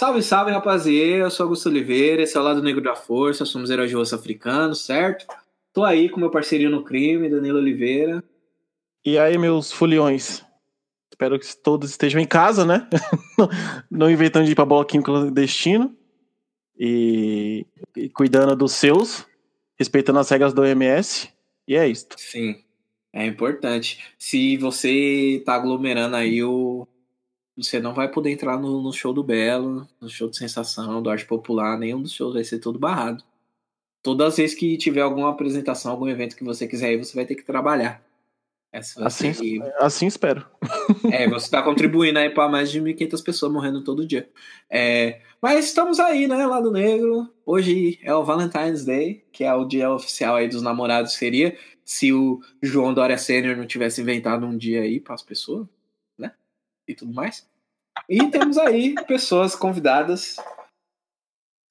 Salve, salve, rapaziada. Eu sou Augusto Oliveira, esse é o Lado Negro da Força, somos heróis de osso africano, certo? Tô aí com meu parceirinho no crime, Danilo Oliveira. E aí, meus foliões? Espero que todos estejam em casa, né? Não inventando de ir pra bloquinho clandestino. E, e cuidando dos seus, respeitando as regras do OMS. E é isso. Sim, é importante. Se você tá aglomerando aí o, você não vai poder entrar no, no, show do Belo, no show de Sensação, do Arte Popular, nenhum dos shows vai ser tudo barrado. Todas as vezes que tiver alguma apresentação, algum evento que você quiser ir, você vai ter que trabalhar. assim, assim espero. É, você está contribuindo aí para mais de 1.500 pessoas morrendo todo dia. É, mas estamos aí, né, Lado Negro. Hoje é o Valentine's Day, que é o dia oficial aí dos namorados, seria se o João Dória Sênior não tivesse inventado um dia aí para as pessoas? E tudo mais. E temos aí pessoas convidadas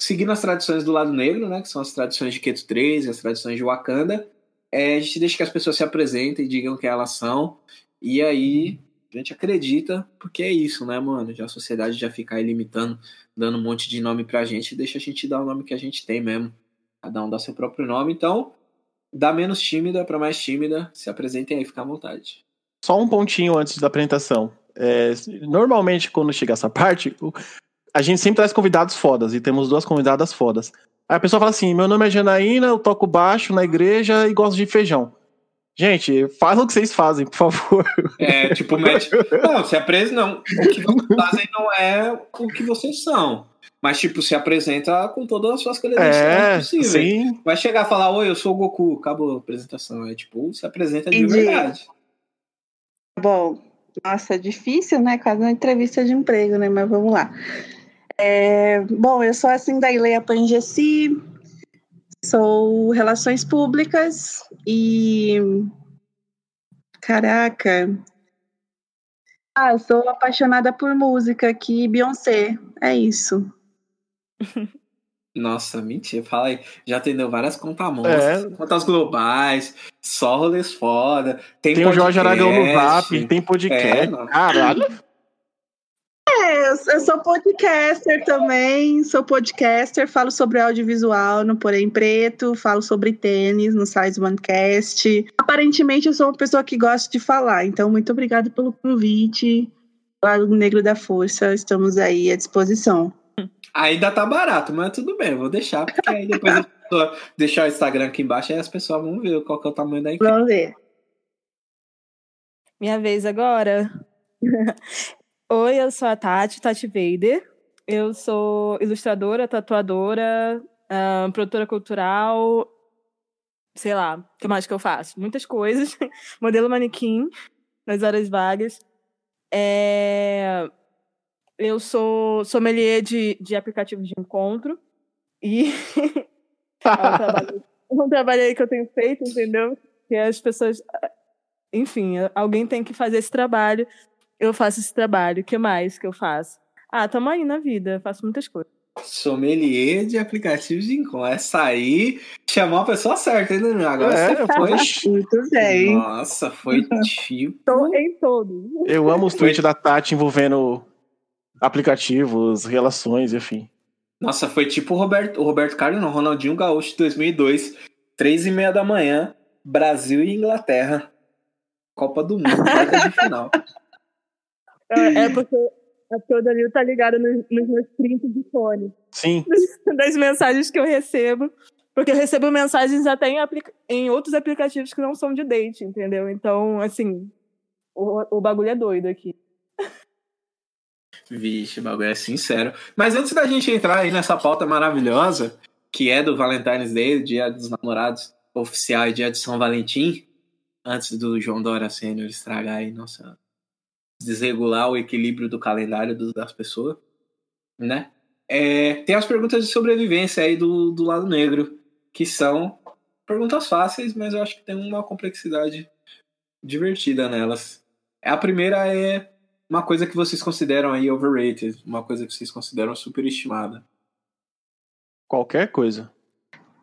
seguindo as tradições do lado negro, né? Que são as tradições de Keto 3 e as tradições de Wakanda. É, a gente deixa que as pessoas se apresentem, digam quem elas são. E aí a gente acredita, porque é isso, né, mano? Já a sociedade já fica aí limitando, dando um monte de nome pra gente, deixa a gente dar o nome que a gente tem mesmo. Cada um dá seu próprio nome. Então, da menos tímida para mais tímida, se apresentem aí, fica à vontade. Só um pontinho antes da apresentação. É, normalmente, quando chega essa parte, a gente sempre traz convidados fodas, e temos duas convidadas fodas. Aí a pessoa fala assim: meu nome é Janaína, eu toco baixo na igreja e gosto de feijão. Gente, faz o que vocês fazem, por favor. É, tipo, mete. Não, se apresenta. Não, o que vocês fazem não é o que vocês são. Mas, tipo, se apresenta com todas as suas credenciais é, possíveis. Sim. Vai chegar e falar, oi, eu sou o Goku, acabou a apresentação. É tipo, se apresenta de Entendi. verdade. Bom, nossa, é difícil, né? Quase uma entrevista de emprego, né? Mas vamos lá. É, bom, eu sou assim da Pangesi, sou Relações Públicas e. Caraca! Ah, sou apaixonada por música aqui, Beyoncé, é isso. Nossa, mentira, fala aí. Já atendeu várias contas monstras, é. contas globais, só rolês foda. Tem, tem o Jorge Aragão no Zap, tem podcast. É, Caralho. É, eu sou podcaster também, sou podcaster, falo sobre audiovisual no Porém Preto, falo sobre tênis no Size OneCast. Aparentemente eu sou uma pessoa que gosta de falar, então muito obrigada pelo convite. Lado Negro da Força, estamos aí à disposição. Ainda tá barato, mas tudo bem, vou deixar, porque aí depois eu vou deixar o Instagram aqui embaixo, aí as pessoas vão ver qual que é o tamanho da equipe. Vamos ver. Minha vez agora. Oi, eu sou a Tati, Tati Vader. Eu sou ilustradora, tatuadora, uh, produtora cultural, sei lá, o que mais que eu faço? Muitas coisas. Modelo manequim nas horas vagas. É... Eu sou sommelier de, de aplicativos de encontro. E é, um trabalho, é um trabalho aí que eu tenho feito, entendeu? Que as pessoas. Enfim, alguém tem que fazer esse trabalho. Eu faço esse trabalho. O que mais que eu faço? Ah, tamo aí na vida, faço muitas coisas. Sommelier de aplicativos de encontro. Essa aí chamou a pessoa certa, hein, Agora é, você foi. Muito bem. Nossa, foi tipo. Tô em todos. Eu amo os tweets da Tati envolvendo aplicativos, relações, enfim. Nossa, foi tipo o Roberto, o Roberto Carlos, não, Ronaldinho Gaúcho 2002, três e meia da manhã, Brasil e Inglaterra, Copa do Mundo, quarta de final. É, é porque a porque o Danilo tá ligado nos, nos meus prints de fone. Sim. Das mensagens que eu recebo. Porque eu recebo mensagens até em, em outros aplicativos que não são de date, entendeu? Então, assim, o, o bagulho é doido aqui. Vixe, o bagulho é sincero. Mas antes da gente entrar aí nessa pauta maravilhosa, que é do Valentine's Day, dia dos namorados oficial e dia de São Valentim, antes do João Dória Sênior estragar aí, nossa, desregular o equilíbrio do calendário das pessoas, né? É, tem as perguntas de sobrevivência aí do, do lado negro, que são perguntas fáceis, mas eu acho que tem uma complexidade divertida nelas. A primeira é uma coisa que vocês consideram aí overrated, uma coisa que vocês consideram superestimada? Qualquer coisa.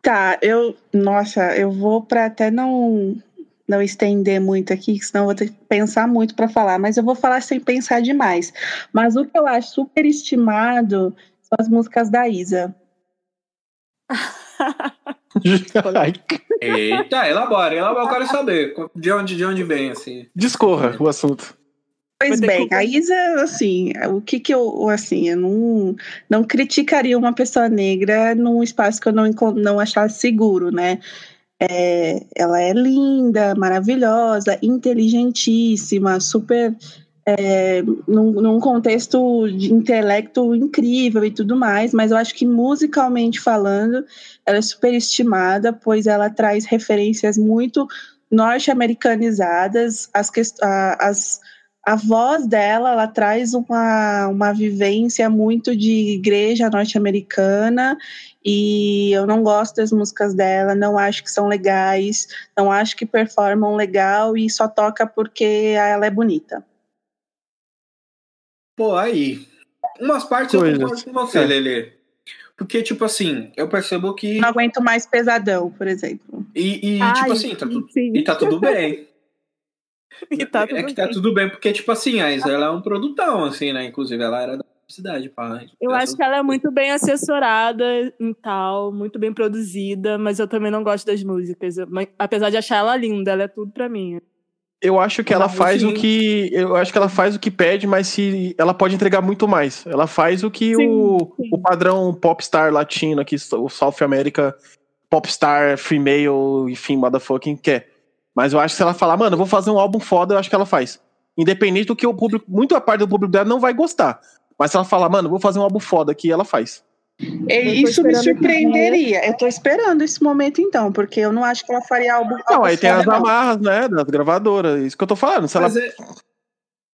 Tá, eu, nossa, eu vou para até não não estender muito aqui, senão eu vou ter que pensar muito para falar, mas eu vou falar sem pensar demais. Mas o que eu acho superestimado são as músicas da Isa. Eita, elabora, elabora, eu quero saber de onde, de onde vem, assim. Discorra o assunto. Pois ter bem, que- a Isa, assim, o que que eu, assim, eu não, não criticaria uma pessoa negra num espaço que eu não, não achasse seguro, né? É, ela é linda, maravilhosa, inteligentíssima, super, é, num, num contexto de intelecto incrível e tudo mais, mas eu acho que musicalmente falando, ela é superestimada, pois ela traz referências muito norte-americanizadas, as, as a voz dela, ela traz uma, uma vivência muito de igreja norte-americana e eu não gosto das músicas dela, não acho que são legais, não acho que performam legal e só toca porque ela é bonita. Pô, aí. Umas partes Coisas. eu concordo com você, É. Lelê. Porque, tipo assim, eu percebo que. Não aguento mais pesadão, por exemplo. E, e, Ai, tipo assim, tá tudo, sim. e tá tudo bem. E tá tudo é que tá bem. tudo bem, porque, tipo assim, a Isa ela é um produtão, assim, né? Inclusive, ela era da cidade, pá. Eu acho que ela é muito bem assessorada em tal, muito bem produzida, mas eu também não gosto das músicas. Eu- apesar de achar ela linda, ela é tudo pra mim. Eu acho que ela Não, faz sim. o que. Eu acho que ela faz o que pede, mas se ela pode entregar muito mais. Ela faz o que Sim, o, sim. o padrão popstar latino aqui, o South America popstar, female, enfim, motherfucking quer. Mas eu acho que se ela falar, mano, eu vou fazer um álbum foda, eu acho que ela faz. Independente do que o público, muita parte do público dela não vai gostar. Mas se ela falar, mano, eu vou fazer um álbum foda aqui, ela faz. E tô isso me surpreenderia. Eu tô esperando esse momento então, porque eu não acho que ela faria algo. Não, aí tem foda, as não. amarras, né, das gravadoras. Isso que eu tô falando. Se ela Mas, é-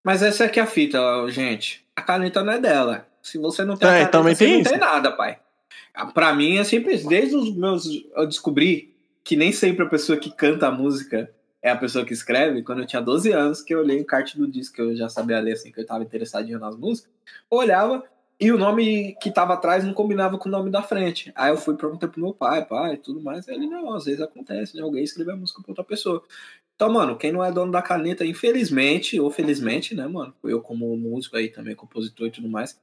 mas essa aqui é a fita, gente. A caneta não é dela. Se você não tem a É, caneta, também você tem não isso. tem nada, pai. Pra mim é sempre isso. Desde os meus. Eu descobri que nem sempre a pessoa que canta a música é a pessoa que escreve. Quando eu tinha 12 anos, que eu olhei o encarte do disco, que eu já sabia ler assim, que eu tava interessadinho nas músicas. Olhava e o nome que tava atrás não combinava com o nome da frente. Aí eu fui perguntar pro meu pai, pai, tudo mais. Ele, não, às vezes acontece, né? Alguém escrever a música pra outra pessoa. Então, mano, quem não é dono da caneta, infelizmente, ou felizmente, né, mano? Eu, como músico aí também, compositor e tudo mais.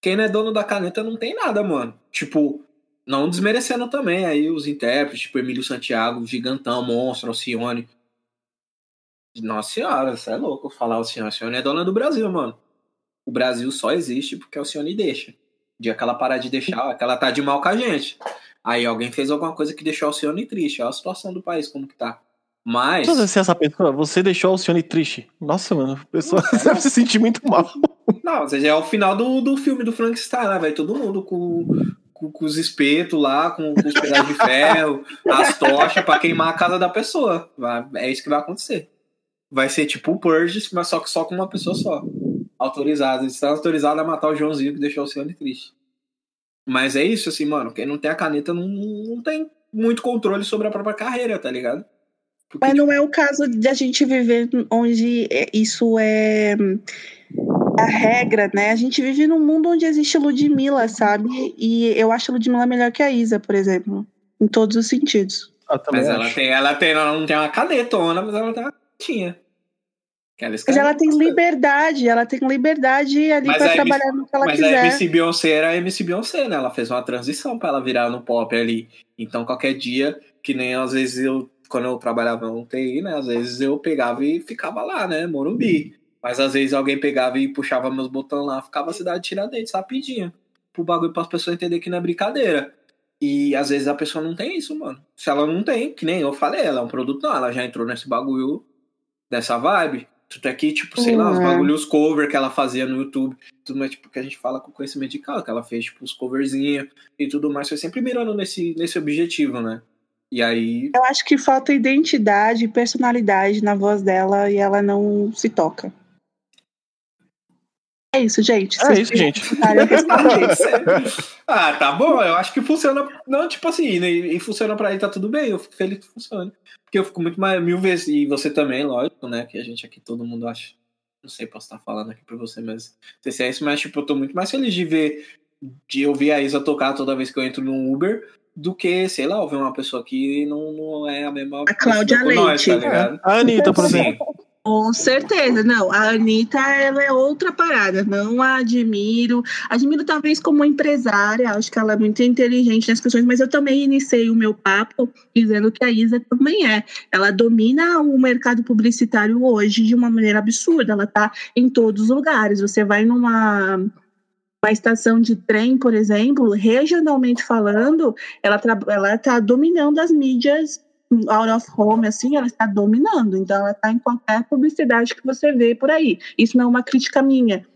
Quem não é dono da caneta não tem nada, mano. Tipo, não desmerecendo também aí os intérpretes, tipo Emílio Santiago, Gigantão, Monstro, Alcione. Nossa senhora, isso é louco falar Alcione. Alcione é dona do Brasil, mano. O Brasil só existe porque Alcione deixa. O dia que ela parar de deixar, que ela tá de mal com a gente. Aí alguém fez alguma coisa que deixou Alcione triste. Olha a situação do país, como que tá. Mas. Se você é essa pessoa, você deixou o Alcione triste. Nossa, mano, a pessoa deve se sentir muito mal. Não, ou seja, é o final do, do filme do Frankenstein, né? Vai todo mundo com, com, com os espetos lá, com, com os pedaços de ferro, as tochas pra queimar a casa da pessoa. É isso que vai acontecer. Vai ser tipo o Purge, mas só que só com uma pessoa só. Autorizada. Eles estão autorizados a matar o Joãozinho que deixou o Cione triste. Mas é isso, assim, mano. Quem não tem a caneta não, não tem muito controle sobre a própria carreira, tá ligado? Porque, Mas não é o caso de a gente viver onde isso é a regra, né? A gente vive num mundo onde existe Ludmilla, sabe? E eu acho a Ludmilla melhor que a Isa, por exemplo. Em todos os sentidos. Mas ela acho. tem, ela tem, ela não tem uma canetona, mas ela tem uma canetinha. Mas ela tem liberdade, ela tem liberdade ali Mas pra a trabalhar no que ela Mas a quiser. MC Beyoncé era a MC Beyoncé, né? Ela fez uma transição pra ela virar no pop ali. Então, qualquer dia, que nem às vezes eu, quando eu trabalhava no TI, né? Às vezes eu pegava e ficava lá, né? Morumbi. Mas às vezes alguém pegava e puxava meus botões lá, ficava a cidade de Tiradentes rapidinho. Pro bagulho para as pessoas entenderem que não é brincadeira. E às vezes a pessoa não tem isso, mano. Se ela não tem, que nem eu falei, ela é um produto, não, ela já entrou nesse bagulho dessa vibe. Tudo aqui, tipo, sei lá, os Uhum. bagulhos cover que ela fazia no YouTube. Tudo mais, tipo, que a gente fala com conhecimento de causa, que ela fez, tipo, os coverzinhos e tudo mais. Foi sempre mirando nesse, nesse objetivo, né? E aí, Eu acho que falta identidade e personalidade na voz dela e ela não se toca. É isso, gente. É isso, gente. ah, tá bom, eu acho que funciona. Não, tipo assim, né, e funciona pra ele, tá tudo bem, eu fico feliz que funcione. Porque eu fico muito mais mil vezes, e você também, lógico, né? Que a gente aqui, todo mundo acha. Não sei, posso estar falando aqui pra você, mas não sei se é isso, mas tipo, eu tô muito mais feliz de ver, de ouvir a Isa tocar toda vez que eu entro num Uber, do que, sei lá, ouvir uma pessoa que não, não é a mesma. A Cláudia com nós, Leite. tá ligado? A Anitta, por Sim. exemplo. Com certeza, não. A Anitta, ela é outra parada. Não a admiro. Admiro, talvez, como empresária. Acho que ela é muito inteligente nas questões, mas eu também iniciei o meu papo dizendo que a Isa também é. Ela domina o mercado publicitário hoje de uma maneira absurda. Ela está em todos os lugares. Você vai numa uma estação de trem, por exemplo, regionalmente falando, ela ela está dominando as mídias out of home, assim, ela está dominando. Então, ela está em qualquer publicidade que você vê por aí. Isso não é uma crítica minha.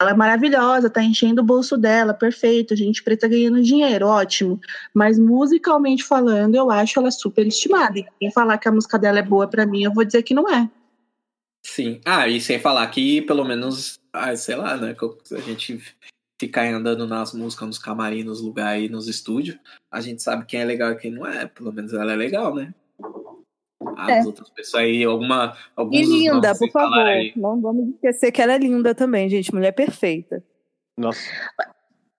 Ela é maravilhosa, tá enchendo o bolso dela, perfeito, gente preta ganhando dinheiro, ótimo. Mas musicalmente falando, eu acho ela super estimada. E quem falar que a música dela é boa para mim, eu vou dizer que não é. Sim. Ah, e sem falar que pelo menos, ah, sei lá, né? A gente ficar andando nas músicas, nos camarim, nos lugares, nos estúdios, a gente sabe quem é legal e quem não é. Pelo menos ela é legal, né? As é. outras pessoas aí, alguma. E linda, por favor. Não vamos esquecer que ela é linda também, gente. Mulher perfeita. Nossa.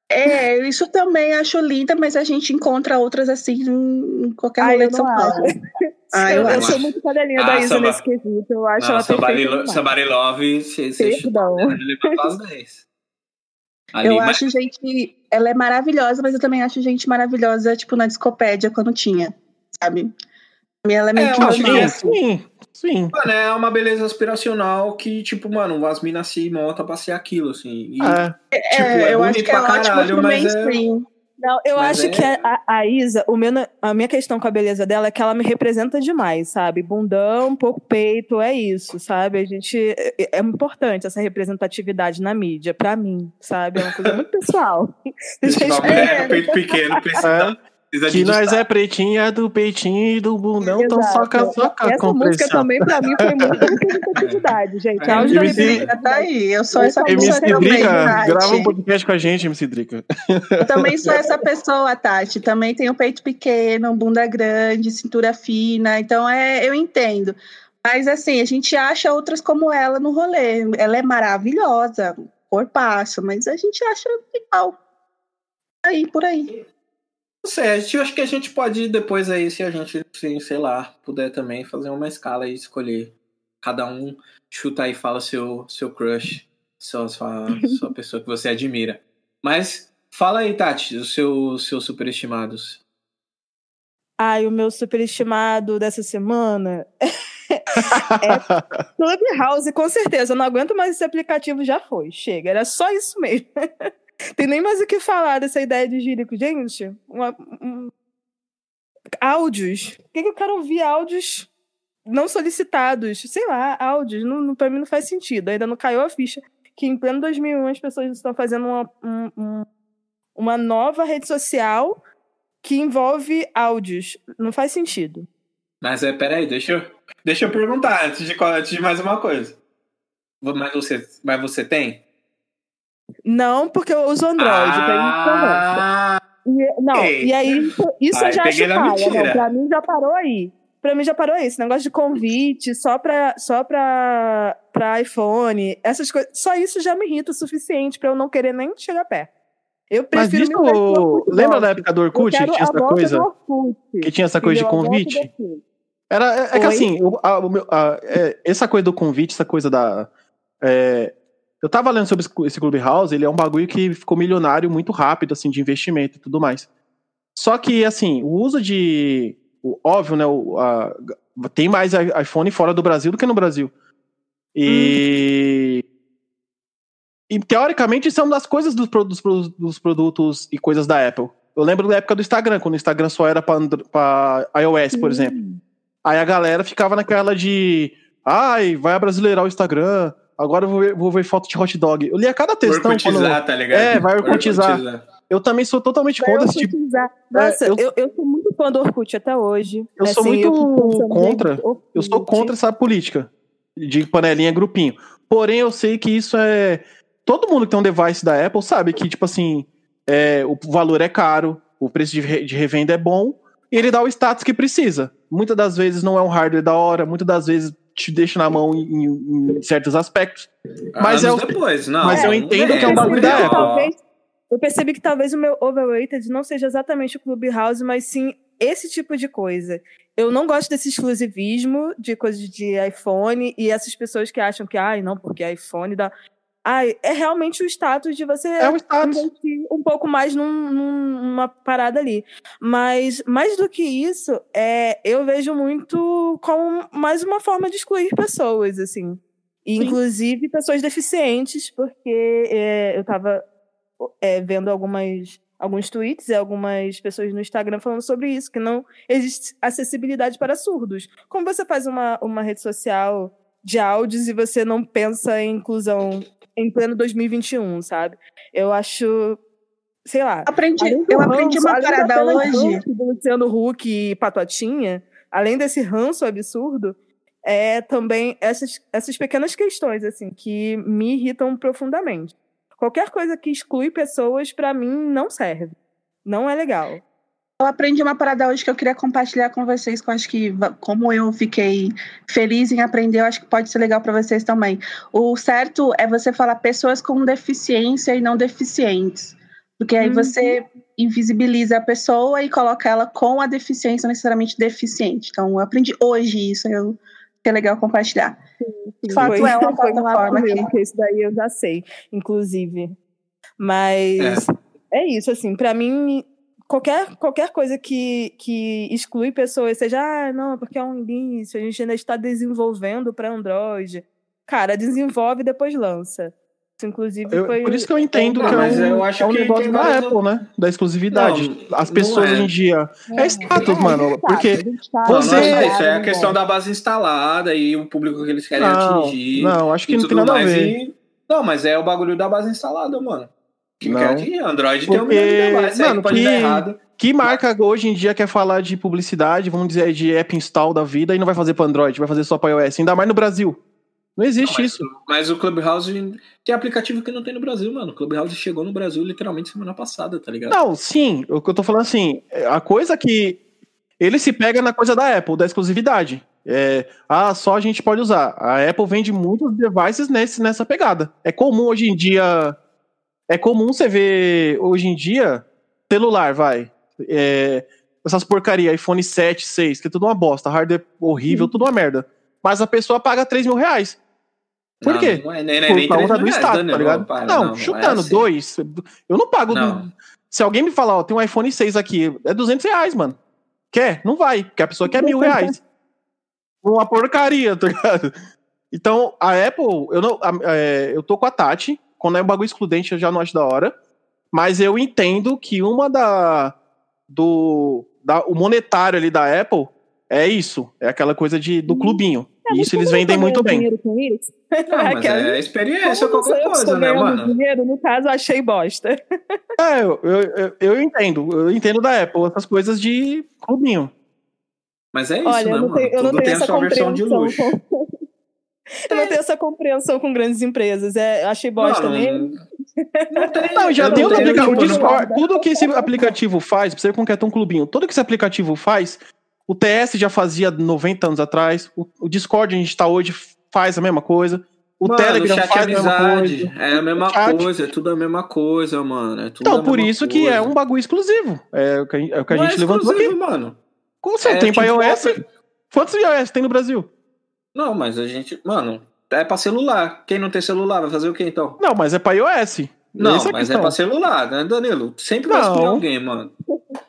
É, isso também acho linda, mas a gente encontra outras assim em qualquer lugar de São Paulo. Ah, eu, eu, eu sou muito cadelinha ah, da Isa samba... nesse quesito. Eu acho não, ela somebody perfeita. Somebody Love, você Perdão. Ali, eu mas... acho gente. Ela é maravilhosa, mas eu também acho gente maravilhosa, tipo, na discopédia quando tinha, sabe? Ela é meio é, que sim, sim. Mano, é uma beleza aspiracional que, tipo, mano, as minas se montam pra ser aquilo, assim. E, é. Tipo, é, é eu acho que é caralho, mas é... Não, eu Mas acho é... que a, a, Isa, o meu, a minha questão com a beleza dela é que ela me representa demais, sabe? Bundão, pouco peito, é isso, sabe? A gente. É, é importante essa representatividade na mídia, pra mim, sabe? É uma coisa muito pessoal. Deixa mulher peito pequeno precisa, que nós é pretinha do peitinho e do bundão, então só com a sua Essa música também, pra mim, foi muito representatividade, gente. É, a MC... tá aí. Eu sou essa pessoa MC Drica, grava um podcast com a gente, MC Drica. Eu também sou essa pessoa, Tati. Também tenho peito pequeno, bunda grande, cintura fina. Então, é, eu entendo. Mas, assim, a gente acha outras como ela no rolê. Ela é maravilhosa, corpaço, mas a gente acha igual. Aí, por aí. Não sei, eu acho que a gente pode ir depois aí, se a gente, sei lá, puder também fazer uma escala e escolher. Cada um chuta e fala seu, seu crush, sua, sua, sua pessoa que você admira. Mas fala aí, Tati, os seus, seus superestimados. Ai, o meu superestimado dessa semana é Clubhouse, com certeza. Eu não aguento mais esse aplicativo, já foi. Chega, era só isso mesmo. Tem nem mais o que falar dessa ideia de gírico. Gente, uma, um... áudios. Por que, que eu quero ouvir áudios não solicitados? Sei lá, áudios. Não, não, pra mim não faz sentido. Ainda não caiu a ficha que em pleno 2001 as pessoas estão fazendo uma, um, uma nova rede social que envolve áudios. Não faz sentido. Mas é, peraí, deixa eu, deixa eu perguntar antes de, antes de mais uma coisa. Mas você, mas você tem? Não, porque eu uso Android. Ah, e, não, ei. e aí isso eu já acho paia. Não, pra mim já parou aí. Pra mim já parou aí. Esse negócio de convite só pra, só pra, pra iPhone, essas coisas. Só isso já me irrita o suficiente pra eu não querer nem chegar perto. Eu prefiro Mas isso, lembra da época do Orkut que tinha essa coisa? Que tinha essa coisa de convite? Era, é, é que assim, a, a, é, essa coisa do convite, essa coisa da. É, eu tava lendo sobre esse Clubhouse, ele é um bagulho que ficou milionário muito rápido, assim, de investimento e tudo mais. Só que, assim, o uso de. O, óbvio, né? O, a, tem mais iPhone fora do Brasil do que no Brasil. E. Hum. E teoricamente isso é uma das coisas dos, dos, dos, produtos e coisas da Apple. Eu lembro da época do Instagram, quando o Instagram só era para iOS, por hum. exemplo. Aí a galera ficava naquela de. Ai, vai abrasileirar o Instagram Agora eu vou ver, vou ver foto de hot dog. Eu li a cada textão. Orkutizar, quando... tá ligado? É, vai orkutizar. orkutizar. Eu também sou totalmente contra esse tipo. Nossa, é, eu... Eu, eu... sou muito fã do Orkut até hoje. Eu assim, sou muito eu contra. Eu sou contra essa política de panelinha grupinho. Porém, eu sei que isso é. Todo mundo que tem um device da Apple sabe que, tipo assim, é, o valor é caro, o preço de, re... de revenda é bom, e ele dá o status que precisa. Muitas das vezes não é um hardware da hora, muitas das vezes te deixa na mão em, em certos aspectos. Mas, é o, depois, não, mas eu entendo é, que é um bagulho da Apple. eu percebi que talvez o meu overrated não seja exatamente o Clubhouse, mas sim esse tipo de coisa. eu não gosto desse exclusivismo de coisas de iPhone e essas pessoas que acham que, ai, não, porque iPhone dá. Ai, é realmente o status de você É status. investir um pouco mais num- num- numa parada ali. Mas, mais do que isso, é, eu vejo muito como mais uma forma de excluir pessoas, assim. E, Sim. Inclusive pessoas deficientes, porque é, eu tava é, vendo algumas, alguns tweets e algumas pessoas no Instagram falando sobre isso, que não existe acessibilidade para surdos. Como você faz uma, uma rede social de áudios e você não pensa em inclusão em pleno 2021, sabe? Eu acho, sei lá. Aprendi, eu aprendi ranço, uma além da parada hoje. Do Luciano Huck e Patotinha, além desse ranço absurdo, é também essas, essas pequenas questões, assim, que me irritam profundamente. Qualquer coisa que exclui pessoas, pra mim, não serve. Não é legal. Eu aprendi uma parada hoje que eu queria compartilhar com vocês, que eu acho que, como eu fiquei feliz em aprender, eu acho que pode ser legal para vocês também. O certo é você falar pessoas com deficiência e não deficientes. Porque aí Uhum. você invisibiliza a pessoa e coloca ela com a deficiência, não necessariamente deficiente. Então, eu aprendi hoje isso, eu, que é legal compartilhar. De fato, Foi- é uma foi um plataforma que- isso daí eu já sei, inclusive. Mas é, isso, assim, pra mim, qualquer, qualquer coisa que, que exclui pessoas, seja, ah, não, porque é um início, a gente ainda está desenvolvendo para Android. Cara, desenvolve e depois lança. Isso, inclusive, Eu- foi. por isso que eu entendo Não, que é mas um, eu acho é um que negócio da Apple, né? Da exclusividade. Não, As pessoas é. hoje em dia. É status, É, mano. status, Porque tá- Não, Você- não é isso, é a questão da base instalada e o público que eles querem Não, atingir. não, acho que não tem nada a ver. e- Não, mas é o bagulho da base instalada, mano. Que atingir. Android tem um Porque, milhão de devices, mano, pode que- dar errado. Que marca hoje em dia quer falar de publicidade, vamos dizer, de app install da vida e não vai fazer para Android, vai fazer só para iOS, ainda mais no Brasil. Não existe Não, mas, isso. Mas o Clubhouse tem aplicativo que não tem no Brasil, mano. O Clubhouse chegou no Brasil literalmente semana passada, tá ligado? Não, sim, o que eu tô falando assim, a coisa que ele se pega na coisa da Apple, da exclusividade. É, ah, só a gente pode usar. A Apple vende muitos devices nesse, nessa pegada. É comum hoje em dia. É comum você ver hoje em dia celular, vai. É, essas porcaria, iPhone 7, 6, que é tudo uma bosta, hardware horrível, tudo uma merda. Mas a pessoa paga 3 mil reais. Por Não, quê? Não é, nem, nem, Por 3 do Danilo, tá ligado? para, não, não é chutando, assim. dois. Eu não pago. Se alguém me falar, ó, tem um iPhone 6 aqui, é 200 reais, mano. Quer? Não vai, porque a pessoa quer mil reais. Uma porcaria, tá ligado? Então, a Apple, eu não. a- é, eu tô com a Tati. Quando é um bagulho excludente, eu já não acho da hora. Mas eu entendo que uma da. Do. Da, o monetário ali da Apple é isso. É aquela coisa de, do clubinho. É, E mas isso eles vendem muito bem. dinheiro com isso? Não, mas Aquela- é experiência qualquer coisa, né, mano? Dinheiro, no caso, eu achei bosta. É, eu, eu, eu- eu entendo. Eu entendo da Apple, essas coisas de clubinho. Mas é isso, Olha, né, eu não mano? tenho, eu não Tudo tenho tem a essa sua versão de compreensão. luxo. Com... eu não tenho essa compreensão com grandes empresas. É, achei bosta Mano, mesmo. Não tem. Não, já tem não os tenho, aplicativos. O tipo, não- Discord, tudo que esse aplicativo faz, pra você que é tão clubinho, tudo que esse aplicativo faz, o TS já fazia 90 anos atrás, o, o Discord a gente tá hoje faz a mesma coisa, o Mano, Telegram chat faz a mesma amizade, coisa. É a mesma Chat. coisa, é tudo a mesma coisa, mano. É tudo Então, por isso que coisa. é um bagulho exclusivo. É o que a gente, é o que a Não gente é levantou aqui. exclusivo, mano. Com É tem pra tipo iOS. Quantos iOS tem no Brasil? Não, mas a gente. Mano, é pra celular. Quem não tem celular vai fazer o quê então? Não, mas é pra iOS. Não, Essa a mas é questão. pra celular, né, Danilo? Sempre vai excluir alguém, mano.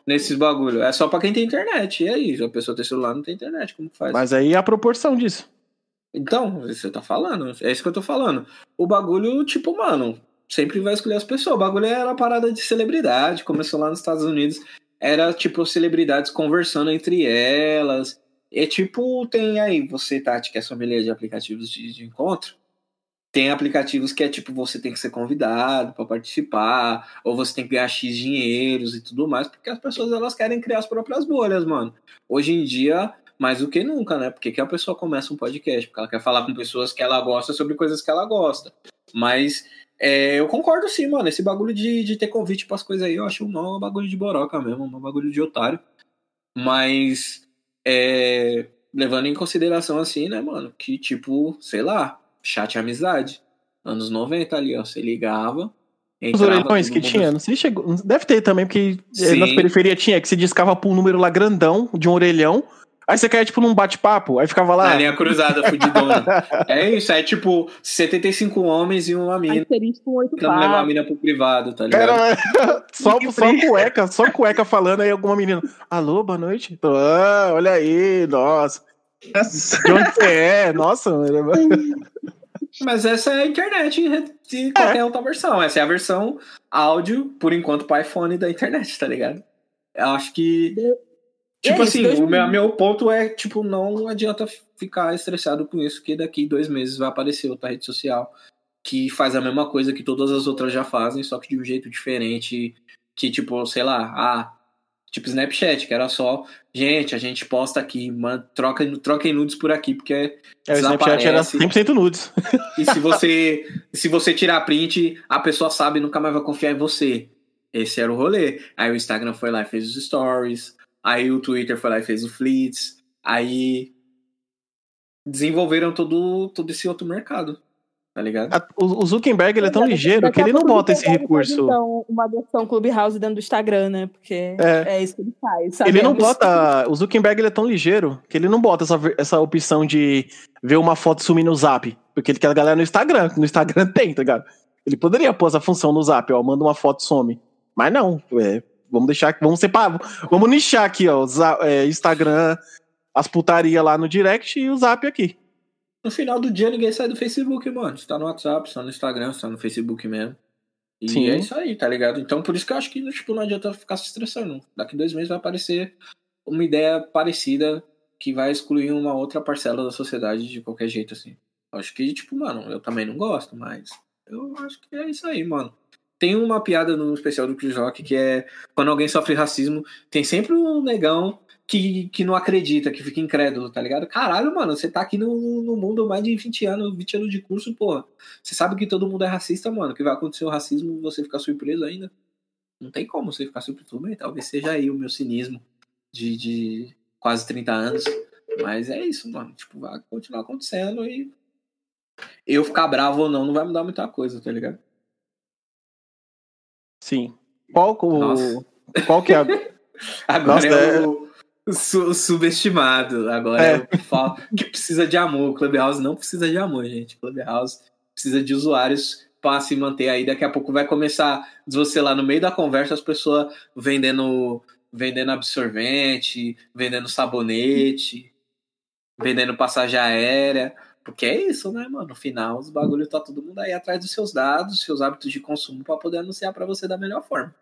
Nesses bagulho. É só pra quem tem internet. E aí? Se a pessoa tem celular, não tem internet. Como que faz? Mas aí é a proporção disso. Então, você tá falando. É isso que eu tô falando. O bagulho, tipo, mano, sempre vai escolher as pessoas. O bagulho era uma parada de celebridade. Começou lá nos Estados Unidos. Era, tipo, celebridades conversando entre elas. É tipo, tem aí, você, Tati, que é sommelier de aplicativos de, de encontro. Tem aplicativos que é tipo, você tem que ser convidado pra participar, ou você tem que ganhar X dinheiros e tudo mais, porque as pessoas elas querem criar as próprias bolhas, mano. Hoje em dia, mais do que nunca, né? Porque que a pessoa começa um podcast? Porque ela quer falar com pessoas que ela gosta sobre coisas que ela gosta. Mas é, eu concordo sim, mano. Esse bagulho de, de ter convite pras coisas aí, eu acho um bagulho de boroca mesmo, um bagulho de otário. Mas é, levando em consideração assim, né, mano? Que tipo, sei lá, chat amizade. Anos 90 ali, ó. Você ligava. Os orelhões que mundo- tinha, não sei se chegou. Deve ter também, porque eh, Sim. nas periferias tinha que se discava por um número lá grandão, de um orelhão. Aí você quer, tipo, num bate-papo, aí ficava lá. Na linha cruzada, fudidona. é isso, é tipo 75 homens e uma mina. Aí seria tipo oito Tentando levar a mina pro privado, tá ligado? Era só, só cueca, só cueca falando, aí alguma menina. Alô, boa noite. Ah, olha aí, nossa. De onde você é? Nossa, mano. Mas essa é a internet de qualquer outra versão. Essa é a versão áudio, por enquanto, para iPhone da internet, tá ligado? Eu acho que. Tipo É assim, o meu, meu ponto é, tipo, não adianta ficar estressado com isso, que daqui dois meses vai aparecer outra rede social que faz a mesma coisa que todas as outras já fazem, só que de um jeito diferente. Que, tipo, sei lá, ah, tipo Snapchat, que era só, gente, a gente posta aqui, man, troca, troquem nudes por aqui, porque É, o Snapchat era Desaparece. 100% nudes. e se você, se você tirar print, a pessoa sabe e nunca mais vai confiar em você. Esse era o rolê. Aí o Instagram foi lá e fez os stories. Aí o Twitter foi lá e fez o Fleets. Aí desenvolveram todo, todo esse outro mercado. Tá ligado? A- O o Zuckerberg ele é tão ligeiro que ele não bota esse recurso. Então, uma versão Clubhouse dentro do Instagram, né? Porque É. é, isso que ele faz. Ele não sabemos. bota. O Zuckerberg ele é tão ligeiro que ele não bota essa, essa opção de ver uma foto sumir no zap. Porque ele quer a galera no Instagram. No Instagram tem, tá ligado? Ele poderia pôr essa função no zap, ó. Manda uma foto some. Mas não. é, vamos deixar. Vamos separar. Vamos nichar aqui, ó. é, Instagram, as putaria lá no direct e o zap aqui. No final do dia ninguém sai do Facebook, mano. Você tá no WhatsApp, você tá no Instagram, você tá no Facebook mesmo. E Sim. é isso aí, tá ligado? Então por isso que eu acho que tipo, não adianta ficar se estressando. Daqui dois meses vai aparecer uma ideia parecida que vai excluir uma outra parcela da sociedade de qualquer jeito, assim. Acho que, tipo, mano, eu também não gosto, mas eu acho que é isso aí, mano. Tem uma piada no especial do Chris Rock que é quando alguém sofre racismo, tem sempre um negão que, que não acredita, que fica incrédulo, tá ligado? Caralho, mano, você tá aqui no, no mundo mais de 20 anos, 20 anos de curso, porra. Você sabe que todo mundo é racista, mano. Que vai acontecer o racismo você ficar surpreso ainda. Não tem como você ficar surpreso. Tudo bem, talvez seja aí o meu cinismo de, de quase 30 anos. Mas é isso, mano. Tipo, vai continuar acontecendo e eu ficar bravo ou não, não vai mudar muita coisa, tá ligado? Sim. Qual, o, Nossa. qual que é a. Agora Nossa, é, é- o, o su- o subestimado. Agora é, o que fala- que precisa de amor. O Clubhouse não precisa de amor, gente. O Clubhouse precisa de usuários para se manter aí. Daqui a pouco vai começar você lá no meio da conversa, as pessoas vendendo, vendendo absorvente, vendendo sabonete, vendendo passagem aérea. Porque é isso, né, mano? No final, os bagulho tá todo mundo aí atrás dos seus dados, seus hábitos de consumo para poder anunciar para você da melhor forma.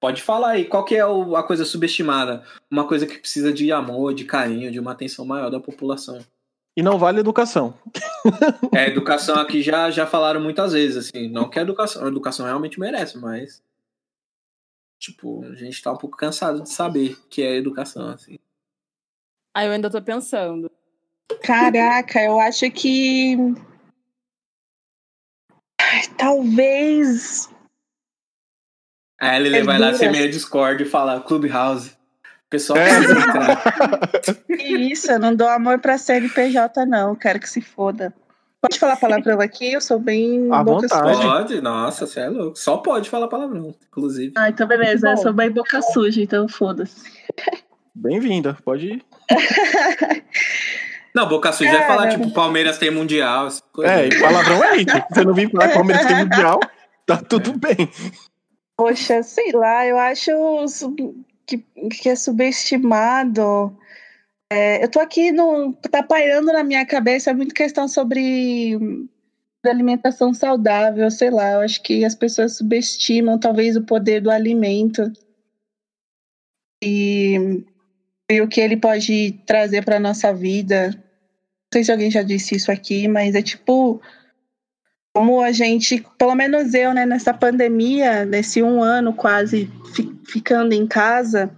Pode falar aí, qual que é a coisa subestimada? Uma coisa que precisa de amor, de carinho, de uma atenção maior da população. E não vale educação. É, educação aqui já, já falaram muitas vezes, assim, não que a educação, a educação realmente merece, mas tipo, a gente tá um pouco cansado de saber que é educação, assim. Aí eu ainda tô pensando. Caraca, eu acho que. Ai, Talvez. Aí a Lili É vai lá ser meio Discord e fala Clubhouse. O pessoal É. Que isso, eu não dou amor pra CNPJ, não. Quero que se foda. Pode falar palavrão aqui? Eu sou bem. À boca vontade. suja. Pode, nossa, você é louco. Só pode falar palavrão, inclusive. Ah, então beleza. Eu sou bem boca suja, então foda-se. Bem-vinda. Pode ir. Não, Boca Suja vai Cara. falar, tipo, Palmeiras tem Mundial. É, e palavrão é isso. Se você não vir falar que o Palmeiras tem mundial, tá tudo bem. Poxa, sei lá, eu acho que, que é subestimado. É, eu tô aqui, no, tá pairando na minha cabeça muito questão sobre alimentação saudável, sei lá. Eu acho que as pessoas subestimam talvez o poder do alimento e, e o que ele pode trazer para nossa vida. Não sei se alguém já disse isso aqui, mas é tipo como a gente, pelo menos eu, né, nessa pandemia, nesse um ano quase fi- ficando em casa,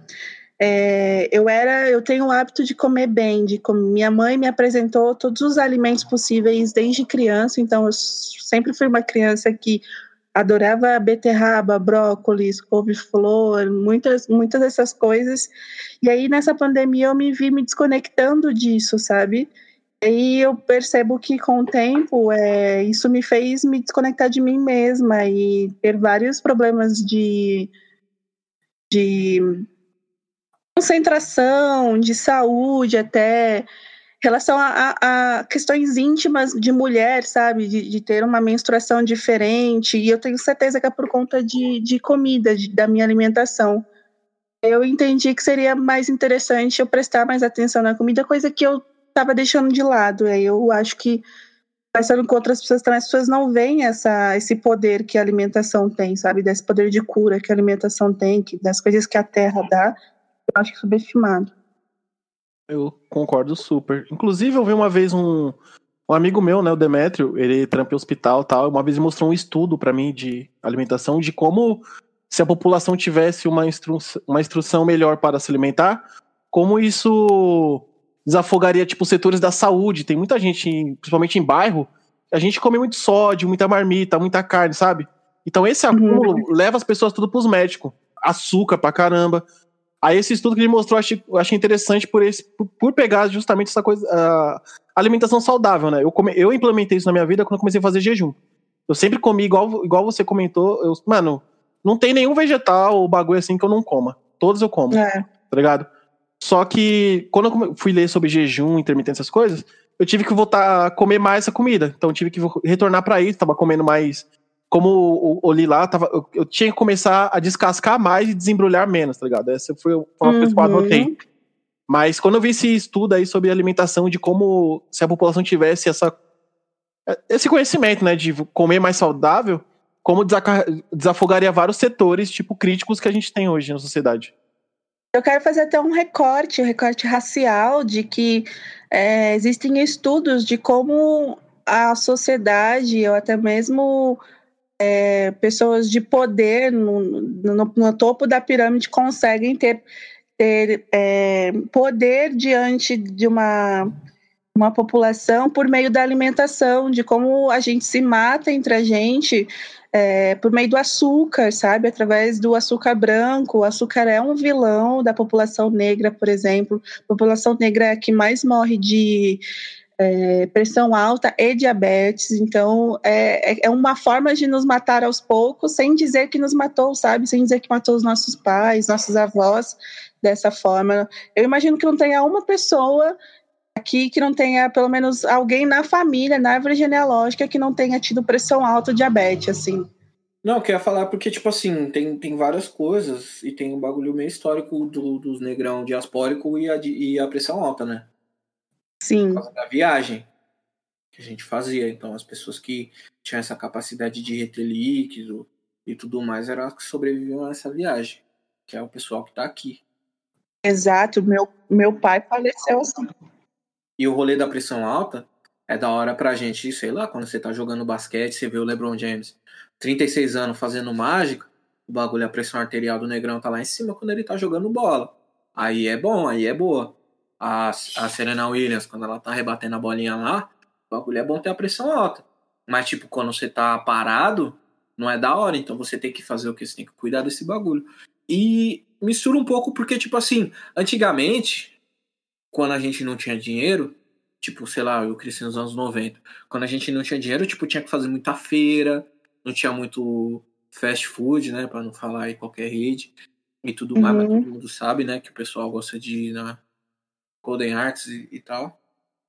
é, eu era, eu tenho o hábito de comer bem, de com- minha mãe me apresentou todos os alimentos possíveis desde criança, então eu sempre fui uma criança que adorava beterraba, brócolis, couve-flor, muitas, muitas dessas coisas. E aí nessa pandemia eu me vi me desconectando disso, sabe? E aí eu percebo que com o tempo é, isso me fez me desconectar de mim mesma e ter vários problemas de, de concentração, de saúde, até relação a, a, a, questões íntimas de mulher, sabe? De, de, ter uma menstruação diferente. E eu tenho certeza que é por conta de, de comida, de, da minha alimentação. Eu entendi que seria mais interessante eu prestar mais atenção na comida, coisa que eu estava deixando de lado. Aí eu acho que conversando com outras pessoas também, as pessoas não veem essa, esse poder que a alimentação tem, sabe? Desse poder de cura que a alimentação tem, que, das coisas que a terra dá. Eu acho subestimado. Eu concordo super. Inclusive, eu vi uma vez um, um amigo meu, né, o Demétrio, ele trampa em hospital tal. Uma vez ele mostrou um estudo para mim de alimentação, de como, se a população tivesse uma, instru uma instrução melhor para se alimentar, como isso desafogaria, tipo, setores da saúde. Tem muita gente, principalmente em bairro, a gente come muito sódio, muita marmita, muita carne, sabe? Então esse acúmulo uhum. leva as pessoas tudo pros médicos. Açúcar pra caramba. Aí esse estudo que ele mostrou, eu achei, eu achei interessante por, esse, por, por, pegar justamente essa coisa, a alimentação saudável, né? Eu, come, eu implementei isso na minha vida quando eu comecei a fazer jejum. Eu sempre comi igual, igual você comentou. Eu, mano, não tem nenhum vegetal ou bagulho assim que eu não coma. Todos eu como. É. Tá ligado? Só que quando eu fui ler sobre jejum, intermitência, essas coisas, eu tive que voltar a comer mais essa comida. Então eu tive que retornar para isso, tava comendo mais como o, lá, tava, eu, eu, tinha que começar a descascar mais e desembrulhar menos, tá ligado? Essa foi uma uhum. coisa que eu anotei. Mas quando eu vi esse estudo aí sobre alimentação, de como se a população tivesse essa, esse conhecimento, né, de comer mais saudável, como desafogaria vários setores, tipo, críticos que a gente tem hoje na sociedade. Eu quero fazer até um recorte, um recorte racial, de que é, existem estudos de como a sociedade, ou até mesmo é, pessoas de poder no, no, no, topo da pirâmide conseguem ter, ter é, poder diante de uma, uma população por meio da alimentação, de como a gente se mata entre a gente é, por meio do açúcar, sabe? Através do açúcar branco. O açúcar é um vilão da população negra, por exemplo. A população negra é a que mais morre de é, pressão alta e diabetes. Então, é, é, é uma forma de nos matar aos poucos, sem dizer que nos matou, sabe? Sem dizer que matou os nossos pais, nossos avós dessa forma. Eu imagino que não tenha uma pessoa aqui que não tenha pelo menos alguém na família, na árvore genealógica, que não tenha tido pressão alta ou diabetes, assim. Não, eu queria falar porque, tipo assim, tem, tem várias coisas e tem um bagulho meio histórico do, dos negrão diaspórico e a, e a pressão alta, né? Sim. Por causa da viagem que a gente fazia. Então, as pessoas que tinham essa capacidade de reter líquido e tudo mais eram as que sobreviviam a essa viagem, que é o pessoal que está aqui. Exato. Meu, meu pai faleceu assim. E o rolê da pressão alta é da hora pra gente, sei lá, quando você tá jogando basquete, você vê o LeBron James, 36 anos, fazendo mágica, o bagulho, a pressão arterial do negrão tá lá em cima quando ele tá jogando bola. Aí é bom, aí é boa a, a Serena Williams, quando ela tá rebatendo a bolinha lá, o bagulho é bom ter a pressão alta. Mas, tipo, quando você tá parado, não é da hora. Então você tem que fazer o que? Você tem que cuidar desse bagulho. E mistura um pouco porque, tipo assim, antigamente, quando a gente não tinha dinheiro, tipo, sei lá, eu cresci nos anos 90. Quando a gente não tinha dinheiro, tipo, tinha que fazer muita feira, não tinha muito fast food, né, para não falar aí qualquer rede e tudo mais, mas uhum. todo mundo sabe, né, que o pessoal gosta de ir na, Golden Arts e, e tal.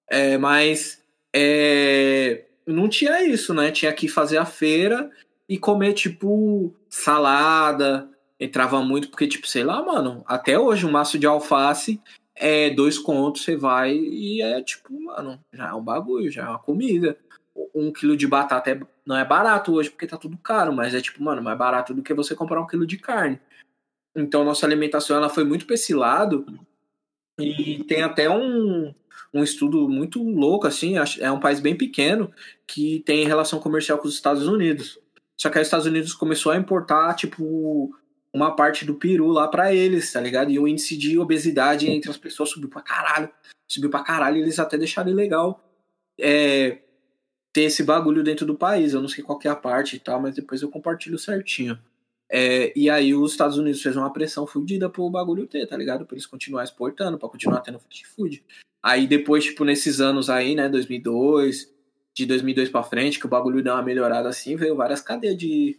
É, mas é, não tinha isso, né? Tinha que fazer a feira e comer, tipo, salada. Entrava muito, porque, tipo, sei lá, mano, até hoje um maço de alface é dois contos, você vai e é tipo, mano, já é um bagulho, já é uma comida. Um quilo de batata é, não é barato hoje porque tá tudo caro, mas é tipo, mano, mais barato do que você comprar um quilo de carne. Então nossa alimentação ela foi muito pra esse lado e tem até um, um estudo muito louco, assim, é um país bem pequeno, que tem relação comercial com os Estados Unidos. Só que os Estados Unidos começou a importar, tipo, uma parte do peru lá para eles, tá ligado? E o índice de obesidade entre as pessoas subiu pra caralho. Subiu pra caralho e eles até deixaram ilegal é, ter esse bagulho dentro do país. Eu não sei qual é a parte e tal, mas depois eu compartilho certinho. É, e aí os Estados Unidos fez uma pressão fodida pro bagulho ter, tá ligado? Pra eles continuar exportando, pra continuar tendo fast food. Aí depois, tipo, nesses anos aí, né, 2002, de 2002 pra frente, que o bagulho deu uma melhorada assim, veio várias cadeias de,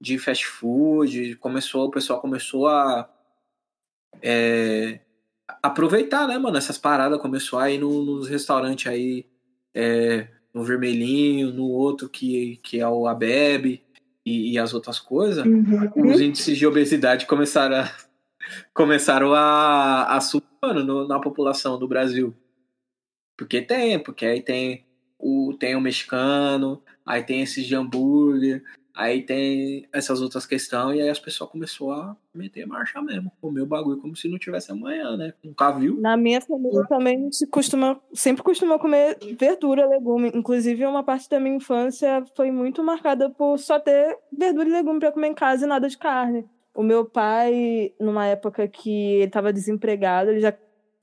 de fast food, começou, o pessoal começou a é, aproveitar, né, mano, essas paradas. Começou aí no, nos restaurantes aí, é, no Vermelhinho, no outro que, que é o Abebe e, e as outras coisas. Uhum. Os índices de obesidade começaram a, começaram a, a subir mano, no- na população do Brasil. Porque tem, porque aí tem o, tem o mexicano, aí tem esses de hambúrguer, aí tem essas outras questões, e aí as pessoas começaram a meter marcha mesmo, comer o bagulho como se não tivesse amanhã, né? Nunca viu. Na minha família também se costuma, sempre costuma comer verdura, legume. Inclusive, uma parte da minha infância foi muito marcada por só ter verdura e legume para comer em casa e nada de carne. O meu pai, numa época que ele estava desempregado, ele já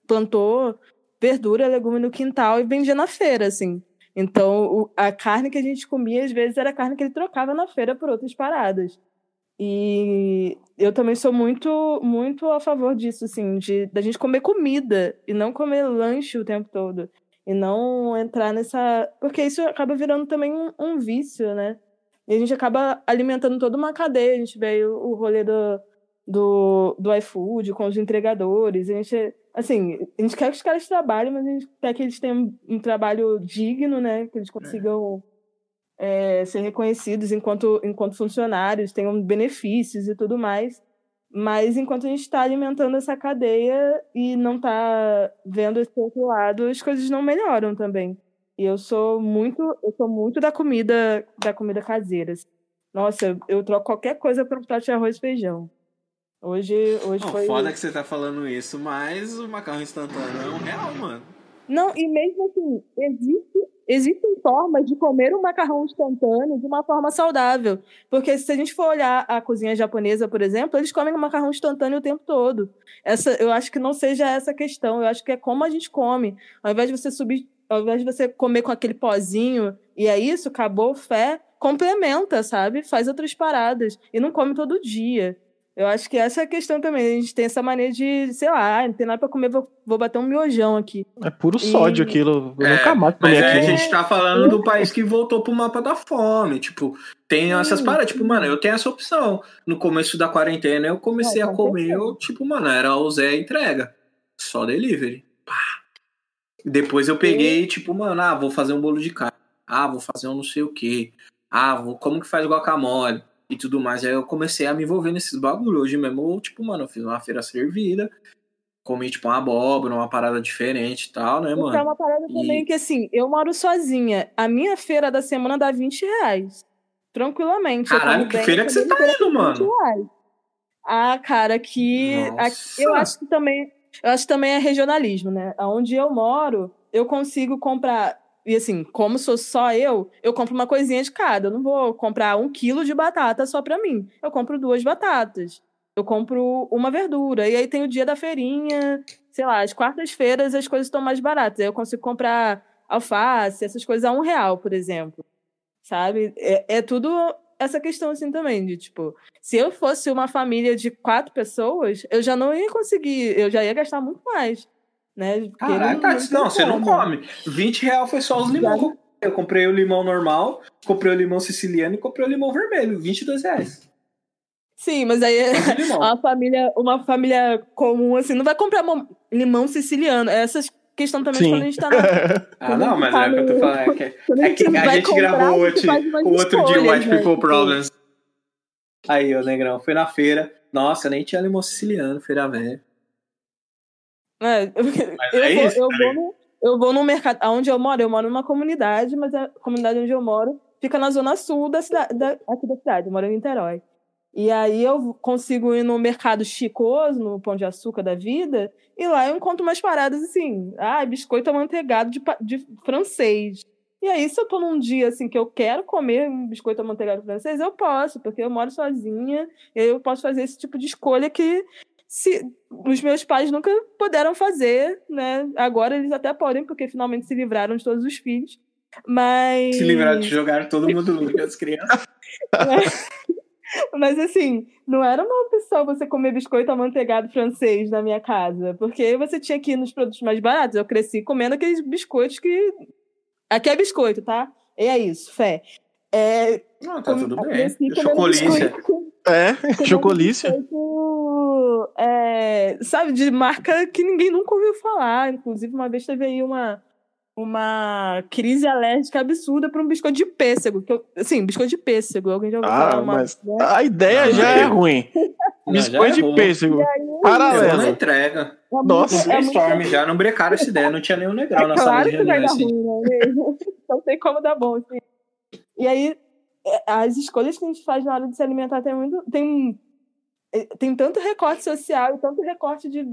plantou verdura, legume no quintal e vendia na feira, assim. Então, o- a carne que a gente comia, às vezes, era carne que ele trocava na feira por outras paradas. E eu também sou muito, muito a favor disso, assim, de da gente comer comida e não comer lanche o tempo todo. E não entrar nessa. Porque isso acaba virando também um, um vício, né? E a gente acaba alimentando toda uma cadeia. A gente vê o, o rolê do, do, do iFood com os entregadores. A gente, assim, a gente quer que os caras trabalhem, mas a gente quer que eles tenham um trabalho digno, né? Que eles consigam é, ser reconhecidos enquanto, enquanto funcionários, tenham benefícios e tudo mais. Mas enquanto a gente está alimentando essa cadeia e não está vendo esse outro lado, as coisas não melhoram também. E eu sou muito, eu sou muito da comida, da comida caseira. assim. Nossa, eu troco qualquer coisa por um prato de arroz e feijão. Hoje, hoje Não, foi. foda que você tá falando isso, mas o macarrão instantâneo é um real, mano. Não, e mesmo assim, existe, existem formas de comer um macarrão instantâneo de uma forma saudável. Porque se a gente for olhar a cozinha japonesa, por exemplo, eles comem um macarrão instantâneo o tempo todo. Essa, eu acho que não seja essa a questão, eu acho que é como a gente come. Ao invés de você subir, ao invés de você comer com aquele pozinho, e é isso, acabou, fé, complementa, sabe? Faz outras paradas. E não come todo dia. Eu acho que essa é a questão também. A gente tem essa mania de, sei lá, "Ah, não tem nada pra comer, vou, vou bater um miojão aqui. É puro sódio E- aquilo. Eu É, nunca mais Mas aí a gente tá falando do país que voltou pro mapa da fome. Tipo, tem essas paradas. Tipo, mano, eu tenho essa opção. No começo da quarentena, eu comecei Não, a com comer, eu, tipo, mano, era o Zé entrega. Só delivery. Pá. Depois eu peguei, tipo, mano, ah, vou fazer um bolo de carne. Ah, vou fazer um não sei o quê. Ah, vou, como que faz guacamole? E tudo mais. Aí eu comecei a me envolver nesses bagulho. Hoje mesmo, tipo, mano, eu fiz uma feira servida. Comi, tipo, uma abóbora, uma parada diferente e tal, né, Porque é mano? uma parada E- também que, assim, eu moro sozinha. A minha feira da semana dá 20 reais. Tranquilamente. Caralho, que bem, feira que você tá indo, por 20 mano? reais. Ah, cara, Nossa. aqui- eu acho que também, eu acho que também é regionalismo, né? Onde eu moro, eu consigo comprar e assim, como sou só eu, eu compro uma coisinha de cada. Eu não vou comprar um quilo de batata só pra mim. Eu compro duas batatas. Eu compro uma verdura. E aí tem o dia da feirinha, sei lá, as quartas-feiras as coisas estão mais baratas. Aí eu consigo comprar alface, essas coisas a um real, por exemplo. Sabe? É, é tudo essa questão assim também, de tipo, se eu fosse uma família de quatro pessoas, eu já não ia conseguir, eu já ia gastar muito mais. Né? Porque Caralho, tá, tem não, você não come. 20 reais foi só os limão. que eu comprei. O limão normal, comprei o limão siciliano e comprei o limão vermelho. 22 reais. Sim, mas aí é uma família, uma família comum, assim, não vai comprar limão siciliano. Essa questão também Sim. quando a gente tá na. Ah, não, mas é o que eu tô falando. É que, é que a vai gente comprar, gravou o outro dia White né? People Problems. Aí, ô Negrão, fui na feira. Nossa, nem tinha limão siciliano, feira velha. É, eu, Mas eu é vou, isso, eu, tá vou no, eu vou no mercado. Onde eu moro, eu moro numa comunidade, mas a comunidade onde eu moro fica na zona sul da cidade, da, aqui da cidade. Eu moro em Niterói. E aí eu consigo ir no mercado chicoso, no Pão de Açúcar da vida, e lá eu encontro umas paradas assim. Ah, biscoito amanteigado de, de francês. E aí, se eu tô num dia assim que eu quero comer um biscoito amanteigado francês, eu posso, porque eu moro sozinha, eu posso fazer esse tipo de escolha que se os meus pais nunca puderam fazer, né? Agora eles até podem, porque finalmente se livraram de todos os filhos. Mas. Se livraram de jogar todo mundo no as crianças. Mas assim, não era uma opção você comer biscoito amanteigado francês na minha casa, porque você tinha que ir nos produtos mais baratos. Eu cresci comendo aqueles biscoitos que. Aqui é biscoito, tá? E é isso, fé. É, Não, tá tudo bem. Chocolícia. biscoito- É, chocolícia. É, é, sabe, de marca que ninguém nunca ouviu falar. Inclusive, uma vez teve aí uma, uma crise alérgica absurda para um biscoito de pêssego. Que eu, assim, biscoito de pêssego. Alguém já ouviu ah, falar uma, mas né? a ideia Não, já é ruim. Não, Biscoito já de errou. pêssego. Aí, Paralelo. Na entrega. é Nossa. No é muito- brainstorm já não brecaram essa ideia, não tinha nenhum negrão na É sala claro de que vai reunião. dar Assim. ruim, né? Não tem como dar bom. Assim. E aí, é, as escolhas que a gente faz na hora de se alimentar tem muito. Tem, é, tem tanto recorte social e tanto recorte de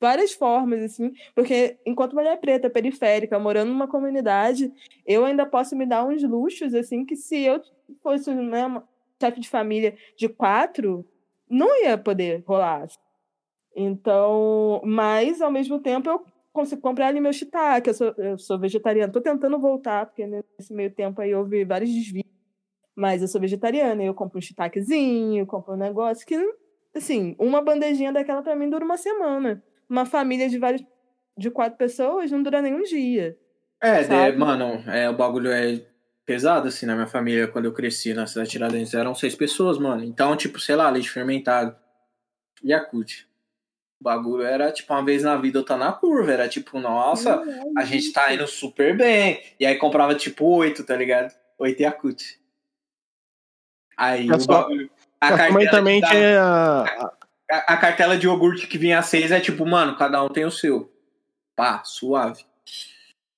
várias formas, assim, porque enquanto mulher preta, periférica, morando numa comunidade, eu ainda posso me dar uns luxos, assim, que se eu fosse né, uma chefe de família de quatro, não ia poder rolar. Então, mas ao mesmo tempo eu consigo comprar ali meu shiitake, eu sou, eu sou vegetariana. Tô tentando voltar, porque nesse meio tempo aí houve vários desvios. Mas eu sou vegetariana, eu compro um shiitakezinho, compro um negócio que, assim, uma bandejinha daquela pra mim dura uma semana. Uma família de vários, de quatro pessoas não dura nem um dia. É, de- mano, é, o bagulho é pesado, assim, na minha família, quando eu cresci na cidade de Tiradentes, eram seis pessoas, mano. Então, tipo, sei lá, leite fermentado. Yakult. O bagulho era, tipo, uma vez na vida eu tô na curva. Era tipo, nossa, a gente tá indo super bem. E aí comprava, tipo, oito, tá ligado? Oito Yakult. Aí A o sua- bagulho... A cartela, também da- tinha. a- a, a cartela de iogurte que vinha a seis é tipo, mano, cada um tem o seu. Pá, suave.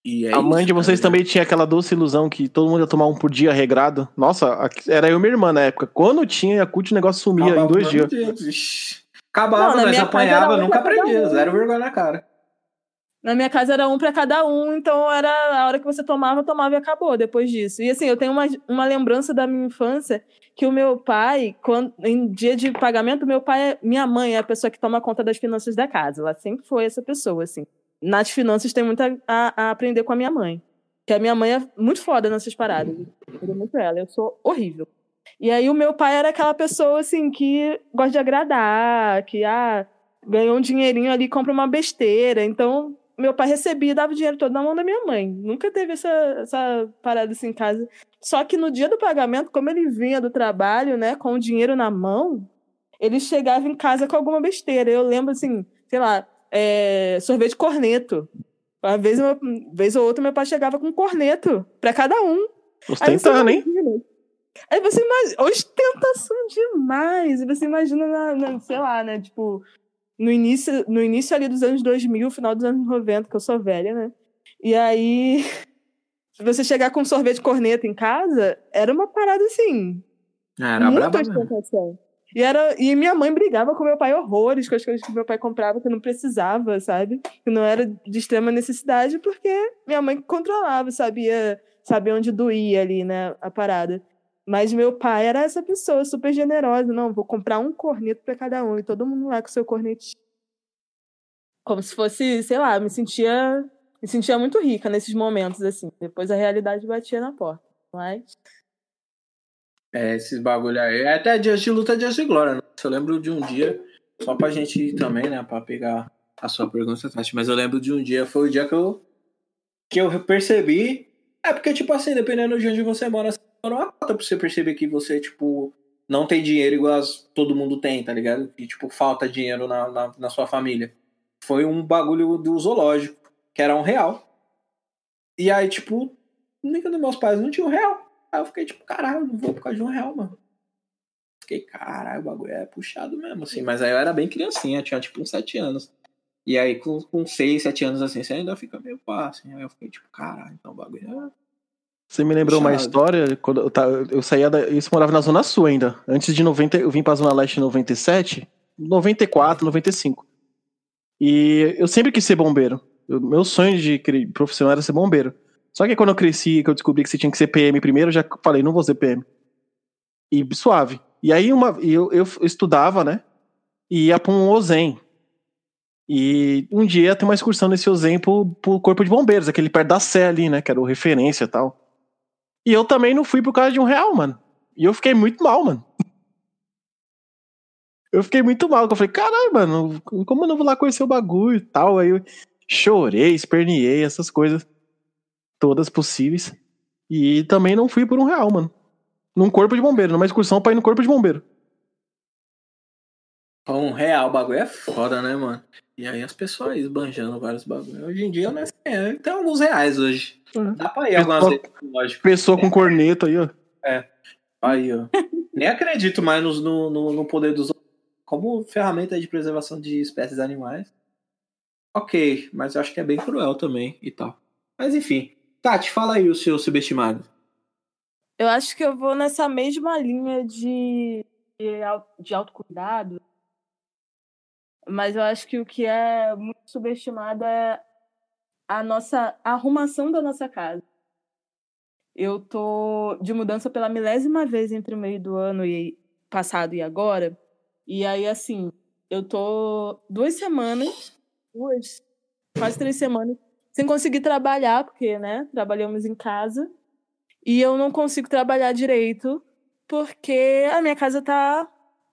E é A mãe isso, de vocês tá ligado? também tinha aquela doce ilusão que todo mundo ia tomar um por dia regrado. Nossa, era eu e minha irmã na época. Quando tinha Yakult, o negócio sumia Acabava em dois dias. Acabava, Não, nós apanhava, nunca aprendia. um. Zero vergonha na cara. Na minha casa era um para cada um, então era a hora que você tomava, tomava e acabou depois disso. E assim, eu tenho uma, uma lembrança da minha infância que o meu pai, quando, em dia de pagamento, meu pai, é- minha mãe é a pessoa que toma conta das finanças da casa. Ela sempre foi essa pessoa, assim. Nas finanças tem muito a, a- aprender com a minha mãe. Que a minha mãe é muito foda nessas paradas. Eu muito ela, eu sou horrível. E aí o meu pai era aquela pessoa, assim, que gosta de agradar, que, ah, ganhou um dinheirinho ali, compra uma besteira. Então, meu pai recebia e dava o dinheiro todo na mão da minha mãe. Nunca teve essa, essa parada assim em casa. Só que no dia do pagamento, como ele vinha do trabalho, né, com o dinheiro na mão, ele chegava em casa com alguma besteira. Eu lembro, assim, sei lá, é, sorvete corneto. Uma vez, uma vez ou outra, meu pai chegava com um corneto para cada um. Ostentando, hein? Aí você imagina. Ostentação demais. E você imagina, na, na- sei lá, né? Tipo, no início, no início ali dos anos 2000, final dos anos 90, que eu sou velha, né? E aí. Se você chegar com sorvete corneta em casa, era uma parada assim. Ah, Era muita ostentação. E, era, e minha mãe brigava com meu pai horrores com as coisas que meu pai comprava que não precisava, sabe? Que não era de extrema necessidade, porque minha mãe controlava, sabia, sabia onde doía ali, né, a parada. Mas meu pai era essa pessoa super generosa. Não, vou comprar um corneto para cada um. E todo mundo lá com seu cornetinho. Como se fosse, sei lá, me sentia, me sentia muito rica nesses momentos, assim. Depois a realidade batia na porta. Mas. É, esses bagulho aí. É Até dias de luta, dias de glória. Né? Eu lembro de um dia, só pra gente ir também, né? Pra pegar a sua pergunta, Tati. Mas eu lembro de um dia, foi o dia que eu, que eu percebi. É porque, tipo assim, dependendo de onde você mora, uma cota pra você perceber que você, tipo, não tem dinheiro igual as- todo mundo tem, tá ligado? Que, tipo, falta dinheiro na, na, na sua família. Foi um bagulho do zoológico, que era um real. E aí, tipo, nenhum dos meus pais não tinha um real. Aí eu fiquei tipo, caralho, não vou por causa de um real, mano. Fiquei, caralho, o bagulho é puxado mesmo, assim. Mas aí eu era bem criancinha, tinha tipo uns 7 anos. E aí com, com 6, 7 anos assim, você ainda fica meio pá, assim. Aí eu fiquei tipo, caralho, então o bagulho é. Você me lembrou uma Puxado. história, quando eu, ta- eu saía da. Isso morava na Zona Sul ainda. Antes de 90, eu vim pra Zona Leste em 97, 94, 95. E eu sempre quis ser bombeiro. Eu- meu sonho de profissional era ser bombeiro. Só que quando eu cresci, que eu descobri que você tinha que ser PM primeiro, eu já falei, não vou ser PM. E suave. E aí uma, eu, eu estudava, né? E ia pra um OZEM. E um dia tem uma excursão nesse OZEM pro, pro Corpo de Bombeiros, aquele perto da Sé ali, né? Que era o referência e tal. E eu também não fui por causa de um real, mano. E eu fiquei muito mal, mano. Eu fiquei muito mal, eu falei, caralho, mano, como eu não vou lá conhecer o bagulho e tal? Aí eu chorei, esperneei, essas coisas todas possíveis. E também não fui por um real, mano. Num corpo de bombeiro, numa excursão pra ir no corpo de bombeiro. Um real, o bagulho é foda, né, mano? E aí as pessoas esbanjando vários bagulhos. Hoje em dia, né? É, tem alguns reais hoje. Uhum. Dá pra ir algumas vezes, lógico. Pessoa com corneto aí, ó. Aí, ó. Nem acredito mais no, no, no- poder dos outros como ferramenta de preservação de espécies animais. Ok, mas eu acho que é bem cruel também e tal. Mas enfim. Tati, fala aí o seu subestimado. Eu acho que eu vou nessa mesma linha de, de, de autocuidado. Mas eu acho que o que é muito subestimado é a nossa a arrumação da nossa casa. Eu tô de mudança pela milésima vez entre o meio do ano e passado e agora. E aí, assim, eu tô duas semanas, duas, quase três semanas, sem conseguir trabalhar, porque, né, trabalhamos em casa. E eu não consigo trabalhar direito porque a minha casa tá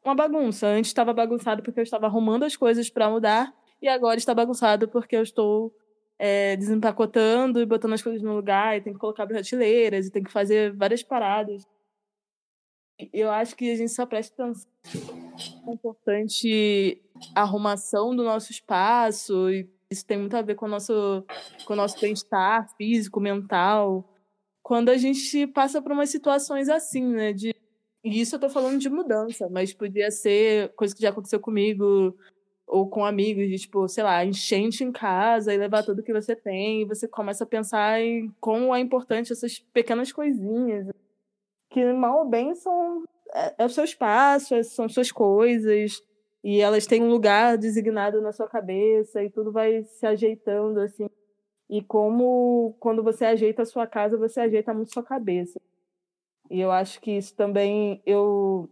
uma bagunça. Antes estava bagunçado porque eu estava arrumando as coisas para mudar e agora está bagunçado porque eu estou é, desempacotando e botando as coisas no lugar e tem que colocar prateleiras e tem que fazer várias paradas. Eu acho que a gente só presta atenção na importante arrumação do nosso espaço e isso tem muito a ver com o nosso, com o nosso bem-estar físico, mental quando a gente passa por umas situações assim, né? De... E isso eu tô falando de mudança, mas podia ser coisa que já aconteceu comigo ou com amigos, de tipo, sei lá, enchente em casa e levar tudo que você tem, e você começa a pensar em como é importante essas pequenas coisinhas, que mal ou bem são é, é o seu espaço, é- são suas coisas, e elas têm um lugar designado na sua cabeça, e tudo vai se ajeitando assim. E como quando você ajeita a sua casa, você ajeita muito sua cabeça. E eu acho que isso também eu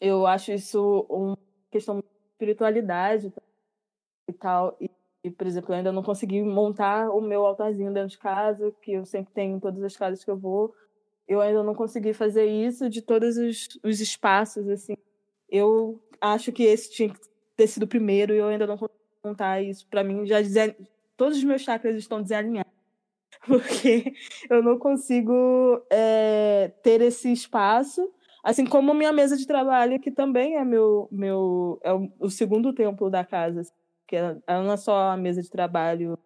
eu acho isso uma questão de espiritualidade e tal. E, e, por exemplo, eu ainda não consegui montar o meu altarzinho dentro de casa, que eu sempre tenho em todas as casas que eu vou. Eu ainda não consegui fazer isso de todos os, os espaços, assim. Eu acho que esse tinha que ter sido o primeiro e eu ainda não consegui montar isso. Para mim, já todos os meus chakras estão desalinhados. Porque eu não consigo é, ter esse espaço. Assim como minha mesa de trabalho, que também é meu, meu é o, segundo templo da casa. assim, Que ela não é só a mesa de trabalho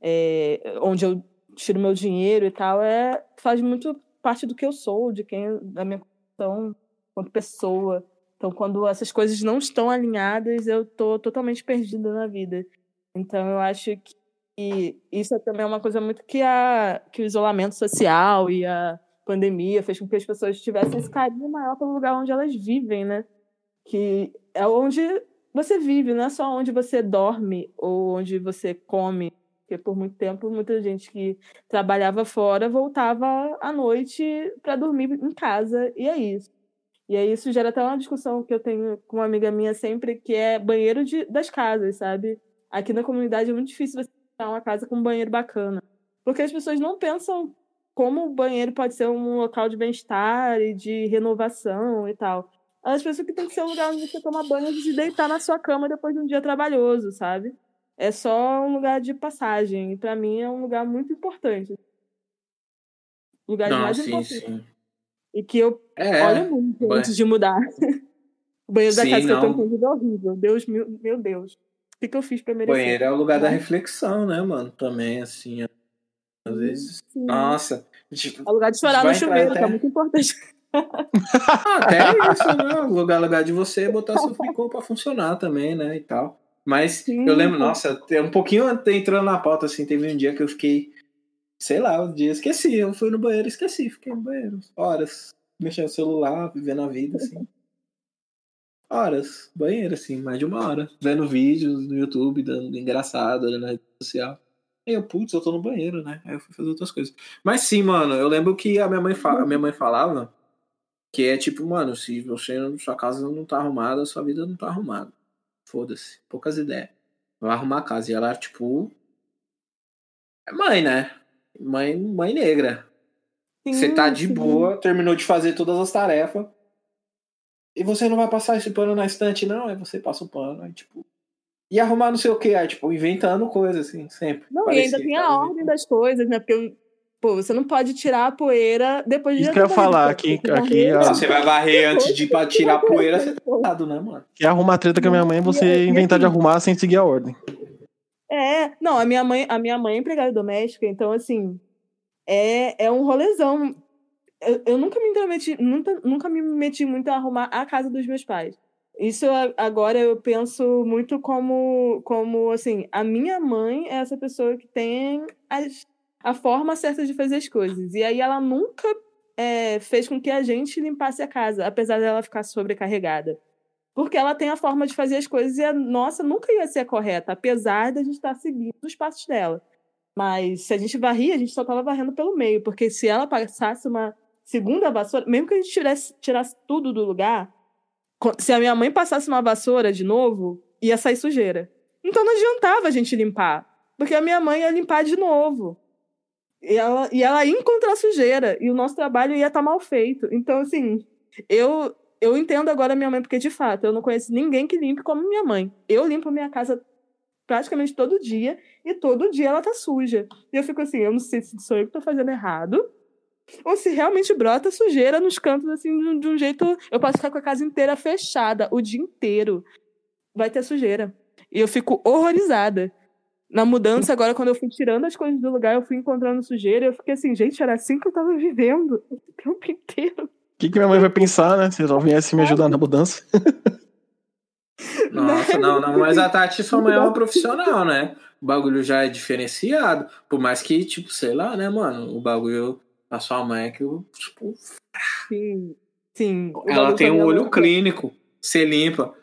é, onde eu tiro meu dinheiro e tal, é, faz muito parte do que eu sou, de quem da minha condição quanto pessoa. Então, quando essas coisas não estão alinhadas, eu tô totalmente perdida na vida. Então, eu acho que isso é também uma coisa muito que, a, que o isolamento social e a pandemia fez com que as pessoas tivessem esse carinho maior pelo lugar onde elas vivem, né? Que é onde você vive, não é só onde você dorme ou onde você come. Porque por muito tempo, muita gente que trabalhava fora voltava à noite para dormir em casa, e é isso. E aí isso gera até uma discussão que eu tenho com uma amiga minha sempre, que é banheiro de, das casas, sabe? Aqui na comunidade é muito difícil você uma casa com um banheiro bacana. Porque as pessoas não pensam como o banheiro pode ser um local de bem-estar e de renovação e tal. Elas pensam que tem que ser um lugar onde você toma banho antes de deitar na sua cama depois de um dia trabalhoso, sabe? É só um lugar de passagem. E pra mim é um lugar muito importante. Lugar de Não, mais sim, importante. sim. E que eu É, olho muito banho. antes de mudar. o banheiro da Sim, casa que eu tô não. inclusive é horrível. Deus, meu, meu Deus. O que, que eu fiz pra merecer? banheiro é o lugar da Né? reflexão, né, mano? Também, assim. Às vezes. Sim. Nossa. Tipo, É lugar de chorar no chuveiro, até- que é muito importante. até isso, né? O lugar, lugar de você botar seu ficou pra funcionar também, né? E tal. Mas Sim, eu lembro, nossa, um pouquinho antes entrando na pauta, assim, teve um dia que eu fiquei. Sei lá, um dia esqueci. Eu fui no banheiro, esqueci, fiquei no banheiro. Horas. Mexendo no celular, vivendo a vida, assim. Horas. Banheiro, assim, mais de uma hora. Vendo vídeos no YouTube, dando engraçado, olhando na rede social. Aí eu, putz, eu tô no banheiro, né? Aí eu fui fazer outras coisas. Mas sim, mano, eu lembro que a minha mãe, a minha mãe falava que é tipo, mano, se você, sua casa não tá arrumada, sua vida não tá arrumada. Foda-se. Poucas ideias. Vai arrumar a casa. E ela, tipo. É mãe, né? Mãe, mãe negra. Você tá de sim. boa, terminou de fazer todas as tarefas. E você não vai passar esse pano na estante, não? Aí você passa o pano, aí tipo. E arrumar não sei o que, aí, tipo, inventando coisa, assim, sempre. Não, e Parecia ainda tem a ordem das coisas, né? Porque Pô, você não pode tirar a poeira depois de Isso que eu ia falar, aqui, aqui Se você vai varrer antes de pra tirar a poeira, você tá errado, né, mano? que arrumar treta com a minha mãe você inventar de arrumar sem seguir a ordem. É, não, a minha mãe, a minha mãe é empregada doméstica, então assim, é, é um rolezão. Eu, eu nunca me intrometi, nunca, nunca me meti muito a arrumar a casa dos meus pais. Isso a- agora eu penso muito como, como assim, a minha mãe é essa pessoa que tem as, a forma certa de fazer as coisas. E aí ela nunca é, fez com que a gente limpasse a casa, apesar dela ficar sobrecarregada. Porque ela tem a forma de fazer as coisas e a nossa nunca ia ser a correta, apesar da gente estar seguindo os passos dela. Mas se a gente varria, a gente só estava varrendo pelo meio, porque se ela passasse uma segunda vassoura, mesmo que a gente tirasse, tirasse tudo do lugar, se a minha mãe passasse uma vassoura de novo, ia sair sujeira. Então não adiantava a gente limpar, porque a minha mãe ia limpar de novo. E ela, e ela ia encontrar sujeira, e o nosso trabalho ia estar mal feito. Então, assim, eu, eu entendo agora a minha mãe, porque de fato eu não conheço ninguém que limpe como minha mãe. Eu limpo minha casa praticamente todo dia, e todo dia ela tá suja. E eu fico assim, eu não sei se sou eu que tô fazendo errado, ou se realmente brota sujeira nos cantos, assim, de um, de um jeito. Eu posso ficar com a casa inteira fechada o dia inteiro. Vai ter sujeira. E eu fico horrorizada. Na mudança, agora, quando eu fui tirando as coisas do lugar, eu fui encontrando sujeira. Eu fiquei assim, gente, era assim que eu tava vivendo o tempo inteiro. O que, que minha mãe vai pensar, né? Se ela viesse me ajudar na mudança. Nossa, não, não, mas a Tati, sua mãe é uma profissional, né? O bagulho já é diferenciado. Por mais que, tipo, sei lá, né, mano? O bagulho da sua mãe é que, o, tipo, Sim. Sim. Ela tem um minha olho clínico. Você limpa.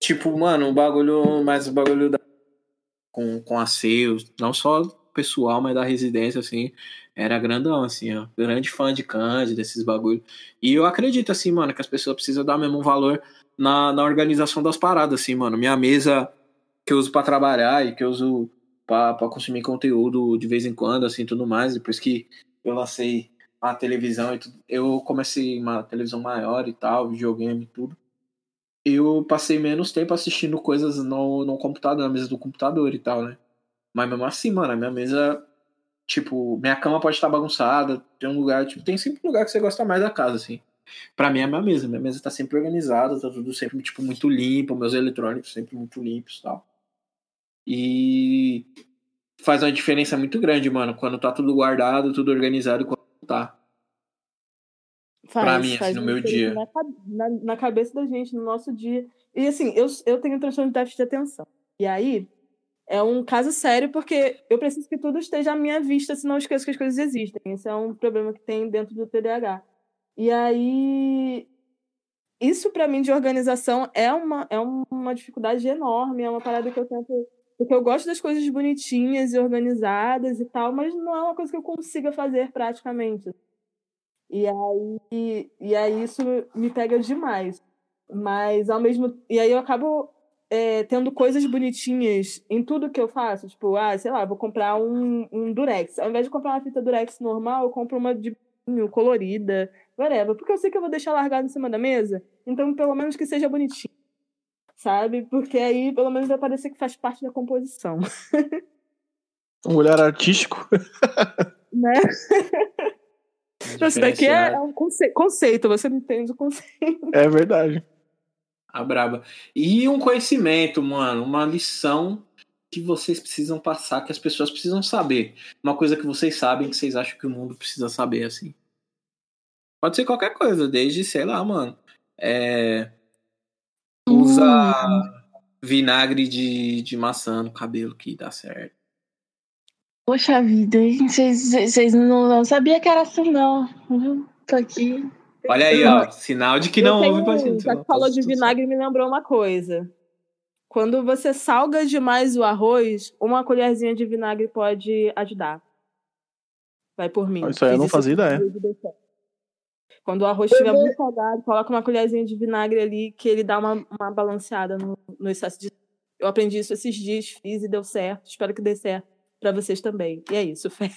Tipo, mano, o bagulho, mas o bagulho da, com, com asseio, não só pessoal, mas da residência, assim, era grandão, assim, ó. Grande fã de Candy, desses bagulhos. E eu acredito, assim, mano, que as pessoas precisam dar mesmo valor na, na organização das paradas, assim, mano. Minha mesa que eu uso pra trabalhar e que eu uso pra, pra consumir conteúdo de vez em quando, assim, tudo mais. Depois que eu lancei a televisão e tudo, eu comecei uma televisão maior e tal, videogame e tudo. Eu passei menos tempo assistindo coisas no, no computador, na mesa do computador e tal, né? Mas mesmo assim, mano, a minha mesa, tipo, minha cama pode estar bagunçada, tem um lugar, tipo, tem sempre um lugar que você gosta mais da casa, assim. Pra mim é a minha mesa, minha mesa tá sempre organizada, tá tudo sempre, tipo, muito limpo, meus eletrônicos sempre muito limpos e tal. E faz uma diferença muito grande, mano, quando tá tudo guardado, tudo organizado quando tá. Faz, Pra mim, assim, no meu dia. Na, na, na cabeça da gente, no nosso dia. E assim, eu, eu tenho transtorno de déficit de atenção. E aí, é um caso sério, porque eu preciso que tudo esteja à minha vista, senão eu esqueço que as coisas existem. Esse é um problema que tem dentro do TDAH. E aí, isso pra mim de organização é uma, é uma dificuldade enorme, é uma parada que eu tento. Porque eu gosto das coisas bonitinhas e organizadas e tal, mas não é uma coisa que eu consiga fazer praticamente. E aí, e aí isso me pega demais. Mas ao mesmo e aí eu acabo é, tendo coisas bonitinhas em tudo que eu faço. Tipo, ah, sei lá, vou comprar um, um durex. Ao invés de comprar uma fita durex normal, eu compro uma de vinho, colorida, whatever. Porque eu sei que eu vou deixar largado em cima da mesa. Então, pelo menos que seja bonitinho. Sabe? Porque aí, pelo menos, vai parecer que faz parte da composição. Um olhar artístico. Né? Então, isso daqui é, é um conce- conceito, você não entende o conceito. É verdade. A braba. E um conhecimento, mano, uma lição que vocês precisam passar, que as pessoas precisam saber. Uma coisa que vocês sabem, que vocês acham que o mundo precisa saber, assim. Pode ser qualquer coisa, desde, sei lá, mano. É... Usa vinagre de, de maçã no cabelo que dá certo. Poxa vida, hein? Vocês vocês não, não sabia que era assim, não. Tô aqui. Olha aí, ó. Sinal de que não Eu ouve pra gente. Já que falou de vinagre, me lembrou uma coisa. Quando você salga demais o arroz, uma colherzinha de vinagre pode ajudar. Vai por mim. Isso aí eu não fazia ideia. arroz e deu certo. Quando o arroz estiver muito salgado, coloca uma colherzinha de vinagre ali, que ele dá uma, uma balanceada no, no excesso de. Eu aprendi isso esses dias, fiz e deu certo. Espero que dê certo pra vocês também. E é isso, Fé.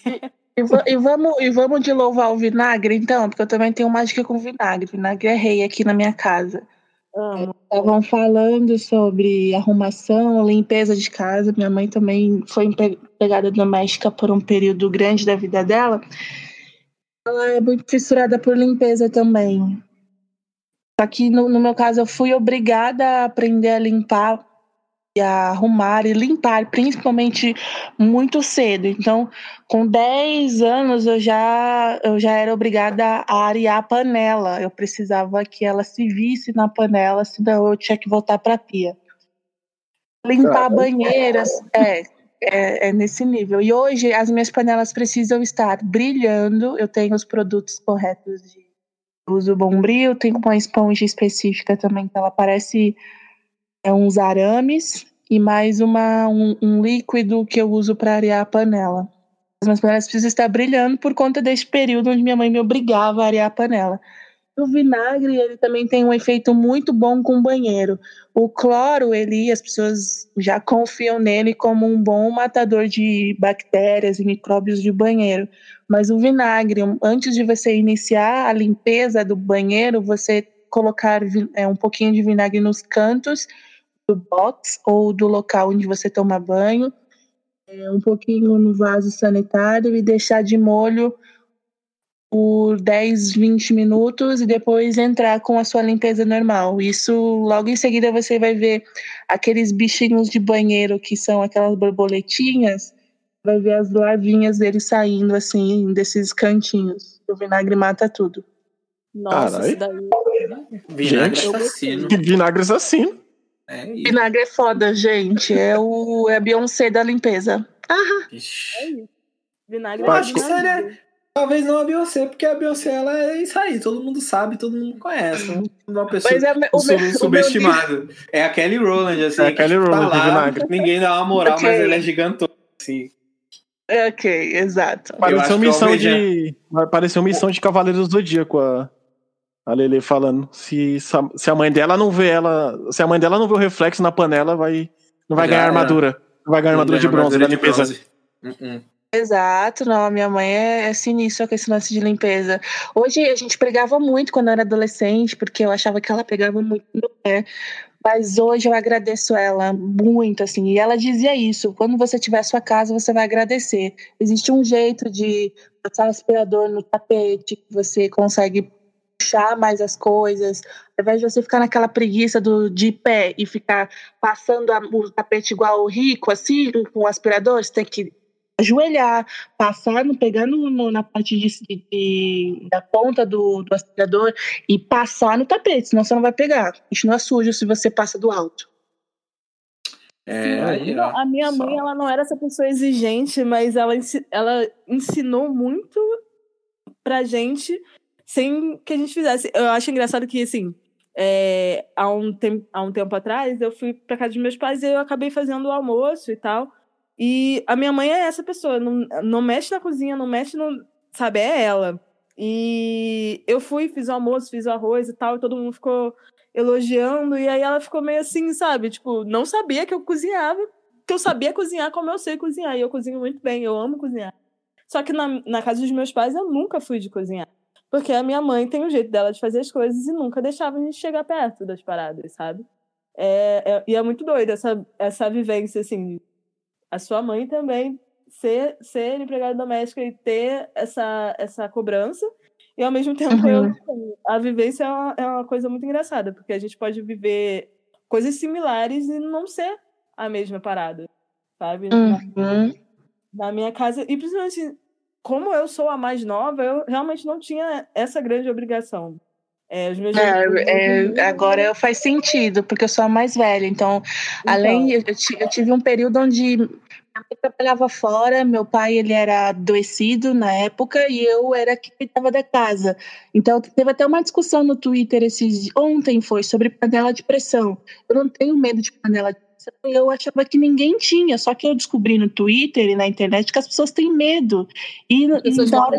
E, e vamos, e vamos de louvar o vinagre, então? Porque eu também tenho mágica com vinagre. Vinagre é rei aqui na minha casa. Amo. estavam falando sobre arrumação, limpeza de casa. Minha mãe também foi empregada doméstica por um período grande da vida dela. Ela é muito fissurada por limpeza também. Só que no, no meu caso eu fui obrigada a aprender a limpar e a arrumar e limpar, principalmente muito cedo. Então, com 10 anos eu já eu já era obrigada a arear a panela. Eu precisava que ela se visse na panela, senão eu tinha que voltar para a pia. Limpar banheiras, é, é, é, nesse nível. E hoje as minhas panelas precisam estar brilhando. Eu tenho os produtos corretos de uso bombril, tenho uma esponja específica também que ela parece é uns arames e mais uma, um, um líquido que eu uso para arear a panela. As minhas panelas precisam estar brilhando por conta desse período onde minha mãe me obrigava a arear a panela. O vinagre ele também tem um efeito muito bom com o banheiro. O cloro, ele, as pessoas já confiam nele como um bom matador de bactérias e micróbios de banheiro. Mas o vinagre, antes de você iniciar a limpeza do banheiro, você colocar é, um pouquinho de vinagre nos cantos do box ou do local onde você toma banho, é, um pouquinho no vaso sanitário e deixar de molho por 10, 20 minutos e depois entrar com a sua limpeza normal. Isso logo em seguida você vai ver aqueles bichinhos de banheiro que são aquelas borboletinhas, vai ver as larvinhas deles saindo assim desses cantinhos. O vinagre mata tudo. Nossa, Carai. isso daí. Vinagre assassino. Vinagre assassino. É Vinagre é foda, gente. É, o, é a Beyoncé da limpeza. Aham. É isso. Vinagre Eu é acho que seria. Talvez não a Beyoncé, porque a Beyoncé ela é isso aí, todo mundo sabe, todo mundo conhece. Uma pessoa é, o sub, subestimada. É a Kelly Rowland, assim. É a Kelly Rowland, tá lá, ninguém dá uma moral, okay. mas ela é gigantona, assim. Ok, exato. Pareceu missão de. Pareceu missão de Cavaleiros do Zodíaco a, a Lele falando. Se, se a mãe dela não vê ela. Se a mãe dela não vê o reflexo na panela, vai, não vai Já ganhar armadura. Não vai ganhar armadura de bronze da limpeza. Bronze. Uh -uh. Exato, não, a minha mãe é, é sinistra com esse lance de limpeza. Hoje a gente pregava muito quando eu era adolescente, porque eu achava que ela pegava muito no pé. Mas hoje eu agradeço ela muito, assim. E ela dizia isso: quando você tiver sua casa, você vai agradecer. Existe um jeito de passar aspirador no tapete, que você consegue puxar mais as coisas, ao invés de você ficar naquela preguiça do, de pé e ficar passando a, o tapete igual o rico, assim, com o aspirador, você tem que ajoelhar, passar, no, pegar no, na parte de, de, da ponta do, do aspirador e passar no tapete, senão você não vai pegar. Continua sujo se você passa do alto. É, aí, ó, a minha mãe, ela não era essa pessoa exigente, mas ela, ela ensinou muito pra gente sem que a gente fizesse. Eu acho engraçado que, assim, é, há, um tempo, há um tempo atrás, eu fui pra casa dos meus pais e eu acabei fazendo o almoço e tal. E a minha mãe é essa pessoa, não, não mexe na cozinha, não mexe no. Sabe, é ela. E eu fui, fiz o almoço, fiz o arroz e tal, e todo mundo ficou elogiando, e aí ela ficou meio assim, sabe? Tipo, não sabia que eu cozinhava, que eu sabia cozinhar como eu sei cozinhar, e eu cozinho muito bem, eu amo cozinhar. Só que na, na casa dos meus pais eu nunca fui de cozinhar. Porque a minha mãe tem o um jeito dela de fazer as coisas e nunca deixava a gente chegar perto das paradas, sabe? É, é, e é muito doido essa, essa vivência, assim, a sua mãe também ser, ser empregada doméstica e ter essa, essa cobrança. E ao mesmo tempo, uhum. eu, a vivência é uma, é uma coisa muito engraçada, porque a gente pode viver coisas similares e não ser a mesma parada, sabe? Uhum. Na, na minha casa, e principalmente como eu sou a mais nova, eu realmente não tinha essa grande obrigação. É, é, é, agora faz sentido, porque eu sou a mais velha. Então, então além, eu, eu, tive um período onde minha mãe trabalhava fora, meu pai ele era adoecido na época e eu era que cuidava da casa. Então, teve até uma discussão no Twitter esses ontem foi sobre panela de pressão. Eu não tenho medo de panela de pressão. Eu achava que ninguém tinha, só que eu descobri no Twitter e na internet que as pessoas têm medo. E, e na hora,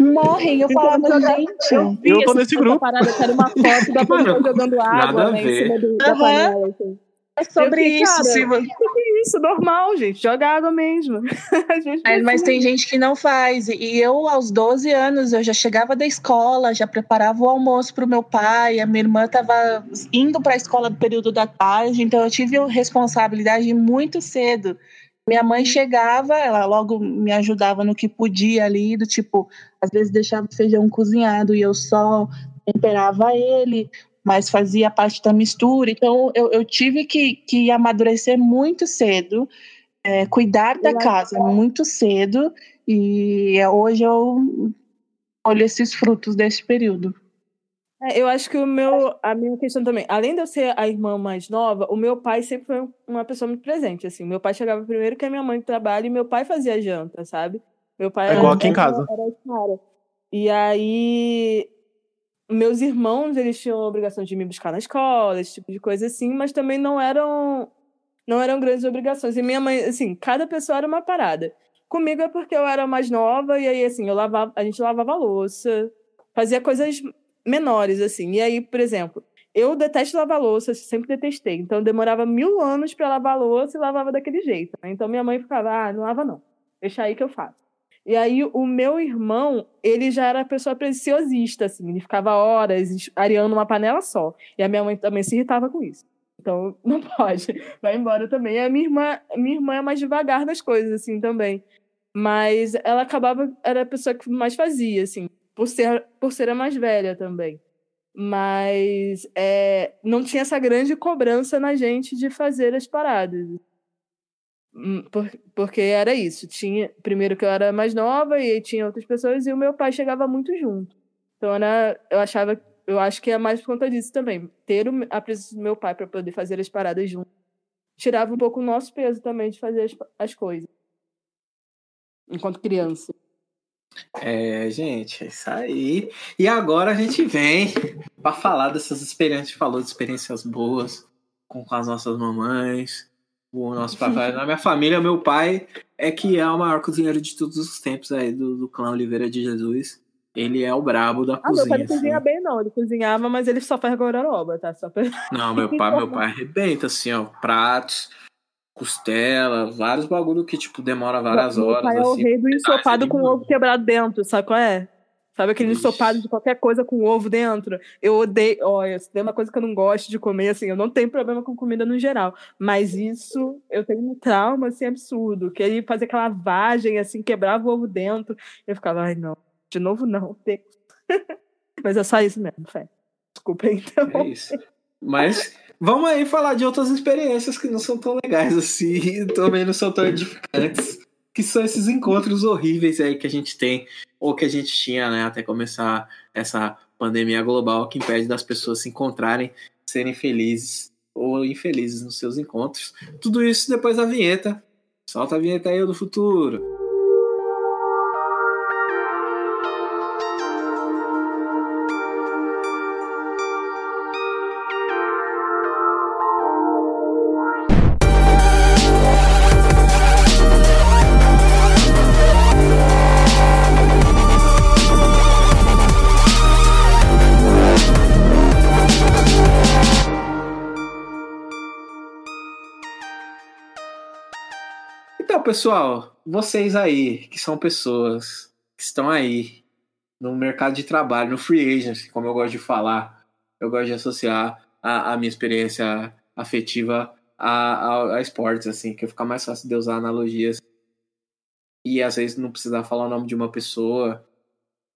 morrem. Eu falava, então, gente. Eu, eu tô nesse grupo. Parada, era uma foto da pessoa jogando água né, em cima do, da panela. Assim. É sobre Eu isso, cara, se Que isso, normal, gente. Joga água mesmo. Vezes É, mas tem gente que não faz. E eu, aos 12 anos, eu já chegava da escola, já preparava o almoço para o meu pai. A minha irmã estava indo para a escola no período da tarde, então eu tive responsabilidade muito cedo. Minha mãe chegava, ela logo me ajudava no que podia ali, do tipo, às vezes deixava o feijão cozinhado e eu só temperava ele, mas fazia parte da mistura. Então eu, eu tive que, que amadurecer muito cedo é, cuidar da casa muito cedo e hoje eu olho esses frutos desse período. É, eu acho que o meu, a minha questão também, além de eu ser a irmã mais nova, o meu pai sempre foi uma pessoa muito presente, assim. Meu pai chegava primeiro que a minha mãe trabalha e meu pai fazia janta, sabe? Meu pai É igual era- aqui em casa. Era. E aí, meus irmãos, eles tinham a obrigação de me buscar na escola, esse tipo de coisa assim, mas também não eram não eram grandes obrigações. E minha mãe, assim, cada pessoa era uma parada. Comigo é porque eu era mais nova e aí assim, eu lavava, a gente lavava a louça, fazia coisas menores assim. E aí, por exemplo, eu detesto lavar louça, sempre detestei. Então demorava mil anos para lavar louça e lavava daquele jeito. né? Então minha mãe ficava, ah, não lava não, deixa aí que eu faço. E aí o meu irmão, ele já era pessoa preciosista, assim, ele ficava horas areando uma panela só. E a minha mãe também se irritava com isso. Então, não pode. Vai embora também. E a minha irmã, minha irmã é mais devagar nas coisas, assim, também. Mas ela acabava, era a pessoa que mais fazia, assim, por ser, por ser a mais velha também. Mas é, não tinha essa grande cobrança na gente de fazer as paradas. Hum, por- porque era isso. Tinha, primeiro que eu era mais nova e tinha outras pessoas e o meu pai chegava muito junto. Então era, eu achava, eu acho que é mais por conta disso também. Ter a presença do meu pai para poder fazer as paradas junto tirava um pouco o nosso peso também de fazer as, as coisas. Enquanto criança. É, gente, é isso aí. E agora a gente vem para falar dessas experiências, a gente falou de experiências boas com, com as nossas mamães, o nosso papai. Na minha família, meu pai é que é o maior cozinheiro de todos os tempos aí do, do clã Oliveira de Jesus. Ele é o brabo da Ah, meu pai cozinha. não cozinha assim. bem, não. Ele cozinhava, mas ele só faz gororoba, tá? Só pra... Não, meu pai, meu pai arrebenta, assim, ó, pratos, costela, vários bagulho que, tipo, demora várias Meu horas, pai é o assim. rei do ensopado com ovo quebrado dentro, sabe qual é? Sabe aquele Ixi. ensopado de qualquer coisa com ovo dentro? Eu odeio. Olha, se tem uma coisa que eu não gosto de comer, assim, eu não tenho problema com comida no geral. Mas isso, eu tenho um trauma, assim, absurdo. Que ele fazia aquela lavagem, assim, quebrava o ovo dentro. Eu ficava, ai, não, de novo não. Mas é só isso mesmo, fé. Desculpa, então. É isso. Mas vamos aí falar de outras experiências que não são tão legais assim, e também não são tão edificantes, que são esses encontros horríveis aí que a gente tem, ou que a gente tinha, né, até começar essa pandemia global que impede das pessoas se encontrarem, serem felizes ou infelizes nos seus encontros. Tudo isso depois da vinheta. Solta a vinheta aí do futuro. Pessoal, vocês aí, que são pessoas que estão aí no mercado de trabalho, no free agency, como eu gosto de falar, eu gosto de associar a, a minha experiência afetiva a, a, a esportes, assim, que fica mais fácil de usar analogias. E às vezes não precisar falar o nome de uma pessoa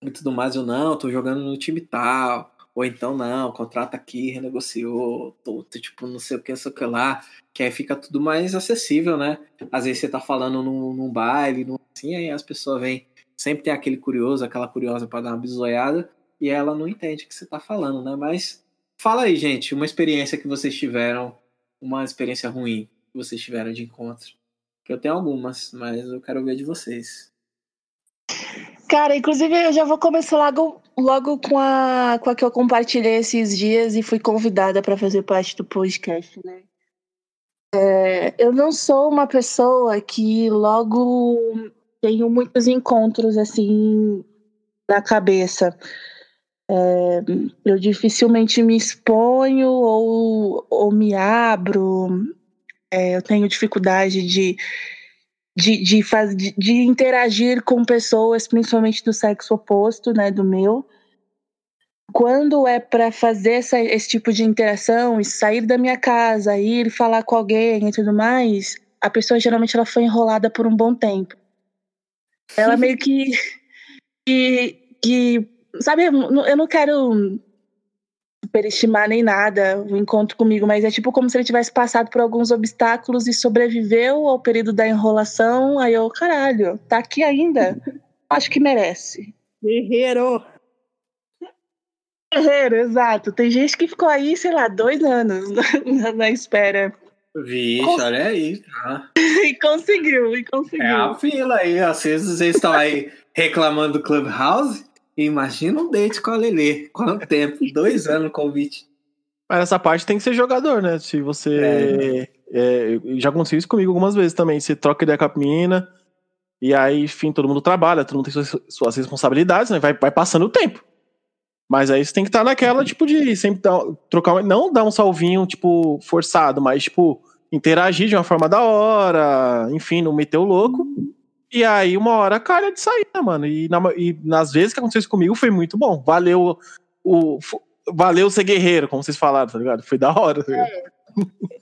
e tudo mais, eu não, tô jogando no time tal, ou então não, contrata aqui, renegociou, tô, tô, tipo, não sei o que, não sei o que lá, que aí fica tudo mais acessível, né? Às vezes você tá falando num, num baile, num, assim, aí as pessoas vêm, sempre tem aquele curioso, aquela curiosa para dar uma bisoiada, e ela não entende o que você tá falando, né? Mas fala aí, gente, uma experiência que vocês tiveram, uma experiência ruim que vocês tiveram de encontro. Que eu tenho algumas, mas eu quero ver de vocês. Cara, inclusive eu já vou começar logo, logo com, a, com a que eu compartilhei esses dias e fui convidada para fazer parte do podcast, né? É, eu não sou uma pessoa que logo tenho muitos encontros assim na cabeça. É, eu dificilmente me exponho ou, ou me abro. É, eu tenho dificuldade de, de, de, faz, de, de interagir com pessoas, principalmente do sexo oposto, né, do meu. Quando é para fazer essa, esse tipo de interação, sair da minha casa, ir falar com alguém e tudo mais, a pessoa geralmente ela foi enrolada por um bom tempo. Ela meio que, que, que sabe, eu não quero superestimar nem nada o encontro comigo, mas é tipo como se ele tivesse passado por alguns obstáculos e sobreviveu ao período da enrolação. Aí eu, caralho, tá aqui ainda? Acho que merece. Guerreiro! Guerreiro, exato. Tem gente que ficou aí, sei lá, dois anos na, na espera. Vixe, Cons... olha aí. Tá. e conseguiu, e conseguiu. É a fila aí, às vezes vocês estão aí reclamando do Clubhouse. Imagina um date com a Lelê. Quanto tempo? Dois anos o convite. Mas essa parte tem que ser jogador, né? Se você. É. É, já aconteceu isso comigo algumas vezes também. Você troca ideia com a menina, e aí, enfim, todo mundo trabalha, todo mundo tem suas, suas responsabilidades, né? Vai, vai passando o tempo. Mas aí você tem que estar naquela, tipo, de sempre dar, trocar. Não dar um salvinho, tipo, forçado, mas, tipo, interagir de uma forma da hora, enfim, não meter o louco. E aí, uma hora calha de sair, né, mano? E, na, e nas vezes que aconteceu isso comigo, foi muito bom. Valeu o. Valeu ser guerreiro, como vocês falaram, tá ligado? Foi da hora. Tá é.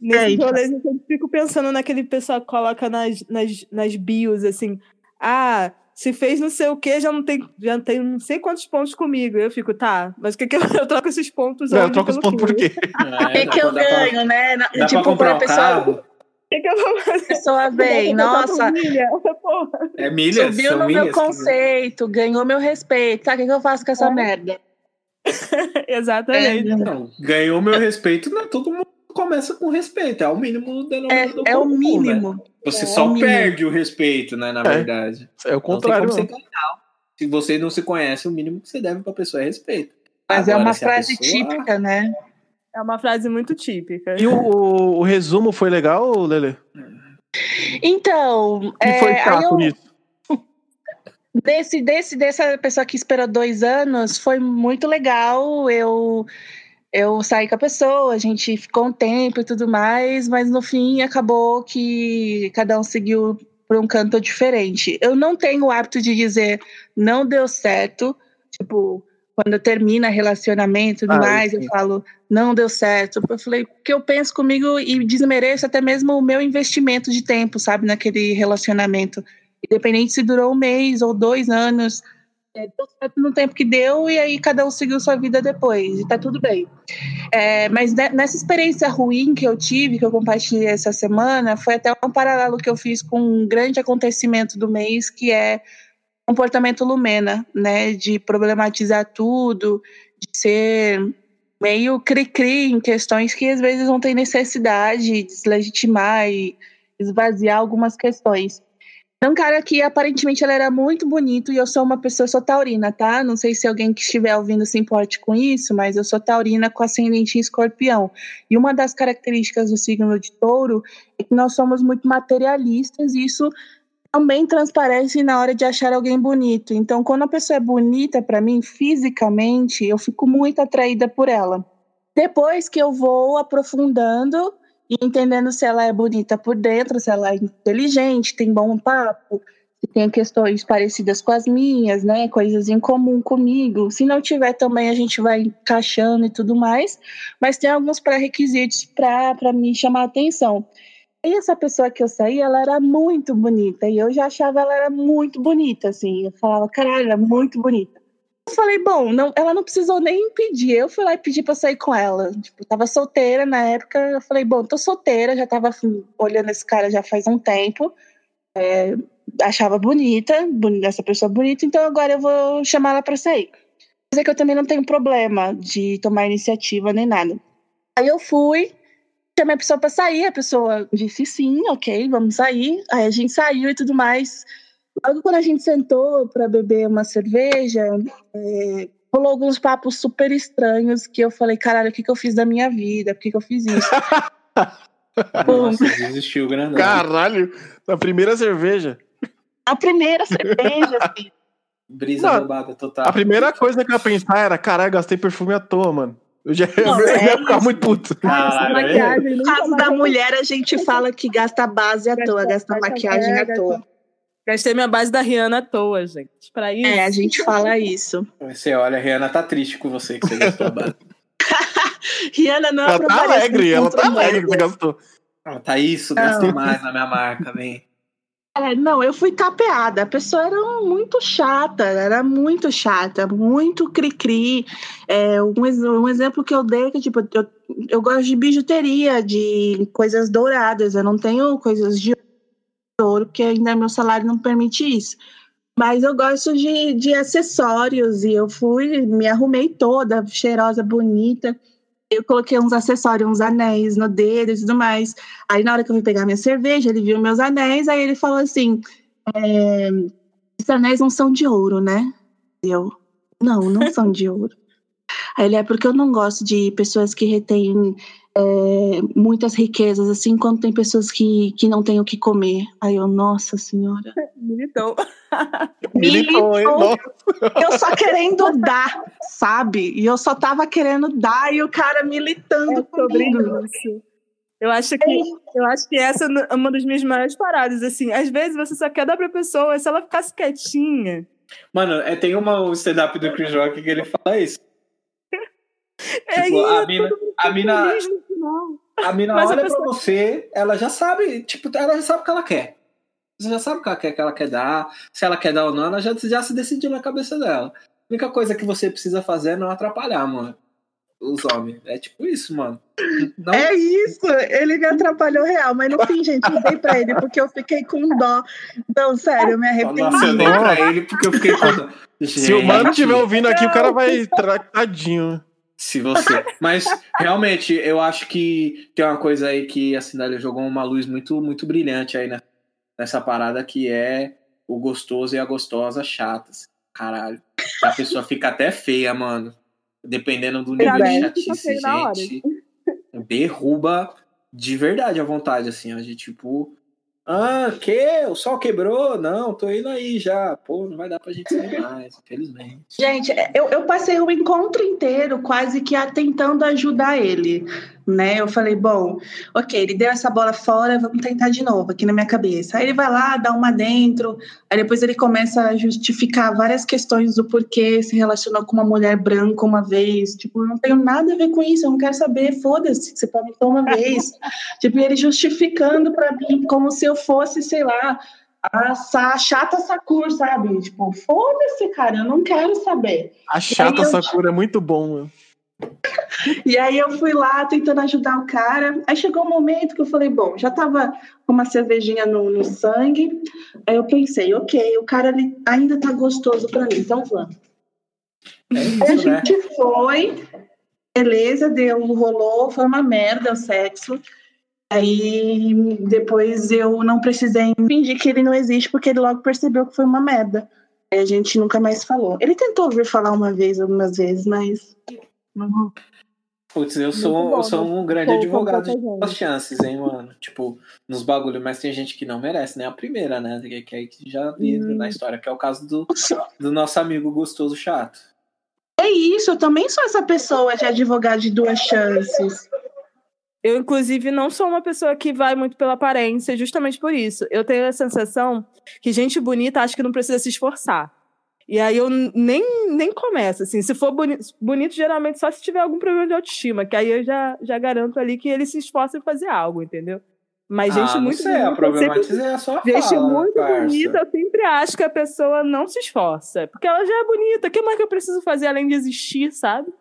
Nesse é, rolê, eu fico pensando naquele pessoal que coloca nas, nas, nas bios, assim, ah, se fez não sei o que, já não tem, já tem não sei quantos pontos comigo. Eu fico, tá, mas o que, que eu, eu troco esses pontos? Não, eu troco os pontos por quê? O que, que eu ganho, pra, né? Dá tipo, pra comprar um pessoa. Carro. Que, que eu vou fazer? A pessoa vem, nossa. Milha. É milha. Subiu no meu conceito, ganhou meu respeito. Tá, o que, que eu faço com essa é. merda? Exatamente. É, não, ganhou meu respeito, não, todo mundo começa com respeito, é o mínimo denominador. É, é o mínimo. Né? Você é só o perde o respeito, né, na é. verdade. É o contrário. Você se você não se conhece, o mínimo que você deve pra pessoa é respeito. Mas Agora, é uma frase pessoa... típica, né? É uma frase muito típica. E o, o, o resumo foi legal, Lele? Então. que é, foi chato eu... nisso? Desse, desse, dessa pessoa que esperou dois anos, foi muito legal. Eu, eu saí com a pessoa, a gente ficou um tempo e tudo mais, mas no fim acabou que cada um seguiu por um canto diferente. Eu não tenho o hábito de dizer não deu certo, tipo, quando termina relacionamento e tudo ah, mais, sim. eu falo, não deu certo. Eu falei, porque eu penso comigo e desmereço até mesmo o meu investimento de tempo, sabe, naquele relacionamento. Independente se durou um mês ou dois anos, é, deu certo no tempo que deu e aí cada um seguiu sua vida depois, e tá tudo bem. É, mas nessa experiência ruim que eu tive, que eu compartilhei essa semana, foi até um paralelo que eu fiz com um grande acontecimento do mês, que é comportamento Lumena, né? De problematizar tudo, de ser meio cri-cri em questões que às vezes não tem necessidade de deslegitimar e esvaziar algumas questões. É um cara que aparentemente ele era muito bonito e eu sou uma pessoa, sou taurina, tá? Não sei se alguém que estiver ouvindo se importe com isso, mas eu sou taurina com ascendente em escorpião. E uma das características do signo de touro é que nós somos muito materialistas e isso também transparece na hora de achar alguém bonito. Então, quando a pessoa é bonita para mim, fisicamente, eu fico muito atraída por ela. Depois que eu vou aprofundando e entendendo se ela é bonita por dentro, se ela é inteligente, tem bom papo, se tem questões parecidas com as minhas, né, coisas em comum comigo. Se não tiver também a gente vai encaixando e tudo mais, mas tem alguns pré-requisitos para me chamar a atenção. E essa pessoa que eu saí, ela era muito bonita. E eu já achava ela era muito bonita, assim. Eu falava, caralho, ela é muito bonita. Eu falei, bom, não, ela não precisou nem pedir. Eu fui lá e pedi pra sair com ela. Tipo, tava solteira na época. Eu falei, bom, tô solteira, já tava assim, olhando esse cara já faz um tempo. É, achava bonita, bonita, essa pessoa bonita, então agora eu vou chamar ela pra sair. Mas é que eu também não tenho problema de tomar iniciativa nem nada. Aí eu fui, chamei a pessoa para sair, a pessoa disse sim, ok, vamos sair. Aí a gente saiu e tudo mais. Logo quando a gente sentou para beber uma cerveja, é, rolou alguns papos super estranhos que eu falei, caralho, o que, que eu fiz da minha vida? Por que, que eu fiz isso? Nossa, desistiu grandão. Caralho, na primeira cerveja. A primeira cerveja, assim. Brisa roubada total. A primeira coisa que eu ia pensar era, caralho, gastei perfume à toa, mano. Eu já Não, eu é ia ficar muito puto. Caralho, é? No caso mais da mulher, a gente fala que gasta base à toa, gasta maquiagem à toa. Gastei minha base da Rihanna à toa, gente. Pra isso. É, a gente fala isso. Você olha, a Rihanna tá triste com você que você gastou a base. Rihanna não Ela tá alegre, ela tá alegre que você gastou. Ah, tá isso, gastei mais na minha marca, vem. É, não, eu fui tapeada. A pessoa era muito chata, era muito chata, muito cri-cri. É, um, um exemplo que eu dei é que, tipo, eu, eu gosto de bijuteria, de coisas douradas. Eu não tenho coisas de ouro, porque ainda meu salário não permite isso. Mas eu gosto de, de acessórios e eu fui, me arrumei toda, cheirosa, bonita. Eu coloquei uns acessórios, uns anéis no dedo e tudo mais. Aí na hora que eu fui pegar minha cerveja, ele viu meus anéis, aí ele falou assim: é, esses anéis não são de ouro, né? Eu, não, não são de ouro. Aí ele é porque eu não gosto de pessoas que retêm é, muitas riquezas, assim, quando tem pessoas que, que não têm o que comer. Aí eu, nossa senhora. Militou. Militou? Militou. Eu só querendo dar, sabe? E eu só tava querendo dar e o cara militando É sobre comigo. isso. Eu acho que eu acho que essa é uma das minhas maiores paradas assim. Às vezes você só quer dar pra pessoa, se ela ficasse quietinha. Mano, é, tem uma um stand-up do Chris Rock que ele fala isso. É Tipo, isso, a mina, a mina, feliz no final. a mina Mas a olha pessoa- pra você, ela já sabe, tipo, ela já sabe o que ela quer. Você já sabe o que ela quer, que ela quer dar. Se ela quer dar ou não, ela já, já se decidiu na cabeça dela. A única coisa que você precisa fazer é não atrapalhar, mano. Os homens. É tipo isso, mano. Não, É isso, ele me atrapalhou real, mas no fim, gente, eu dei pra ele porque eu fiquei com dó. Não, sério, eu me arrependi. Nossa, eu dei pra ele porque eu fiquei com. Se o mano Gente. estiver ouvindo aqui, o cara vai tratadinho. Se você. Mas, realmente, eu acho que tem uma coisa aí que a Cindália jogou uma luz muito, muito brilhante aí né? nessa parada que é o gostoso e a gostosa chatas. Caralho. A pessoa fica até feia, mano. Dependendo do nível de chatice, gente. Derruba de verdade a vontade, assim, ó, de tipo. Ah, que? O sol quebrou? Não, tô indo aí já. Pô, não vai dar pra gente sair mais, infelizmente. Gente, eu, eu passei o encontro inteiro quase que tentando ajudar ele, né? Eu falei, bom, ok, ele deu essa bola fora, vamos tentar de novo aqui na minha cabeça. Aí ele vai lá, dá uma dentro, aí depois ele começa a justificar várias questões do porquê se relacionou com uma mulher branca uma vez. Tipo, eu não tenho nada a ver com isso, eu não quero saber, foda-se, você perguntou uma vez. tipo, ele justificando pra mim como se eu fosse, sei lá, a sa- chata Sakur, sabe? Tipo, foda-se, cara, eu não quero saber. A chata Aí eu- Sakura é muito bom, mano. E aí eu fui lá tentando ajudar o cara. Aí chegou um momento que eu falei, bom, já tava com uma cervejinha no, no sangue. Aí eu pensei, ok, o cara ali ainda tá gostoso pra mim, então vamos. É Aí a isso, né? gente foi, beleza, deu, rolou, foi uma merda o sexo. Aí depois eu não precisei fingir que ele não existe, porque ele logo percebeu que foi uma merda. Aí a gente nunca mais falou. Ele tentou vir falar uma vez, algumas vezes, mas. Putz, eu sou, bom, eu sou um grande Pouco, advogado pouca de as chances, hein, mano? Tipo, nos bagulho, mas tem gente que não merece, né? A primeira, né? Que, que aí que já vi Hum. na história, que é o caso do, do nosso amigo gostoso chato. É isso, eu também sou essa pessoa de advogado de duas chances. Eu, inclusive, não sou uma pessoa que vai muito pela aparência, justamente por isso. Eu tenho a sensação que gente bonita acha que não precisa se esforçar. E aí eu nem, nem começo, assim. Se for boni bonito, geralmente só se tiver algum problema de autoestima, que aí eu já, já garanto ali que ele se esforça em fazer algo, entendeu? Mas gente ah, muito sei, bonita, a eu sempre problematiza é a sua Gente fala, muito parça. bonita, eu sempre acho que a pessoa não se esforça. Porque ela já é bonita. O que mais que eu preciso fazer além de existir, sabe?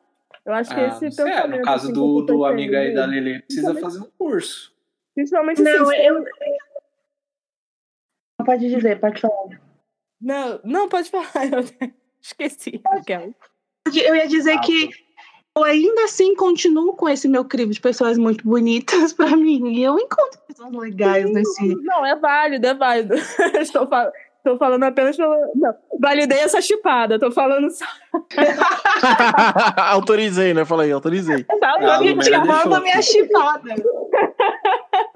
Eu acho que Ah, esse não sei, pensamento. no caso assim, do, que do amigo aí da. Lele, precisa fazer um curso. Principalmente Não, assim, eu. Não pode dizer, pode falar. Não, não, pode falar. Eu esqueci. Aquela. Eu ia dizer Ah, que eu ainda assim continuo com esse meu crivo de pessoas muito bonitas pra mim. E eu encontro pessoas legais nesse. Não, é válido, é válido. Estou, fal... Estou falando apenas pelo. Não, validei essa chipada. Estou falando só. autorizei, né? Falei, autorizei. Tá, Ah, Eu Lumena te deixou. mando a minha chipada.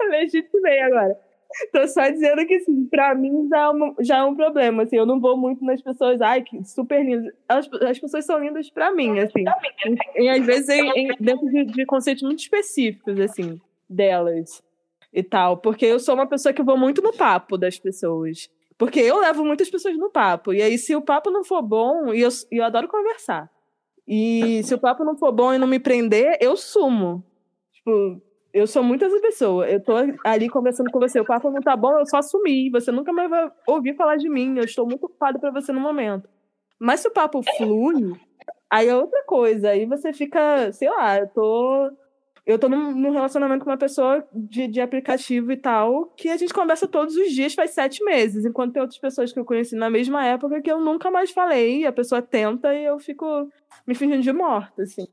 legitimei agora. Tô só dizendo que, assim, pra mim já é, já é um problema, assim, eu não vou muito nas pessoas, ai, que super lindas. As, as pessoas são lindas pra mim, assim. E, e às vezes em, em, dentro de, de conceitos muito específicos, assim, delas e tal. Porque eu sou uma pessoa que vou muito no papo das pessoas. Porque eu levo muitas pessoas no papo. E aí, se o papo não for bom, e eu, eu adoro conversar. E se o papo não for bom e não me prender, eu sumo. Tipo, eu sou muito essa pessoa. Eu tô ali conversando com você, o papo não tá bom, eu só sumi. Você nunca mais vai ouvir falar de mim. Eu estou muito ocupado para você no momento. Mas se o papo flui, aí é outra coisa. Aí você fica, sei lá, eu tô. Eu tô num, num relacionamento com uma pessoa de, de aplicativo e tal, que a gente conversa todos os dias faz sete meses, enquanto tem outras pessoas que eu conheci na mesma época que eu nunca mais falei, a pessoa tenta e eu fico me fingindo de morta, assim.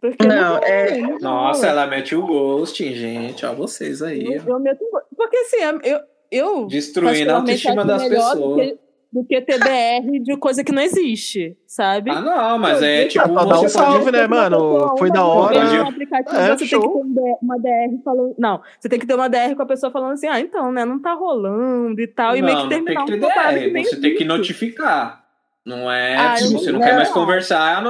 Porque Não, é- não Nossa, rola. ela mete o ghosting, gente. Ó, vocês aí. Eu, eu meto um Porque assim, eu, eu Destruindo a autoestima das pessoas. Do que, do que TBR de coisa que não existe, sabe? Ah, não, mas é tipo. Só dá um pode- salve, né, mano? Foi da hora. No aplicativo, É, você show. tem que ter um uma DR falando. Não, você tem que ter uma DR com a pessoa falando assim, ah, então, né? Não tá rolando e tal. e meio que não tem terminar que ter parada DR. Você tem que existe. notificar. Não é. Ah, se eu- você não não. quer mais conversar, é a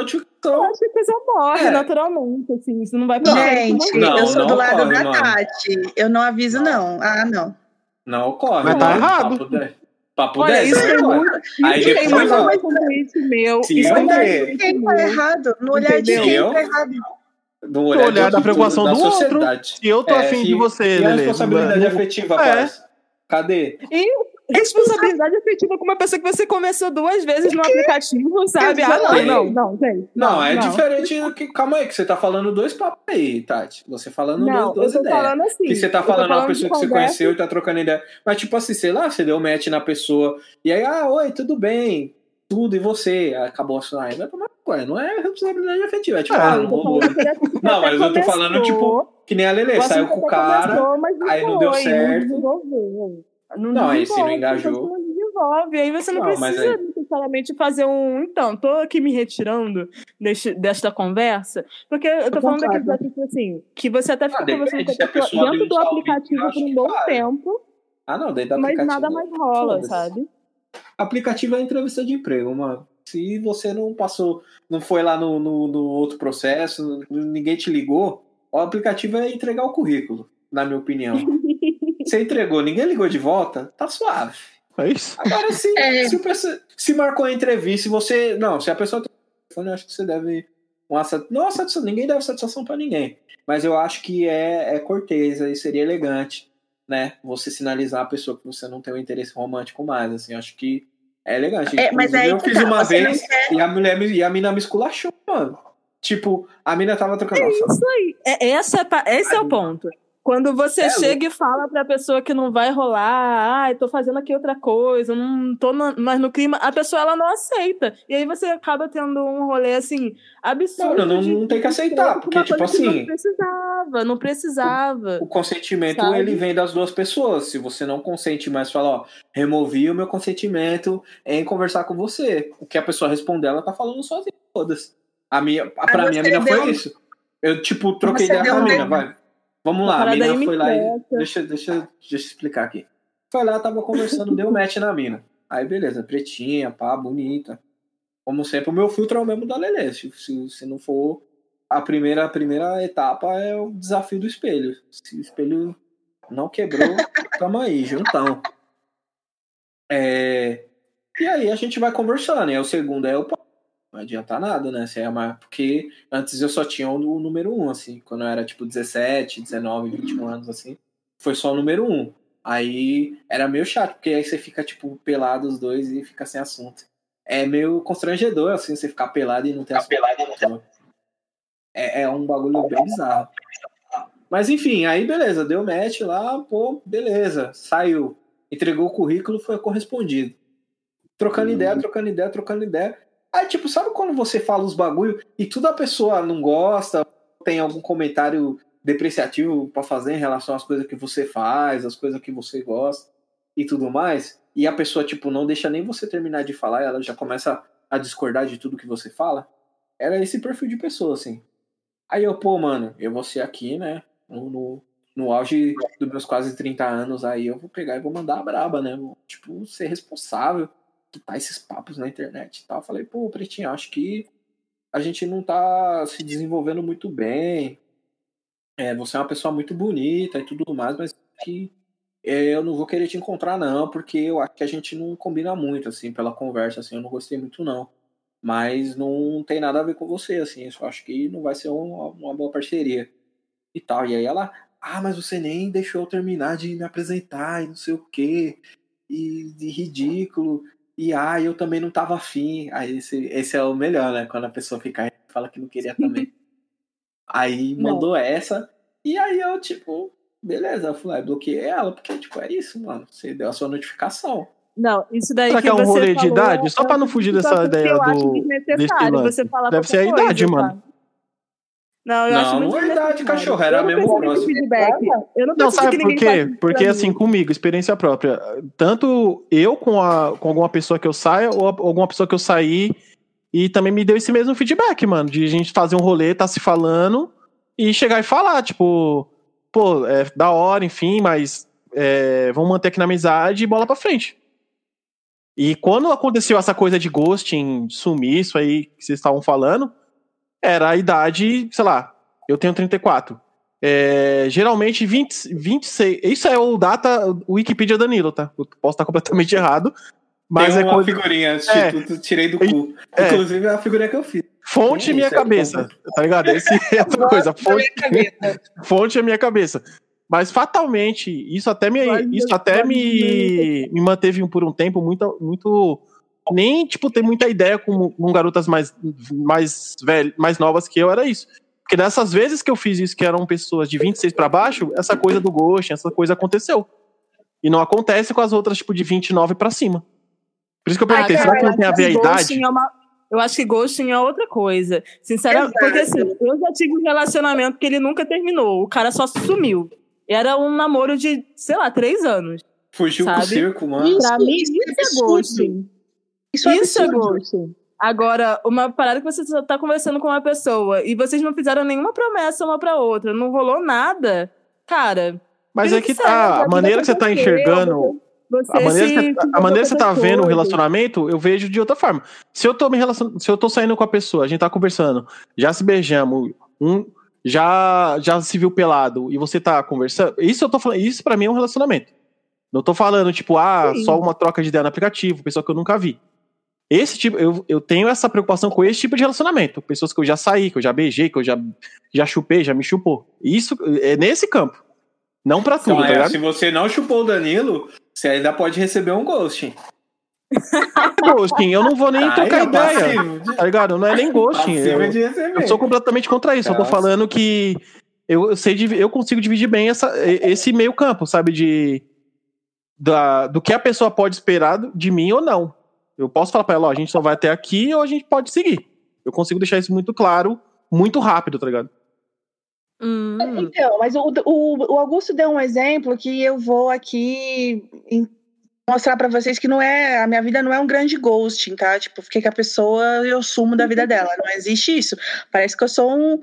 Eu acho que a coisa morre É. naturalmente, assim. Isso não vai pra Gente, Não, eu sou do lado ocorre, da mano. Tati. Eu não aviso, não. Ah, não. Não ocorre. Mas tá errado. Papo 10. Papo Olha, 10, isso é muito. Aí Isso tem depois, muito ó. mais tweet meu. Se isso Olhar de quem tá meu. errado. No olhar de quem Eu? tá errado. Do olhar de da preocupação da do outro. sociedade. Se eu tô É, afim e- de você, E a responsabilidade mas- afetiva, É. Cadê? Responsabilidade afetiva com uma pessoa que você começou duas vezes no aplicativo, sabe? Ah, não, não, não, gente. Não, é diferente do que. Calma aí, que você tá falando dois papos aí, Tati. Você falando Não, duas, duas eu tô ideias. falando assim. Que você tá tô falando uma pessoa que você conheceu e tá trocando ideia. Mas, tipo assim, sei lá, você deu match na pessoa. E aí, ah, oi, tudo bem. Tudo, e você? Aí Acabou a sua. Vai tomar. Não é responsabilidade afetiva. É tipo, ah, Eu não falando até Não, mas eu tô falando, começou, Que nem a Lelê, o saiu com o cara. começou, mas aí não deu certo. Não, Não, aí se não engajou. então Não desenvolve. Aí você não, Não, mas precisa aí- necessariamente fazer um. Então, tô aqui me retirando deste, desta conversa, porque eu tô falando concordo. daquele tipo assim, que você até fica Ah, conversando com a pessoa dentro do aplicativo por um bom tempo, Ah, não, dentro do mas aplicativo. nada mais rola, sabe? Aplicativo é entrevista de emprego, mano. Se você não passou, não foi lá no, no, no outro processo, ninguém te ligou, o aplicativo é entregar o currículo, na minha opinião. Você entregou, ninguém ligou de volta, tá suave. É isso. Agora, se, É. se, o pessoa- se marcou a entrevista, se você. Não, se a pessoa tem telefone, eu acho que você deve. Uma, não uma satisfação, ninguém deve satisfação pra ninguém. Mas eu acho que é, é cortesa e seria elegante, né? Você sinalizar a pessoa que você não tem um interesse romântico mais. Assim, eu acho que é elegante. É, mas aí eu que fiz tá, uma vez quer- e a mulher me, e a mina me esculachou, mano. Tipo, a mina tava trocando. Nossa, Isso aí. É, essa é, esse é o ponto. Quando você É, chega e fala pra pessoa que não vai rolar, ai, tô fazendo aqui outra coisa, não tô na- mais no clima, a pessoa ela não aceita. E aí você acaba tendo um rolê assim, absurdo. Não, não- não tem que aceitar, porque, tipo assim- Não precisava, não precisava. o consentimento Sabe? ele vem das duas pessoas. Se você não consente mais, fala, ó, removi o meu consentimento em conversar com você. O que a pessoa responder, ela tá falando sozinha, todas. A minha, pra mim, a mina deu foi isso. Eu, tipo, troquei ideia com a mina, vai. Vamos lá, a mina foi lá e. Deixa, deixa, deixa eu explicar aqui. Foi lá, tava conversando, deu match na mina. Aí, beleza, pretinha, pá, bonita. Como sempre, o meu filtro é o mesmo da Lelê. Se, se, se não for a primeira, a primeira etapa é o desafio do espelho. Se o espelho não quebrou, tamo aí, juntão. É, E aí a gente vai conversando. E aí o segundo é o. Não adianta nada, né? Se é mais... Porque antes eu só tinha o número um, assim. Quando eu era tipo 17, 19, 21 anos, assim. Foi só o número um. Aí era meio chato, porque aí você fica, tipo, pelado os dois e fica sem assunto. É meio constrangedor, assim, você ficar pelado e não ter assunto. É, é um bagulho bem bizarro. Mas enfim, aí beleza, deu match lá, pô, beleza, saiu. Entregou o currículo, foi correspondido. Trocando ideia, trocando ideia, trocando ideia. Aí, tipo, sabe quando você fala os bagulho e tudo a pessoa não gosta, tem algum comentário depreciativo pra fazer em relação às coisas que você faz, as coisas que você gosta e tudo mais, e a pessoa, tipo, não deixa nem você terminar de falar, ela já começa a discordar de tudo que você fala. Era esse perfil de pessoa, assim. Aí eu, pô, mano, eu vou ser aqui, né, no, no auge dos meus quase 30 anos, aí eu vou pegar e vou mandar a braba, né? Vou, tipo, ser responsável, quitar esses papos na internet e tal. Falei, pô, Pretinho, acho que a gente não tá se desenvolvendo muito bem. É, você é uma pessoa muito bonita e tudo mais, mas que é, eu não vou querer te encontrar, não, porque eu acho que a gente não combina muito, assim, pela conversa, assim, eu não gostei muito, não. Mas não tem nada a ver com você, assim, eu acho que não vai ser uma, uma boa parceria e tal. E aí ela, ah, mas você nem deixou eu terminar de me apresentar e não sei o quê, e de ridículo, e ah, eu também não tava afim. Aí esse, esse é o melhor, né? Quando a pessoa fica e fala que não queria também. aí mandou não. essa, e aí eu, tipo, beleza, eu falei, ah, bloqueei ela, porque, tipo, é isso, mano. Você deu a sua notificação. Não, isso daí Será que, que é um rolê falou, de idade? Só pra não fugir dessa ideia do. Desse você falar Deve ser a coisa, idade, tá? mano. Não, eu não, acho muito não é desnecessário. cachorro, era Eu não mesmo próximo. feedback. Eu não, Não, sabe que por quê? Porque assim, comigo, experiência própria. Tanto eu com, a, com alguma pessoa que eu saia, ou alguma pessoa que eu saí, e também me deu esse mesmo feedback, mano. De a gente fazer um rolê, tá se falando, e chegar e falar, tipo, pô, é da hora, enfim, mas é, vamos manter aqui na amizade e bola pra frente. E quando aconteceu essa coisa de ghosting, sumiço aí que vocês estavam falando, era a idade, sei lá, eu tenho 34. É, geralmente 20, 26. Isso é o data o Wikipedia Danilo, tá? Eu posso estar completamente errado. Mas Tem é uma coisa, figurinha, É. Tirei do cu. É. Inclusive é a figurinha que eu fiz. fonte É minha é cabeça, tá ligado? Esse é outra coisa. Fonte, fonte é minha cabeça. Mas fatalmente, isso até me, Vai, isso até me, me manteve por um tempo muito, muito nem tipo ter muita ideia com, com garotas mais mais velhas, mais novas que eu era isso. Porque dessas vezes que eu fiz isso, que eram pessoas de 26 pra baixo, essa coisa do ghost, essa coisa aconteceu. E não acontece com as outras tipo de 29 pra cima. Por isso que eu perguntei, Ah, será cara, que não tem a ver a idade? é uma- Eu acho que ghosting é outra coisa. Sinceramente, Exato. porque assim, eu já tive um relacionamento que ele nunca terminou. O cara só sumiu. Era um namoro de, sei lá, três anos. Fugiu pro Sabe? circo, mano. Isso, pra mim, isso é é ghosting. Isso é Isso é absurdo. Agora, uma parada que você só tá conversando com uma pessoa e vocês não fizeram nenhuma promessa uma pra outra, não rolou nada. Cara, Mas é que tá, a maneira que você tá aconteceu, enxergando Você A maneira, se que, você- a maneira que você tá outras vendo o relacionamento, eu vejo de outra forma. Se eu tô me relacion... se eu tô saindo com a pessoa, a gente tá conversando, já se beijamos, um já já se viu pelado e você tá conversando, isso eu tô falando, isso para mim é um relacionamento. Não tô falando tipo, ah, Sim. só uma troca de ideia no aplicativo, pessoa que eu nunca vi. Esse tipo, eu, eu tenho essa preocupação com esse tipo de relacionamento, pessoas que eu já saí, que eu já beijei, que eu já já chupei, já me chupou. Isso é nesse campo. Não pra tudo, Então, tá é, se você não chupou o Danilo, você ainda pode receber um ghosting. Ghosting, eu não vou nem Aí trocar é ideia. passivo. Tá ligado? Não é nem ghosting. Eu, eu sou completamente contra isso. Eu tô Nossa. falando que eu, eu sei eu consigo dividir bem essa, esse meio campo, sabe? De da, do que a pessoa pode esperar de mim ou não. Eu posso falar pra ela, ó, a gente só vai até aqui ou a gente pode seguir. Eu consigo deixar isso muito claro, muito rápido, tá ligado? Hum. Então, mas o, o, o Augusto deu um exemplo que eu vou aqui mostrar pra vocês que não é a minha vida não é um grande ghosting, tá? Tipo, fiquei com a pessoa e eu sumo da vida dela. Não existe isso. Parece que eu sou um,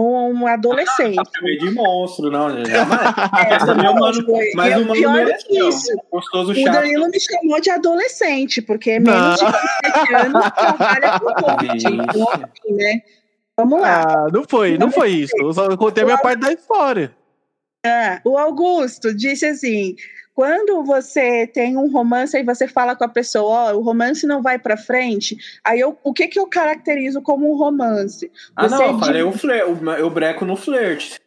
um adolescente. Filme de monstro, não, né? jamais. É, Mas também o mano, monstro. mas E o é mano mereceu. isso. Gostoso O chato. Danilo me chamou de adolescente, porque Não. menos de 17 anos trabalha com ghosting. Então, assim, né? Vamos lá. Ah, não foi, não foi isso. Eu só contei a minha parte da história. Ah, o Augusto disse assim: quando você tem um romance e você fala com a pessoa, ó, o romance não vai pra frente, aí eu, o que que eu caracterizo como um romance? Ah, Você não, eu falei o flir, o- eu breco no flerte.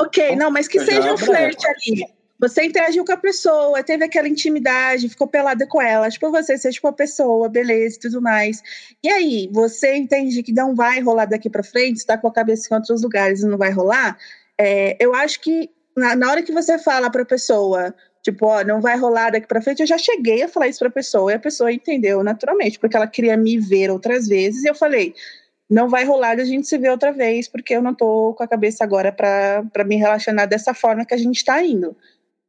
Ok, não, mas que Eu seja um flerte ali. Você interagiu com a pessoa, teve aquela intimidade, ficou pelada com ela, tipo você, você tipo a pessoa, beleza e tudo mais. E aí, você entende que não vai rolar daqui pra frente, está com a cabeça em outros lugares e não vai rolar? É, eu acho que na, na hora que você fala pra pessoa, tipo, ó, não vai rolar daqui pra frente, eu já cheguei a falar isso pra pessoa e a pessoa entendeu naturalmente, porque ela queria me ver outras vezes e eu falei, não vai rolar a gente se ver outra vez, porque eu não tô com a cabeça agora pra me relacionar dessa forma que a gente tá indo.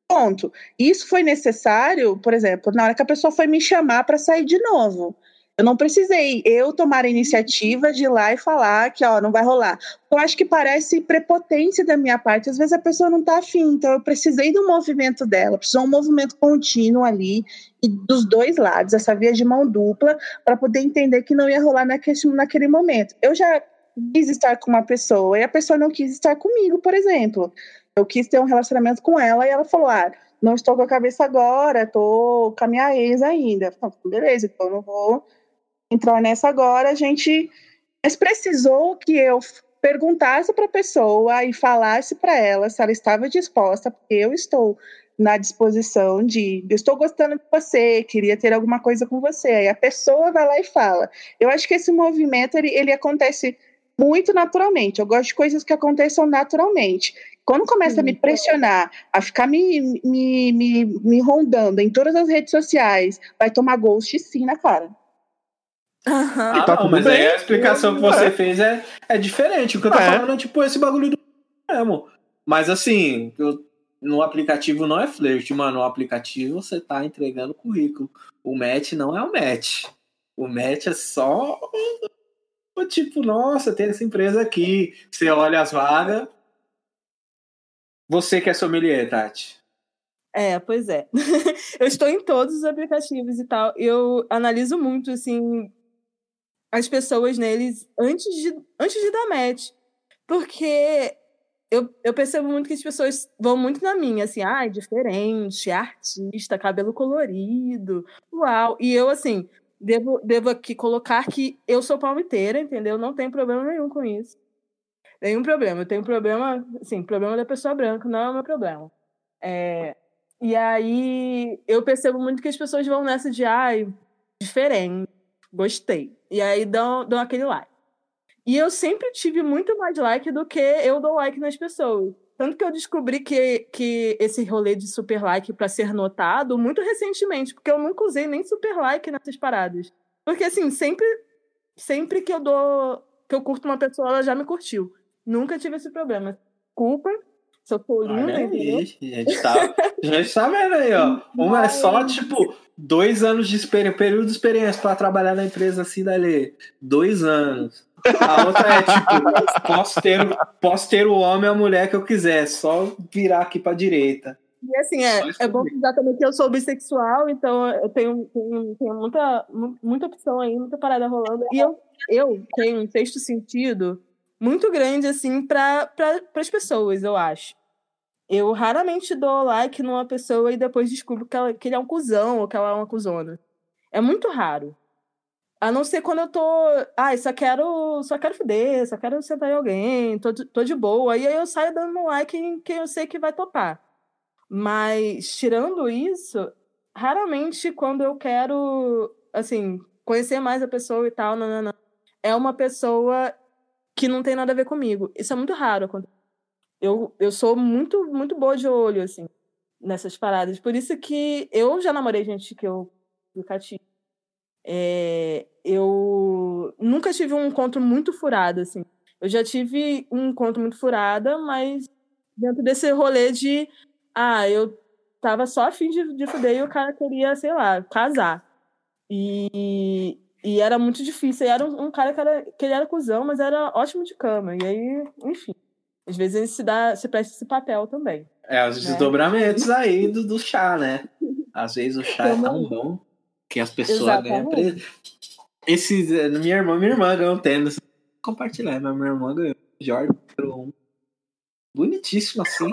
Ponto. Isso foi necessário, por exemplo, na hora que a pessoa foi me chamar pra sair de novo. Eu não precisei eu tomar a iniciativa de ir lá e falar que ó, não vai rolar. Eu acho que parece prepotência da minha parte. Às vezes a pessoa não está afim, então eu precisei do movimento dela, precisou um movimento contínuo ali e dos dois lados, essa via de mão dupla, para poder entender que não ia rolar naquele, naquele momento. Eu já quis estar com uma pessoa e a pessoa não quis estar comigo, por exemplo. Eu quis ter um relacionamento com ela e ela falou: ah, não estou com a cabeça agora, estou com a minha ex ainda. Falei, Beleza, então não vou entrar nessa agora. A gente. Mas precisou que eu perguntasse para a pessoa e falasse para ela se ela estava disposta, porque eu estou na disposição de eu estou gostando de você, queria ter alguma coisa com você. Aí a pessoa vai lá e fala. Eu acho que esse movimento ele, ele acontece muito naturalmente. Eu gosto de coisas que aconteçam naturalmente. Quando começa a me pressionar, a ficar me, me, me, me rondando em todas as redes sociais, vai tomar ghost sim na cara. Ah, tá não, mas bem, aí a explicação que você é. fez é, é diferente. O que eu tô é. falando é tipo esse bagulho do mesmo. Mas assim, eu, no aplicativo não é flerte, mano. No aplicativo você tá entregando currículo. O match não é o match. O match é só tipo, nossa, tem essa empresa aqui. Você olha as vagas. Você que é sommelier, Tati. É, pois é. eu estou em todos os aplicativos e tal. Eu analiso muito, assim, as pessoas neles antes de, antes de dar match. Porque eu, eu percebo muito que as pessoas vão muito na minha, assim, ah, diferente, artista, cabelo colorido, uau. E eu, assim, devo, devo aqui colocar que eu sou palmiteira, entendeu? Não tem problema nenhum com isso. Nenhum problema. Eu tenho problema, assim, problema da pessoa branca, não é o meu problema. É, e aí eu percebo muito que as pessoas vão nessa de, ai, diferente, gostei. E aí dão, dão aquele like. E eu sempre tive muito mais like do que eu dou like nas pessoas. Tanto que eu descobri que, que esse rolê de super like para ser notado muito recentemente, porque eu nunca usei nem super like nessas paradas. Porque assim, sempre sempre que eu dou que eu curto uma pessoa, ela já me curtiu. Nunca tive esse problema. Culpa linda, Olha aí, a gente tá, a gente tá vendo aí, ó. Uma é só, tipo, dois anos de experiência, período de experiência para trabalhar na empresa assim dali. Dois anos. A outra é tipo, posso ter, posso ter o homem ou a mulher que eu quiser, só virar aqui pra direita. E assim, é, é bom exatamente também que eu sou bissexual, então eu tenho, tenho, tenho, muita, muita opção aí, muita parada rolando. E eu, eu tenho um sexto sentido muito grande, assim, para pra, as pessoas, eu acho. Eu raramente dou like numa pessoa e depois descubro que, ela, que ele é um cuzão ou que ela é uma cuzona. É muito raro. A não ser quando eu tô. Ah, só quero. Só quero fuder, só quero sentar em alguém, tô, tô de boa. E aí eu saio dando um like em quem eu sei que vai topar. Mas, tirando isso, raramente quando eu quero, assim, conhecer mais a pessoa e tal, nanana, é uma pessoa que não tem nada a ver comigo. Isso é muito raro. Eu, eu sou muito, muito boa de olho, assim, nessas paradas. Por isso que eu já namorei gente que eu tive. É, eu nunca tive um encontro muito furado, assim. Eu já tive um encontro muito furada, mas dentro desse rolê de ah, eu tava só afim de, de fuder e o cara queria, sei lá, casar. E, e era muito difícil. E era um, um, cara que, era, que ele era cuzão, mas era ótimo de cama. E aí, enfim. Às vezes ele se dá, se presta esse papel também. É, os né? desdobramentos aí do, do chá, né? Às vezes o chá é tão bom que as pessoas ganham preso. Esse, minha irmã, minha irmã ganhou tênis. Compartilhar, mas minha irmã ganhou. Jordan, um bonitíssimo assim.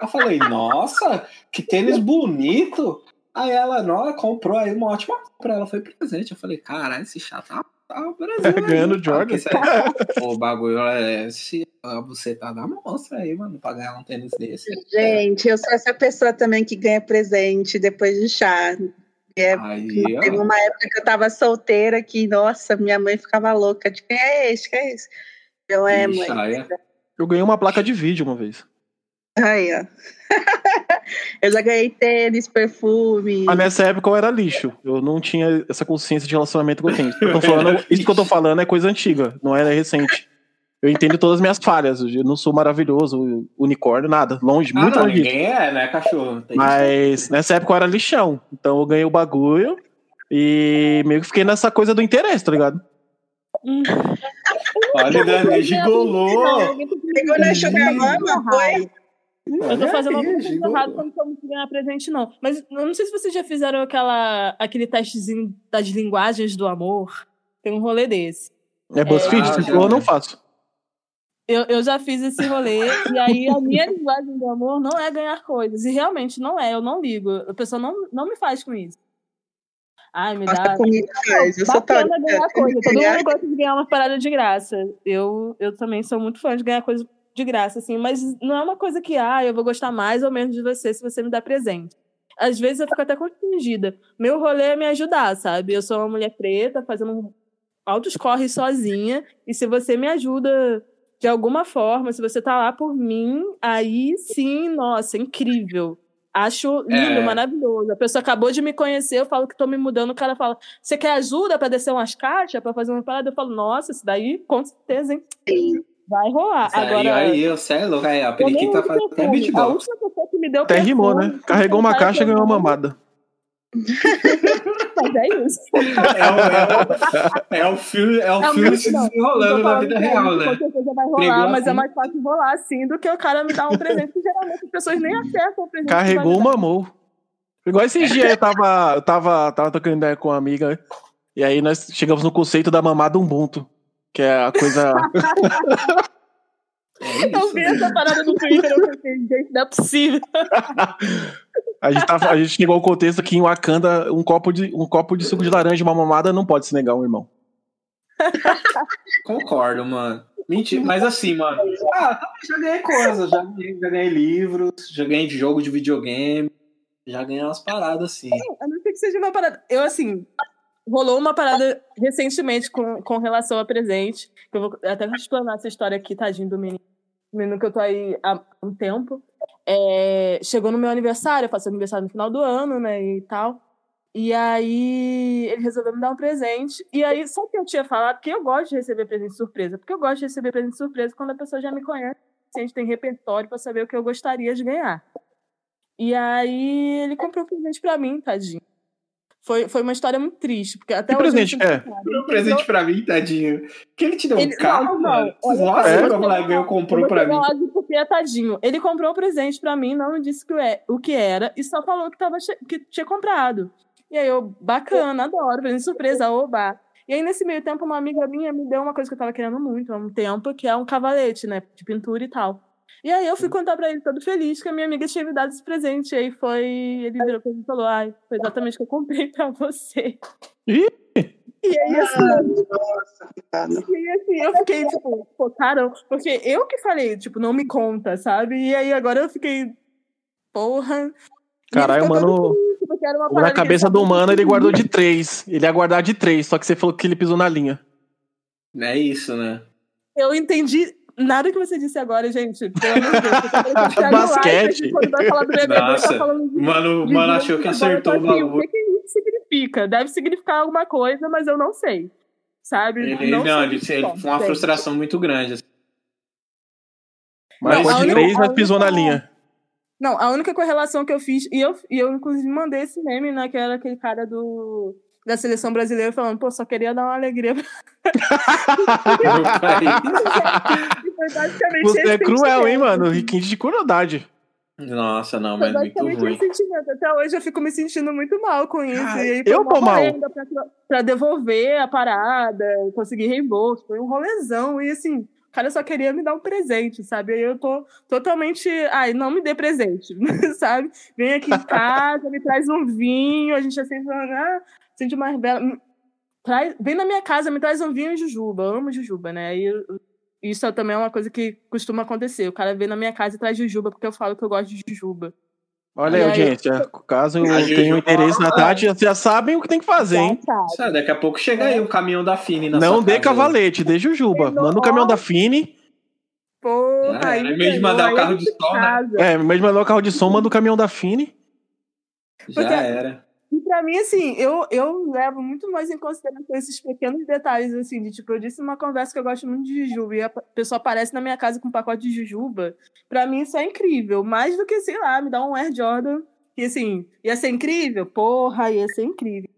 Eu falei, nossa, que tênis bonito. Aí ela, não, comprou aí uma ótima compra. Ela foi presente. Eu falei, caralho, esse chá tá, tá Brasil. Ganhando Jordan. É, o bagulho é. Você tá na mostra aí, mano, pra ganhar um tênis desse. Gente, eu sou essa pessoa também que ganha presente depois de chá. É, Aí, teve uma época que eu tava solteira que, nossa, minha mãe ficava louca. De quem é esse? Quem é esse? Eu é, mãe. Eu ganhei uma placa de vídeo uma vez. Aí, ó. eu já ganhei tênis, perfume. Mas nessa época eu era lixo. Eu não tinha essa consciência de relacionamento que eu tenho. Eu falando, isso que eu tô falando é coisa antiga, não é recente. Eu entendo todas as minhas falhas. Eu não sou maravilhoso, unicórnio, nada. Longe, ah, muito longe. Ninguém é, né, cachorro? Mas nessa época eu era lixão. Então eu ganhei o bagulho. E meio que fiquei nessa coisa do interesse, tá ligado? Olha, Dani, gigolou. Pegou na Sugar Mama, foi? Eu tô fazendo Olha alguma coisa errada quando não ganhar presente, não. Mas eu não sei se vocês já fizeram aquela, aquele testezinho das linguagens do amor. Tem um rolê desse. É BuzzFeed? Ah, Se for, eu não né? faço. Eu, eu já fiz esse rolê, e aí a minha linguagem do amor não é ganhar coisas. E realmente não é, eu não ligo. A pessoa não, não me faz com isso. Ai, me Nossa, dá. comigo. Eu sou ganhar coisa. Todo mundo gosta de ganhar uma parada de graça. Eu, eu também sou muito fã de ganhar coisa de graça, assim, mas não é uma coisa que, ah, eu vou gostar mais ou menos de você se você me dá presente. Às vezes eu fico até constrangida. Meu rolê é me ajudar, sabe? Eu sou uma mulher preta, fazendo um altos corre sozinha, e se você me ajuda de alguma forma, se você tá lá por mim, aí sim, nossa, incrível. Acho lindo, É. maravilhoso. A pessoa acabou de me conhecer, eu falo que tô me mudando, o cara fala: Você quer ajuda pra descer umas caixas, pra fazer uma parada? Eu falo: Nossa, isso daí com certeza, hein? Vai rolar. Aí, Agora, aí, você é louco. Aí, a eu periquita faz até perfume. A beatbox. última pessoa que me deu Até rimou, né? perfume, Carregou uma caixa e eu ganhou uma mamada. Mas é isso. É o, é o, é o filme, é o É filme se desenrolando na vida é real, isso, né? Com certeza vai Pregou rolar, mas é assim. mais fácil rolar assim do que o cara me dar um presente, que geralmente as pessoas nem acertam o presente. Carregou, mamou. Igual esses dias eu tava, eu tava, tava trocando ideia com uma amiga, e aí nós chegamos no conceito da mamada Ubuntu. Que é a coisa. É vi né? essa parada no Twitter, eu pensei, gente, não é possível. A gente, tava, a gente chegou ao contexto que em Wakanda, um copo de, um copo de suco de laranja e uma mamada não pode se negar um irmão. Concordo, mano. Mentira, mas assim, mano. Ah, já ganhei coisas, já ganhei, já ganhei livros, já ganhei jogo de videogame, já ganhei umas paradas assim. A não ser que seja uma parada. Eu, assim, rolou uma parada recentemente com, com relação a presente. Que eu vou até explanar essa história aqui, tadinho do menino. Menino que eu tô aí há um tempo. É, chegou no meu aniversário, eu faço aniversário no final do ano, né? E tal. E aí ele resolveu me dar um presente. E aí, só que eu tinha falado que eu gosto de receber presente surpresa. Porque eu gosto de receber presente surpresa quando a pessoa já me conhece. A gente tem repertório pra saber o que eu gostaria de ganhar. E aí ele comprou um presente pra mim, tadinho. Foi, foi uma história muito triste, porque até Que hoje. eu presente é? Deu um presente pra mim, tadinho. Que ele te deu um Ele- carro, não, não, mano? olha, Nossa, é? o colega eu comprou pra mim. porque é tadinho. Ele comprou um presente pra mim, não me disse que é, o que era e só falou que, tava, che- que tinha comprado. E aí eu, bacana, adoro, presente surpresa, oba. E aí, nesse meio tempo, uma amiga minha me deu uma coisa que eu tava querendo muito há um tempo, que é um cavalete, né? De pintura e tal. E aí eu fui contar pra ele todo feliz que a minha amiga tinha me dado esse presente. E aí foi. Ele virou pra mim e falou: Ai, foi exatamente o que eu comprei pra você. Ih! E aí, assim, Ah, nossa, coitado. e assim, eu fiquei, tipo, pô, caramba. Porque eu que falei, tipo, não me conta, sabe? E aí agora eu fiquei, porra. Caralho, mano. triste, Na cabeça do sabia mano, que ele guardou de três. Ele ia guardar de três, só que você falou que ele pisou na linha. É isso, né? Eu entendi nada que você disse agora, gente. Pelo amor de Deus. tá Basquete. live, Quando vai falar do BBB, Nossa, tá falando de Mano, de mano achou que acertou o assim, O que, que isso significa? Deve significar alguma coisa, mas eu não sei. Sabe? Ele, não, sei ele, foi uma frustração muito grande. assim. Marcou Não, de única- três, mas pisou na linha. Não, a única correlação que eu fiz, e eu, e eu inclusive mandei esse meme, né, que era aquele cara do, da seleção brasileira falando, pô, só queria dar uma alegria. pra Basicamente Você esse é cruel, hein, mano? Riquinho de crueldade. Nossa, não, mas muito ruim. sentimento. Até hoje eu fico me sentindo muito mal com isso. Cara, e aí, eu tô mal. Pra, pra devolver a parada, conseguir reembolso. Foi um rolezão. E assim, o cara só queria me dar um presente, sabe? Aí eu tô totalmente. Ai, não me dê presente, sabe? Vem aqui em casa, me traz um vinho, a gente acende uma. Ah, acende mais bela. Traz, vem na minha casa, me traz um vinho e jujuba. Eu amo jujuba, né? Aí eu- isso é também é uma coisa que costuma acontecer. O cara vem na minha casa e traz jujuba, porque eu falo que eu gosto de jujuba. Olha aí, E aí, audiência. Caso eu tenha um interesse na Tati, vocês já sabem o que tem que fazer, hein? Sabe. Daqui a pouco chega aí o caminhão da Fini na Não sua dê casa. cavalete, dê jujuba. Não, Manda o caminhão da Fini. Porra, Ah, aí é me mesmo ganhou, mandar o carro de em som, né? É, mas mandou o carro de som, manda o caminhão da Fini. Já Porque- era. E pra mim, assim, eu, eu levo muito mais em consideração esses pequenos detalhes, assim, de tipo, eu disse numa conversa que eu gosto muito de jujuba e a pessoa aparece na minha casa com um pacote de jujuba. Pra mim, isso é incrível. Mais do que, sei lá, me dar um Air Jordan. E assim, ia ser incrível? Porra, ia ser incrível.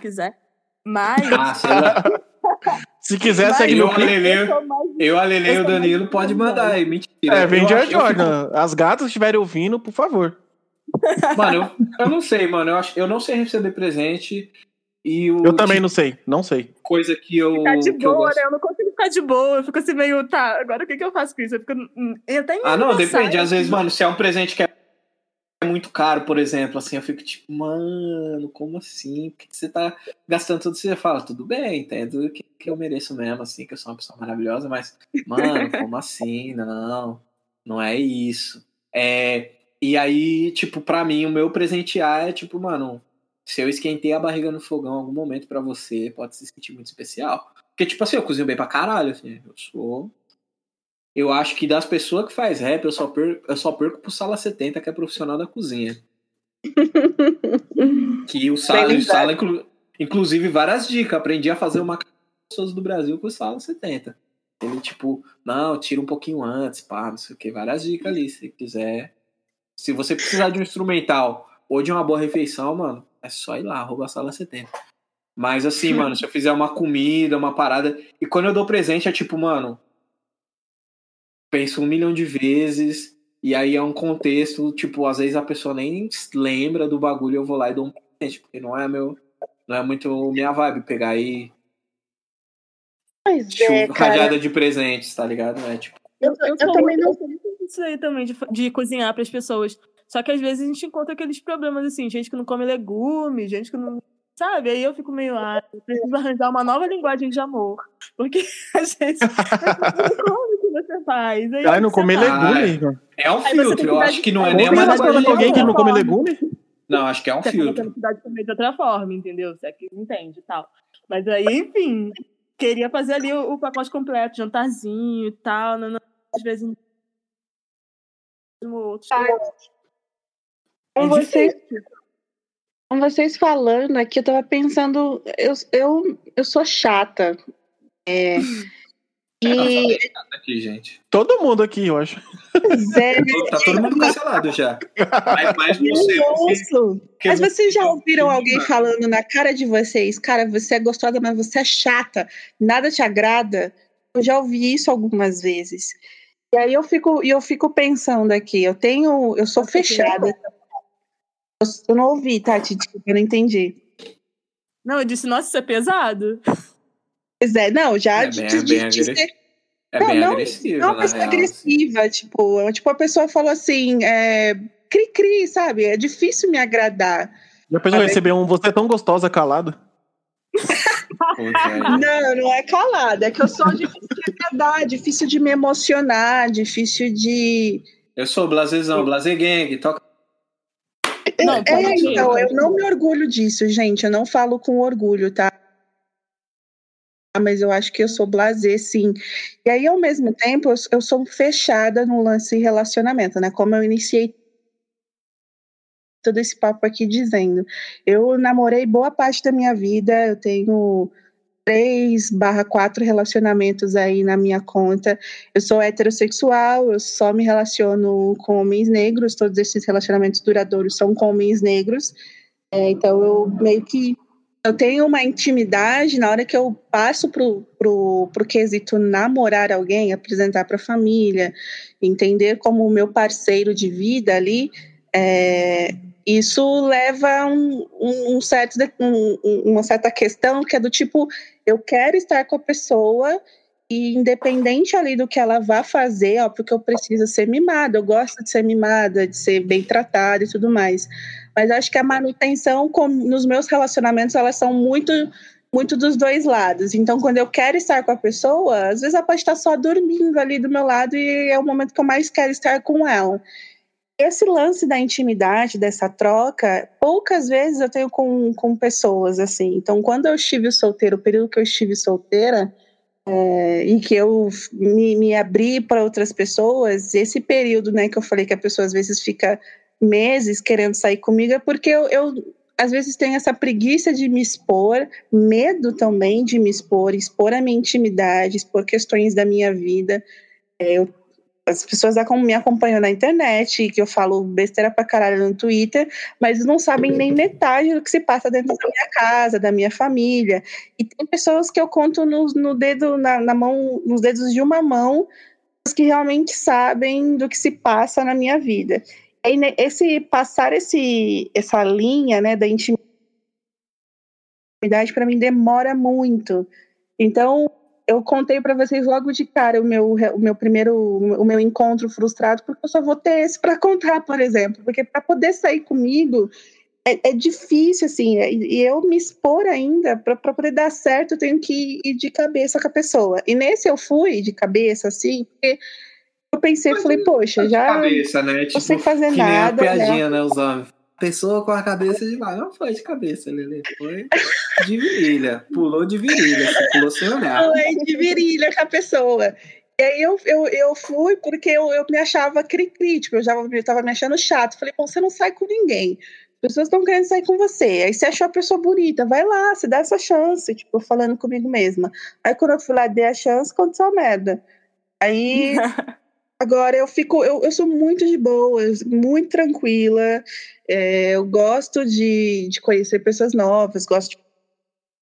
quiser. Mas. Ah. Se quiser, segue Eu, no clipe. Eu a Lele e o Danilo pode mandar aí. Mentira. É, vem Eu de acho- eu fico- Jordan. As gatas estiverem ouvindo, por favor. Mano, eu, eu não sei, mano. Eu, acho, eu não sei receber presente. E o Eu também não sei, não sei. coisa que eu. Ficar de eu boa, gosto. né? Eu não consigo ficar de boa. Eu fico assim meio, tá, agora o que, que eu faço com isso? Eu fico. hum, Eu até Ah, não, depende. Às vezes, mano, se é um presente que é muito caro, por exemplo, assim, eu fico tipo, mano, como assim? Por que você tá gastando tudo? Você fala, tudo bem, entendo que, que eu mereço mesmo, assim, que eu sou uma pessoa maravilhosa, mas, mano, como assim? Não, não é isso. É, e aí, tipo, pra mim, o meu presentear é tipo, mano, se eu esquentei a barriga no fogão em algum momento pra você, pode se sentir muito especial. Porque, tipo assim, eu cozinho bem pra caralho, assim, eu sou eu acho que das pessoas que faz rap, eu só perco, eu só perco pro Sala 70, que é profissional da cozinha. que o Sala, o Sala inclu- inclusive, várias dicas. Aprendi a fazer uma pessoas do Brasil com o Sala 70. Ele, tipo, não, tira um pouquinho antes, pá, não sei o que. Várias dicas ali, se quiser. Se você precisar de um instrumental ou de uma boa refeição, mano, é só ir lá, arroba Sala 70. Mas assim, mano, se eu fizer uma comida, uma parada. E quando eu dou presente, é tipo, mano, penso um milhão de vezes, e aí é um contexto, tipo, às vezes a pessoa nem lembra do bagulho, eu vou lá e dou um presente, porque não é meu, não é muito minha vibe pegar aí Pois é, rajada de presentes, tá ligado? É tipo, Eu, Eu, eu sou também não. Isso aí também, de, de cozinhar pras pessoas. Só que às vezes a gente encontra aqueles problemas assim, gente que não come legume, gente que não. Sabe? Aí eu fico meio, ah, eu preciso arranjar uma nova linguagem de amor. Porque a gente não come o que você faz. Aí Ai, não você comer. Ah, legume. Igor. é um Aí você tem filtro, eu acho que não é de- nem uma você vai linguagem com alguém que de não come legume? Não, acho que é um Você filtro. tem que de comer de outra forma, entendeu? Você é que entende e tal. Mas aí, enfim, queria fazer ali o, o pacote completo, jantarzinho e tal. Não, não, às vezes. Outro. Com É vocês, com vocês falando aqui, eu tava pensando, eu, eu, eu sou chata. É, e Aqui, gente. Todo mundo aqui, eu acho. Zé, Tá todo mundo cancelado já. Mas, mas você, você, Mas você- vocês já ouviram alguém Mano. falando na cara de vocês, cara, você é gostosa, mas você é chata, nada te agrada? Eu já ouvi isso algumas vezes. E aí eu fico, e eu fico pensando aqui, eu tenho, eu sou fechada. Eu, eu não ouvi, Tati, eu não entendi. Não, eu disse, nossa, isso é pesado. Pois é, não, já É de, bem- de- é bem de ser- agressivo. É Não, bem não, agressivo, não é uma na pessoa real. assim. agressiva, tipo, é- tipo, a pessoa falou assim, é, cri-cri, sabe? É difícil me agradar. Já pensou em receber um você é tão gostosa calado? É. Não, não é calada, é que eu sou difícil de agradar, difícil de me emocionar, difícil de. Eu sou blasezão, blaze gang, toca. Não, é, pode ir, então, eu não me orgulho disso, gente. Eu não falo com orgulho, tá? Mas eu acho que eu sou blazer, sim. E aí, ao mesmo tempo, eu, eu sou fechada no lance relacionamento, né? Como eu iniciei todo esse papo aqui dizendo. Eu namorei boa parte da minha vida, eu tenho três barra quatro relacionamentos aí na minha conta. Eu sou heterossexual, eu só me relaciono com homens negros, todos esses relacionamentos duradouros são com homens negros. É, então eu meio que eu tenho uma intimidade na hora que eu passo pro, pro, pro quesito namorar alguém, apresentar para a família, entender como o meu parceiro de vida ali, é, isso leva um, um, um certo, um, uma certa questão que é do tipo, eu quero estar com a pessoa e independente ali do que ela vá fazer, ó, porque eu preciso ser mimada, eu gosto de ser mimada, de ser bem tratada e tudo mais. Mas acho que a manutenção com, nos meus relacionamentos, elas são muito muito dos dois lados. Então, quando eu quero estar com a pessoa, às vezes ela pode estar só dormindo ali do meu lado e é o momento que eu mais quero estar com ela. Esse lance da intimidade, dessa troca, poucas vezes eu tenho com, com pessoas assim. Então, quando eu estive solteira, o período que eu estive solteira, é, e que eu me, me abri para outras pessoas, esse período, né, que eu falei que a pessoa às vezes fica meses querendo sair comigo, é porque eu, eu às vezes tenho essa preguiça de me expor, medo também de me expor, expor a minha intimidade, expor questões da minha vida. É, eu as pessoas me acompanham na internet, que eu falo besteira pra caralho no Twitter, mas não sabem nem metade do que se passa dentro da minha casa, da minha família. E tem pessoas que eu conto no, no dedo, na, na mão, nos dedos de uma mão, que realmente sabem do que se passa na minha vida. E esse passar esse, essa linha, né, da intimidade para mim demora muito. Então, eu contei para vocês logo de cara o meu, o meu primeiro, o meu encontro frustrado, porque eu só vou ter esse para contar, por exemplo, porque para poder sair comigo é, é difícil, assim, é, e eu me expor ainda, para poder dar certo, eu tenho que ir de cabeça com a pessoa. E nesse eu fui de cabeça, assim, porque eu pensei, Mas falei, poxa, já cabeça, né? tipo, não sei fazer que nada. Nem a piadinha, né, né os homens pessoa com a cabeça de baixo. Não foi de cabeça, Lele. Foi de virilha. Pulou de virilha. Você pulou sem olhar. Pulei de virilha com a pessoa. E aí eu, eu, eu fui porque eu, eu me achava crítico, eu já estava me achando chato. Falei, bom, você não sai com ninguém. As pessoas estão querendo sair com você. Aí você achou a pessoa bonita, vai lá, se dá essa chance, tipo, falando comigo mesma. Aí quando eu fui lá, dei a chance, aconteceu a merda. Aí Agora eu fico, eu, eu sou muito de boa, muito tranquila. É, eu gosto de, de conhecer pessoas novas, gosto de,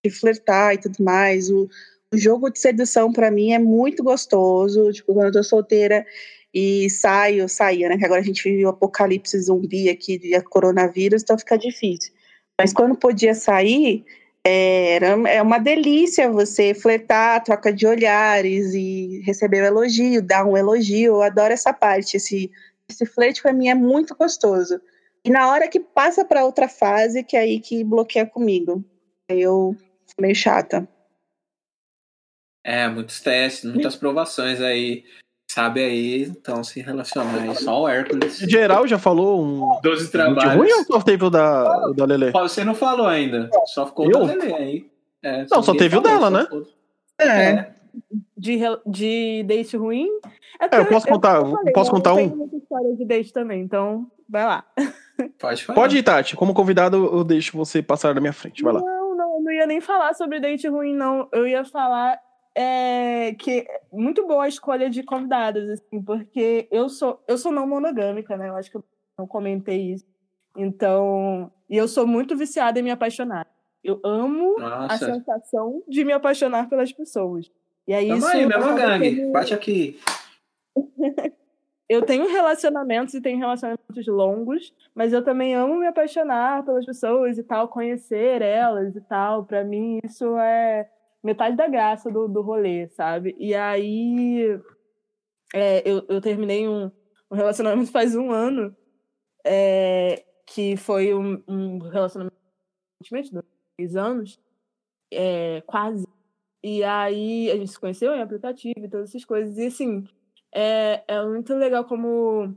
de flertar e tudo mais. O, o jogo de sedução para mim é muito gostoso. Tipo, quando eu tô solteira e saio, saía, né? Que agora a gente vive o apocalipse zumbi aqui de coronavírus, então fica difícil. Mas quando podia sair, era, é uma delícia você flertar, troca de olhares e receber um elogio, dar um elogio. Eu adoro essa parte. Esse, esse flerte para mim é muito gostoso. E na hora que passa para outra fase, que é aí que bloqueia comigo. Eu meio chata. É, muitos testes, muitas provações aí sabe aí, então, se relacionar aí. Só o Hércules. Geral já falou um. 12 trabalhos. ruim ou só teve o da, o da Lele? Você não falou ainda. Só ficou Eu? o da Lele aí. É, não, só teve o dela, né? É. é. De, de date ruim. É, é eu posso contar, eu falei, posso contar um? muita história de date também, então vai lá. Pode falar. Pode ir, Tati. Como convidado, eu deixo você passar da minha frente. Vai lá. Não, não, eu não ia nem falar sobre date ruim, não. Eu ia falar é, que muito boa a escolha de convidadas, assim, porque eu sou eu sou não monogâmica, né? Eu acho que eu não comentei isso. Então, e eu sou muito viciada em me apaixonar. Eu amo Nossa. a sensação de me apaixonar pelas pessoas. E aí Tamo isso aí, mesma gangue. Bate aqui. eu tenho relacionamentos e tenho relacionamentos longos, mas eu também amo me apaixonar pelas pessoas e tal, conhecer elas e tal. Para mim isso é metade da graça do, do rolê, sabe? E aí é, eu, eu terminei um, um relacionamento faz um ano, é, que foi um, um relacionamento de dois anos, é, quase. E aí a gente se conheceu em aplicativo e todas essas coisas. E assim, é, é muito legal como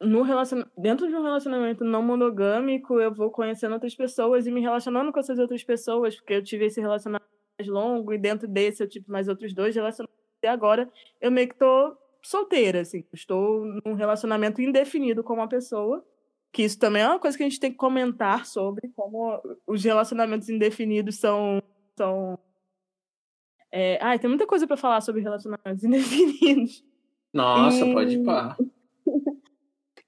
no relacion... dentro de um relacionamento não monogâmico, eu vou conhecendo outras pessoas e me relacionando com essas outras pessoas, porque eu tive esse relacionamento mais longo, e dentro desse eu tive mais outros dois relacionamentos, e agora eu meio que tô solteira, assim, estou num relacionamento indefinido com uma pessoa, que isso também é uma coisa que a gente tem que comentar sobre, como os relacionamentos indefinidos são... são é... Ai, tem muita coisa para falar sobre relacionamentos indefinidos. Nossa, e... pode pá.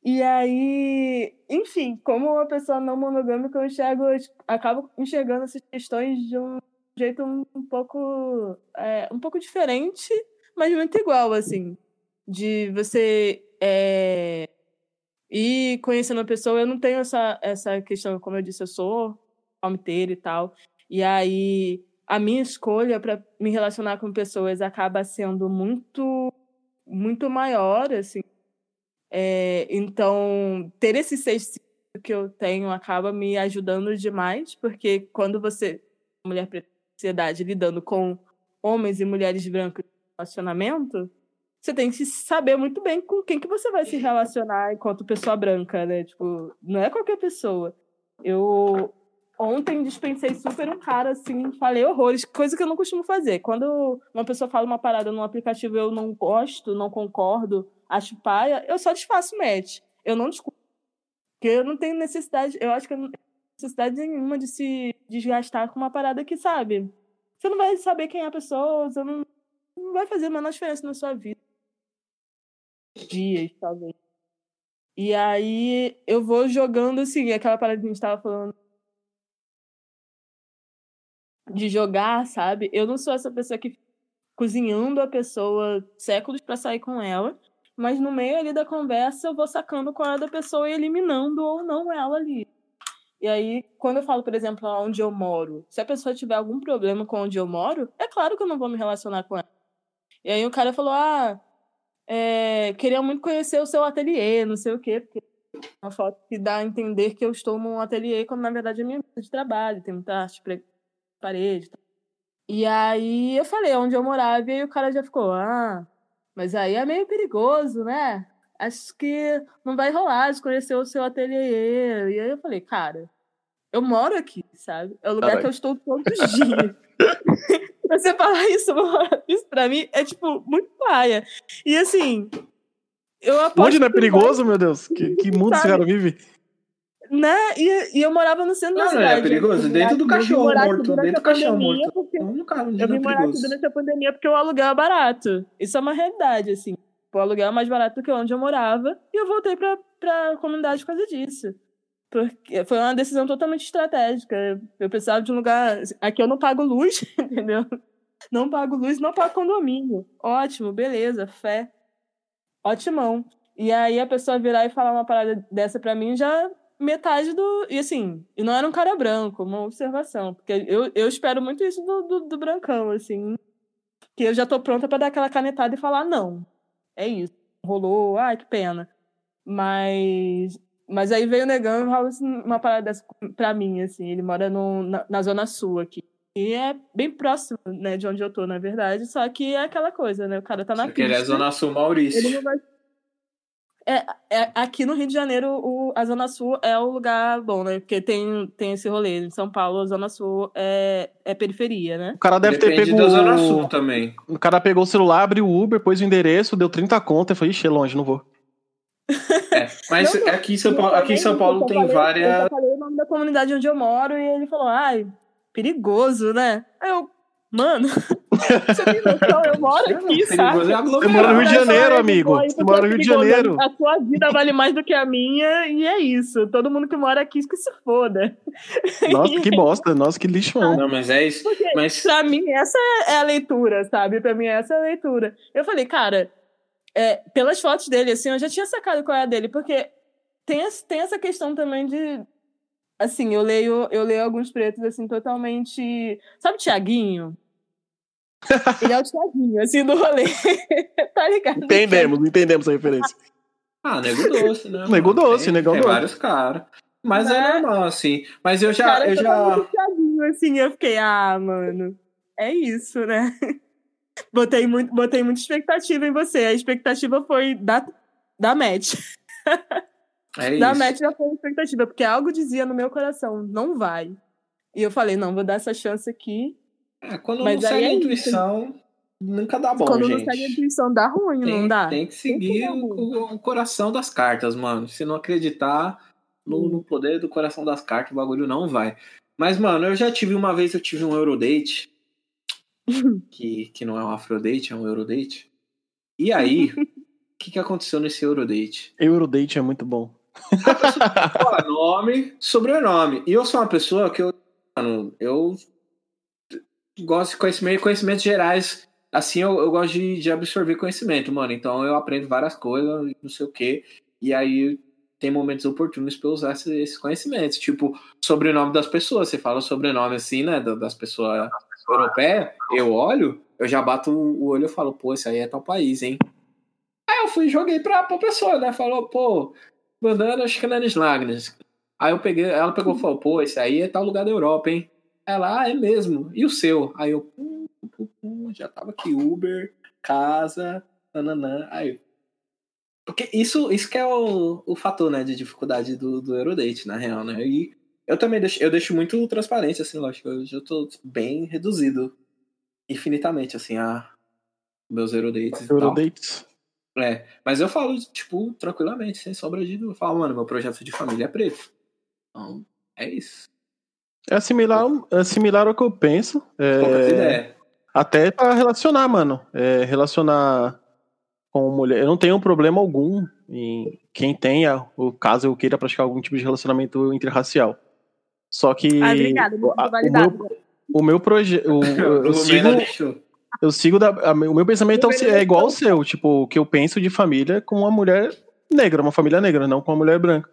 E aí, enfim, como uma pessoa não monogâmica, eu enxergo, eu acabo enxergando essas questões de um jeito um, pouco é, um pouco diferente, mas muito igual, assim. De você é, ir conhecendo a pessoa. Eu não tenho essa, essa questão, como eu disse, eu sou palmiteira e tal. E aí a minha escolha para me relacionar com pessoas acaba sendo muito muito maior, assim. É, então, ter esse sexto que eu tenho acaba me ajudando demais, porque quando você, mulher preta, sociedade lidando com homens e mulheres brancas no relacionamento, você tem que saber muito bem com quem que você vai se relacionar enquanto pessoa branca, né? Tipo, não é qualquer pessoa. Eu ontem dispensei super um cara assim, falei horrores, coisa que eu não costumo fazer. Quando uma pessoa fala uma parada num aplicativo eu não gosto, não concordo, acho paia, eu só desfaço match. Eu não discuto. Porque eu não tenho necessidade, eu acho que eu necessidade nenhuma de se desgastar com uma parada que, sabe? Você não vai saber quem é a pessoa, você não, não vai fazer a menor diferença na sua vida. dias, talvez. E aí eu vou jogando assim, aquela parada que a gente tava falando de jogar, sabe? Eu não sou essa pessoa que fica cozinhando a pessoa séculos para sair com ela, mas no meio ali da conversa eu vou sacando qual é da pessoa e eliminando ou não ela ali. E aí, quando eu falo, por exemplo, onde eu moro, se a pessoa tiver algum problema com onde eu moro, é claro que eu não vou me relacionar com ela. E aí o cara falou: ah, é, queria muito conhecer o seu ateliê, não sei o quê, porque é uma foto que dá a entender que eu estou num ateliê, quando na verdade é minha mesa de trabalho, tem muita arte pra parede. E aí eu falei onde eu morava, e aí o cara já ficou: ah, mas aí é meio perigoso, né? Acho que não vai rolar de conhecer o seu ateliê. E aí eu falei, cara, eu moro aqui, sabe? É o lugar que eu estou todos os dias. Você falar isso, isso pra mim é, tipo, muito paia. E assim, eu aposto. Onde não é perigoso, vai... meu Deus? Que, que mundo esse cara vive? Né? E, e eu morava no centro não, da cidade. Não, é perigoso? Dentro do cachorro morto. Dentro do cachorro morto. Porque... Eu vim é morar aqui durante a pandemia porque o aluguel é barato. Isso é uma realidade, assim. O aluguel é mais barato do que onde eu morava. E eu voltei pra, pra comunidade por causa disso. Porque foi uma decisão totalmente estratégica. Eu precisava de um lugar. Aqui eu não pago luz, entendeu? Não pago luz, não pago condomínio. Ótimo, beleza, fé. Ótimão. E aí a pessoa virar e falar uma parada dessa pra mim já metade do. E assim, e não era um cara branco, uma observação. Porque eu, eu espero muito isso do, do, do brancão, assim. Que eu já tô pronta para dar aquela canetada e falar, não. É isso. Rolou, ai, que pena. Mas mas aí veio negando uma parada dessa pra mim, assim. Ele mora no, na, na, Zona Sul aqui. E é bem próximo, né, de onde eu tô, na verdade. Só que é aquela coisa, né? O cara tá na pista. Ele é Zona Sul Maurício. Ele não vai... É, é, aqui no Rio de Janeiro, o, a Zona Sul é o lugar bom, né? Porque tem, tem esse rolê. Em São Paulo, a Zona Sul é, é periferia, né? O cara deve Depende ter pego. da Zona Sul também. O cara pegou o celular, abriu o Uber, pôs o endereço, deu 30 contas e foi, ixi, é longe, não vou. É, mas não, aqui em São Paulo, aqui em São Paulo tem falei, várias. Eu falei o nome da comunidade onde eu moro e ele falou, ai, perigoso, né? Aí eu, mano, você tem noção, eu moro aqui, é, sabe? Você mora no Rio de Janeiro, amigo. Você mora no Rio de Janeiro. A sua vida vale mais do que a minha e é isso. Todo mundo que mora aqui que se foda. Nossa, que bosta. Nossa, que lixo. Não, mas é isso. Porque mas... Pra mim, essa é a leitura, sabe? Pra mim, essa é a leitura. Eu falei, cara é, pelas fotos dele, assim, eu já tinha sacado qual é a dele, porque tem, tem essa questão também de. Assim, eu leio, eu leio alguns pretos, assim, totalmente. Sabe o Tiaguinho? Ele é o Tiaguinho, assim, do rolê. tá ligado? Entendemos, entendemos a referência. Ah, nego doce, né? nego doce, nego doce. Tem vários caras. Mas é, é normal, assim. Mas eu já. Cara, eu já... Tiaguinho, assim, eu fiquei, ah, mano. É isso, né? Botei, muito, botei muita expectativa em você. A expectativa foi da, da match. É da match já foi a expectativa, porque algo dizia no meu coração, não vai. E eu falei, não, vou dar essa chance aqui. É, quando Mas não segue a é intuição, isso. nunca dá bom, quando gente. Quando não segue a intuição, dá ruim, tem, não dá? Tem que seguir tem que o, o, coração das cartas, mano. Se não acreditar no, no poder do coração das cartas, o bagulho não vai. Mas, mano, eu já tive uma vez, eu tive um Eurodate que, que não é um Afrodate, é um Eurodate. E aí, o que, que aconteceu nesse Eurodate? Eurodate é muito bom. nome, sobrenome. E eu sou uma pessoa que eu, mano, eu gosto de conhecimento, conhecimentos gerais. Assim, eu, eu gosto de, de absorver conhecimento, mano. Então eu aprendo várias coisas, não sei o quê. E aí tem momentos oportunos para usar esses, esses conhecimentos. Tipo, sobrenome das pessoas. Você fala o sobrenome assim, né? Das pessoas europeias. Eu olho, eu já bato o olho e falo, pô, esse aí é tal país, hein? Aí eu fui e joguei pra, pra pessoa, né? Falou, pô, mandando Scananes Lagnes. Aí eu peguei, ela pegou e falou, pô, esse aí é tal lugar da Europa, hein? Ela, ah, é mesmo. E o seu? Aí eu, pum, pum, pum, já tava aqui, Uber, casa, nananã. Aí, porque isso, isso que é o, o fator, né, de dificuldade do, do Eurodate, na real, né? E eu também deixo, eu deixo muito transparente, assim, lógico. Eu já tô bem reduzido infinitamente, assim, a meus Eurodates Eurodates. É, mas eu falo, tipo, tranquilamente, sem sobra de Eu falo, mano, meu projeto de família é preto. Então, é isso. É similar, é similar ao que eu penso. É... Poucas ideias. Até para relacionar, mano. É, relacionar com mulher. Eu não tenho problema algum em quem tenha, o caso eu queira praticar algum tipo de relacionamento interracial. Só que. Ah, obrigada, muito validado. meu, o meu projeto. Eu, O sigo, eu sigo da, a- o meu pensamento é é igual ao seu, tipo, o que eu penso de família com uma mulher negra, uma família negra, não com uma mulher branca.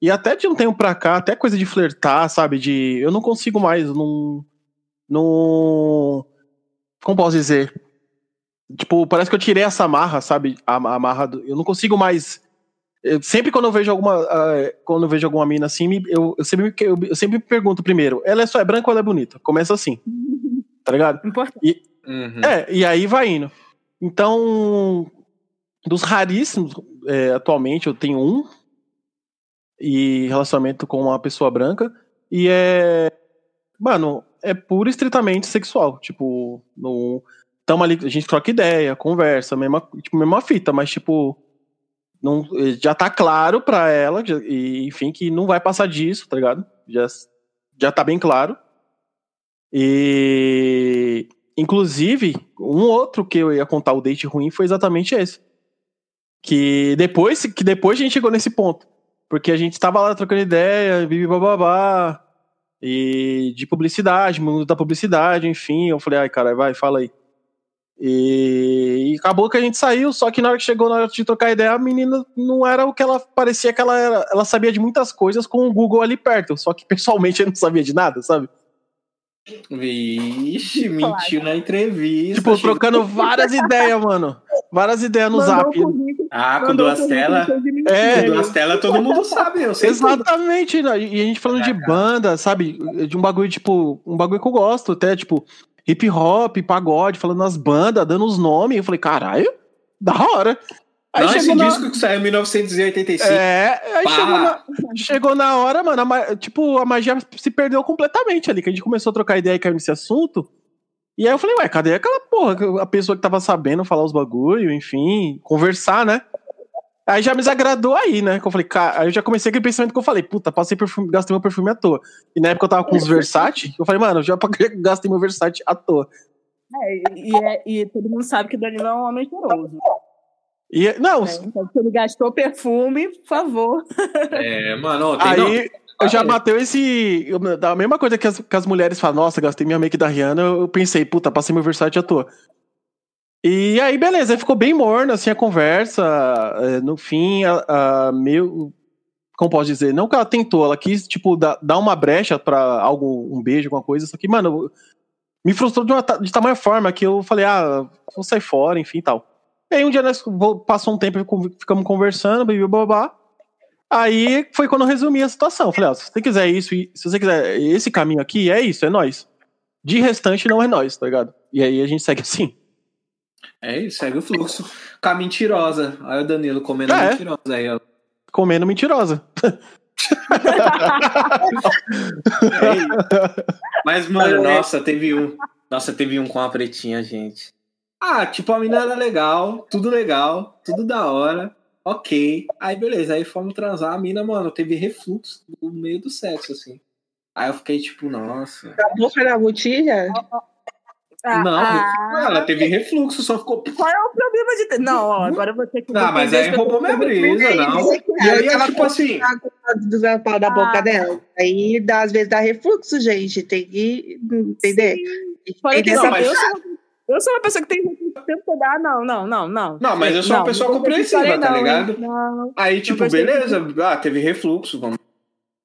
E até de um tempo pra cá, até coisa de flertar, sabe? De. Eu não consigo mais, não. Não. Como posso dizer? Tipo, parece que eu tirei essa amarra, sabe? A, a amarra. do- eu não consigo mais. Eu- sempre quando eu vejo alguma. ah, quando eu vejo alguma mina assim, me- eu, eu, sempre, me- eu, eu sempre me pergunto primeiro: ela é só é branca ou ela é bonita? Começa assim. Tá ligado? Importante. Uhum. É, e aí vai indo. Então, dos raríssimos, é, atualmente eu tenho um e relacionamento com uma pessoa branca e é, mano, é puro e estritamente sexual. Tipo, no, tamo ali, a gente troca ideia, conversa, mesma, tipo, mesma fita, mas tipo, não, já tá claro pra ela, e, enfim, que não vai passar disso, tá ligado? Já, já tá bem claro. E Inclusive, um outro que eu ia contar o date ruim foi exatamente esse. Que depois, que depois a gente chegou nesse ponto. Porque a gente tava lá trocando ideia, bibi bababá, e de publicidade, mundo da publicidade, enfim. Eu falei, ai, cara, vai, fala aí. E, e acabou que a gente saiu, só que na hora que chegou na hora de trocar ideia, a menina não era o que ela parecia que ela era. Ela sabia de muitas coisas com o Google ali perto, só que pessoalmente eu não sabia de nada, sabe? Vixe, mentiu na entrevista. Tipo, chegou- trocando várias ideias, mano. Várias ideias no Mandou zap. o currículo, Ah, com duas telas. É. Com duas telas todo mundo sabe, eu sei tudo. Exatamente, né? e a gente falando de banda, sabe? De um bagulho, tipo, um bagulho que eu gosto, até, tipo, hip hop, pagode, falando nas bandas, dando os nomes. Eu falei, caralho, da hora. Aí Não, esse na... disco que saiu em 1985. É, aí chegou na, chegou na hora, mano, a ma- tipo, a magia se perdeu completamente ali, que a gente começou a trocar ideia e caiu nesse assunto. E aí eu falei, ué, cadê aquela porra, a pessoa que tava sabendo falar os bagulho, enfim, conversar, né? Aí já me desagradou aí, né? Que eu falei, cara, aí eu já comecei aquele pensamento que eu falei, puta, passei perfume, gastei meu perfume à toa. E na época eu tava com os Versace, eu falei, mano, eu já gastei meu Versace à toa. É, e, é- e todo mundo sabe que o Danilo é um homem cheiroso. E, não, né? Então, se ele gastou perfume, por favor. É, mano, tem, não, Aí eu já Ah, é. bateu esse. Da mesma coisa que as, que as mulheres falam, nossa, gastei minha make da Rihanna, eu pensei, puta, passei meu Versace à toa. E aí, beleza, ficou bem morno, assim, a conversa. é, No fim, a, a meu. Como posso dizer? Não que ela tentou, ela quis, tipo, dar, dar uma brecha pra algo, um beijo, alguma coisa, só que, mano, me frustrou de, uma, de tamanha forma que eu falei, ah, vou sair fora, enfim e tal. E aí um dia nós passou um tempo, ficamos conversando, blá, blá. Aí foi quando eu resumi a situação. Falei, ó, se você quiser isso, se você quiser esse caminho aqui, é isso, é nós. De restante não é nós, tá ligado? E aí a gente segue assim. É isso, segue o fluxo. Com a mentirosa. Aí o Danilo comendo É. mentirosa aí, ó. Comendo mentirosa. É. Mas, mano, nossa, teve um. Nossa, teve um com a pretinha, gente. Ah, tipo, a mina era legal, tudo legal, tudo da hora. Ok. Aí, beleza. Aí fomos transar. A mina, mano, teve refluxo no meio do sexo, assim. Aí eu fiquei tipo, nossa. A boca da botija? Ah, não, ah, ela teve refluxo, só ficou. Qual é o problema de ter? Não, ó, agora eu vou ter que. Ah, mas aí roubou minha brisa, não. E aí é tipo assim. Do pau da boca dela. Aí, dá, às vezes, dá refluxo, gente. Tem que entender. Fora que Tem não, Não, mas- eu, sou, eu sou uma pessoa que tem o tempo todo. Ah, não, não, não, não. Não, mas eu sou uma pessoa não que compreensiva, tá não, ligado? Não. Aí, tipo, beleza. Ah, teve refluxo, vamos.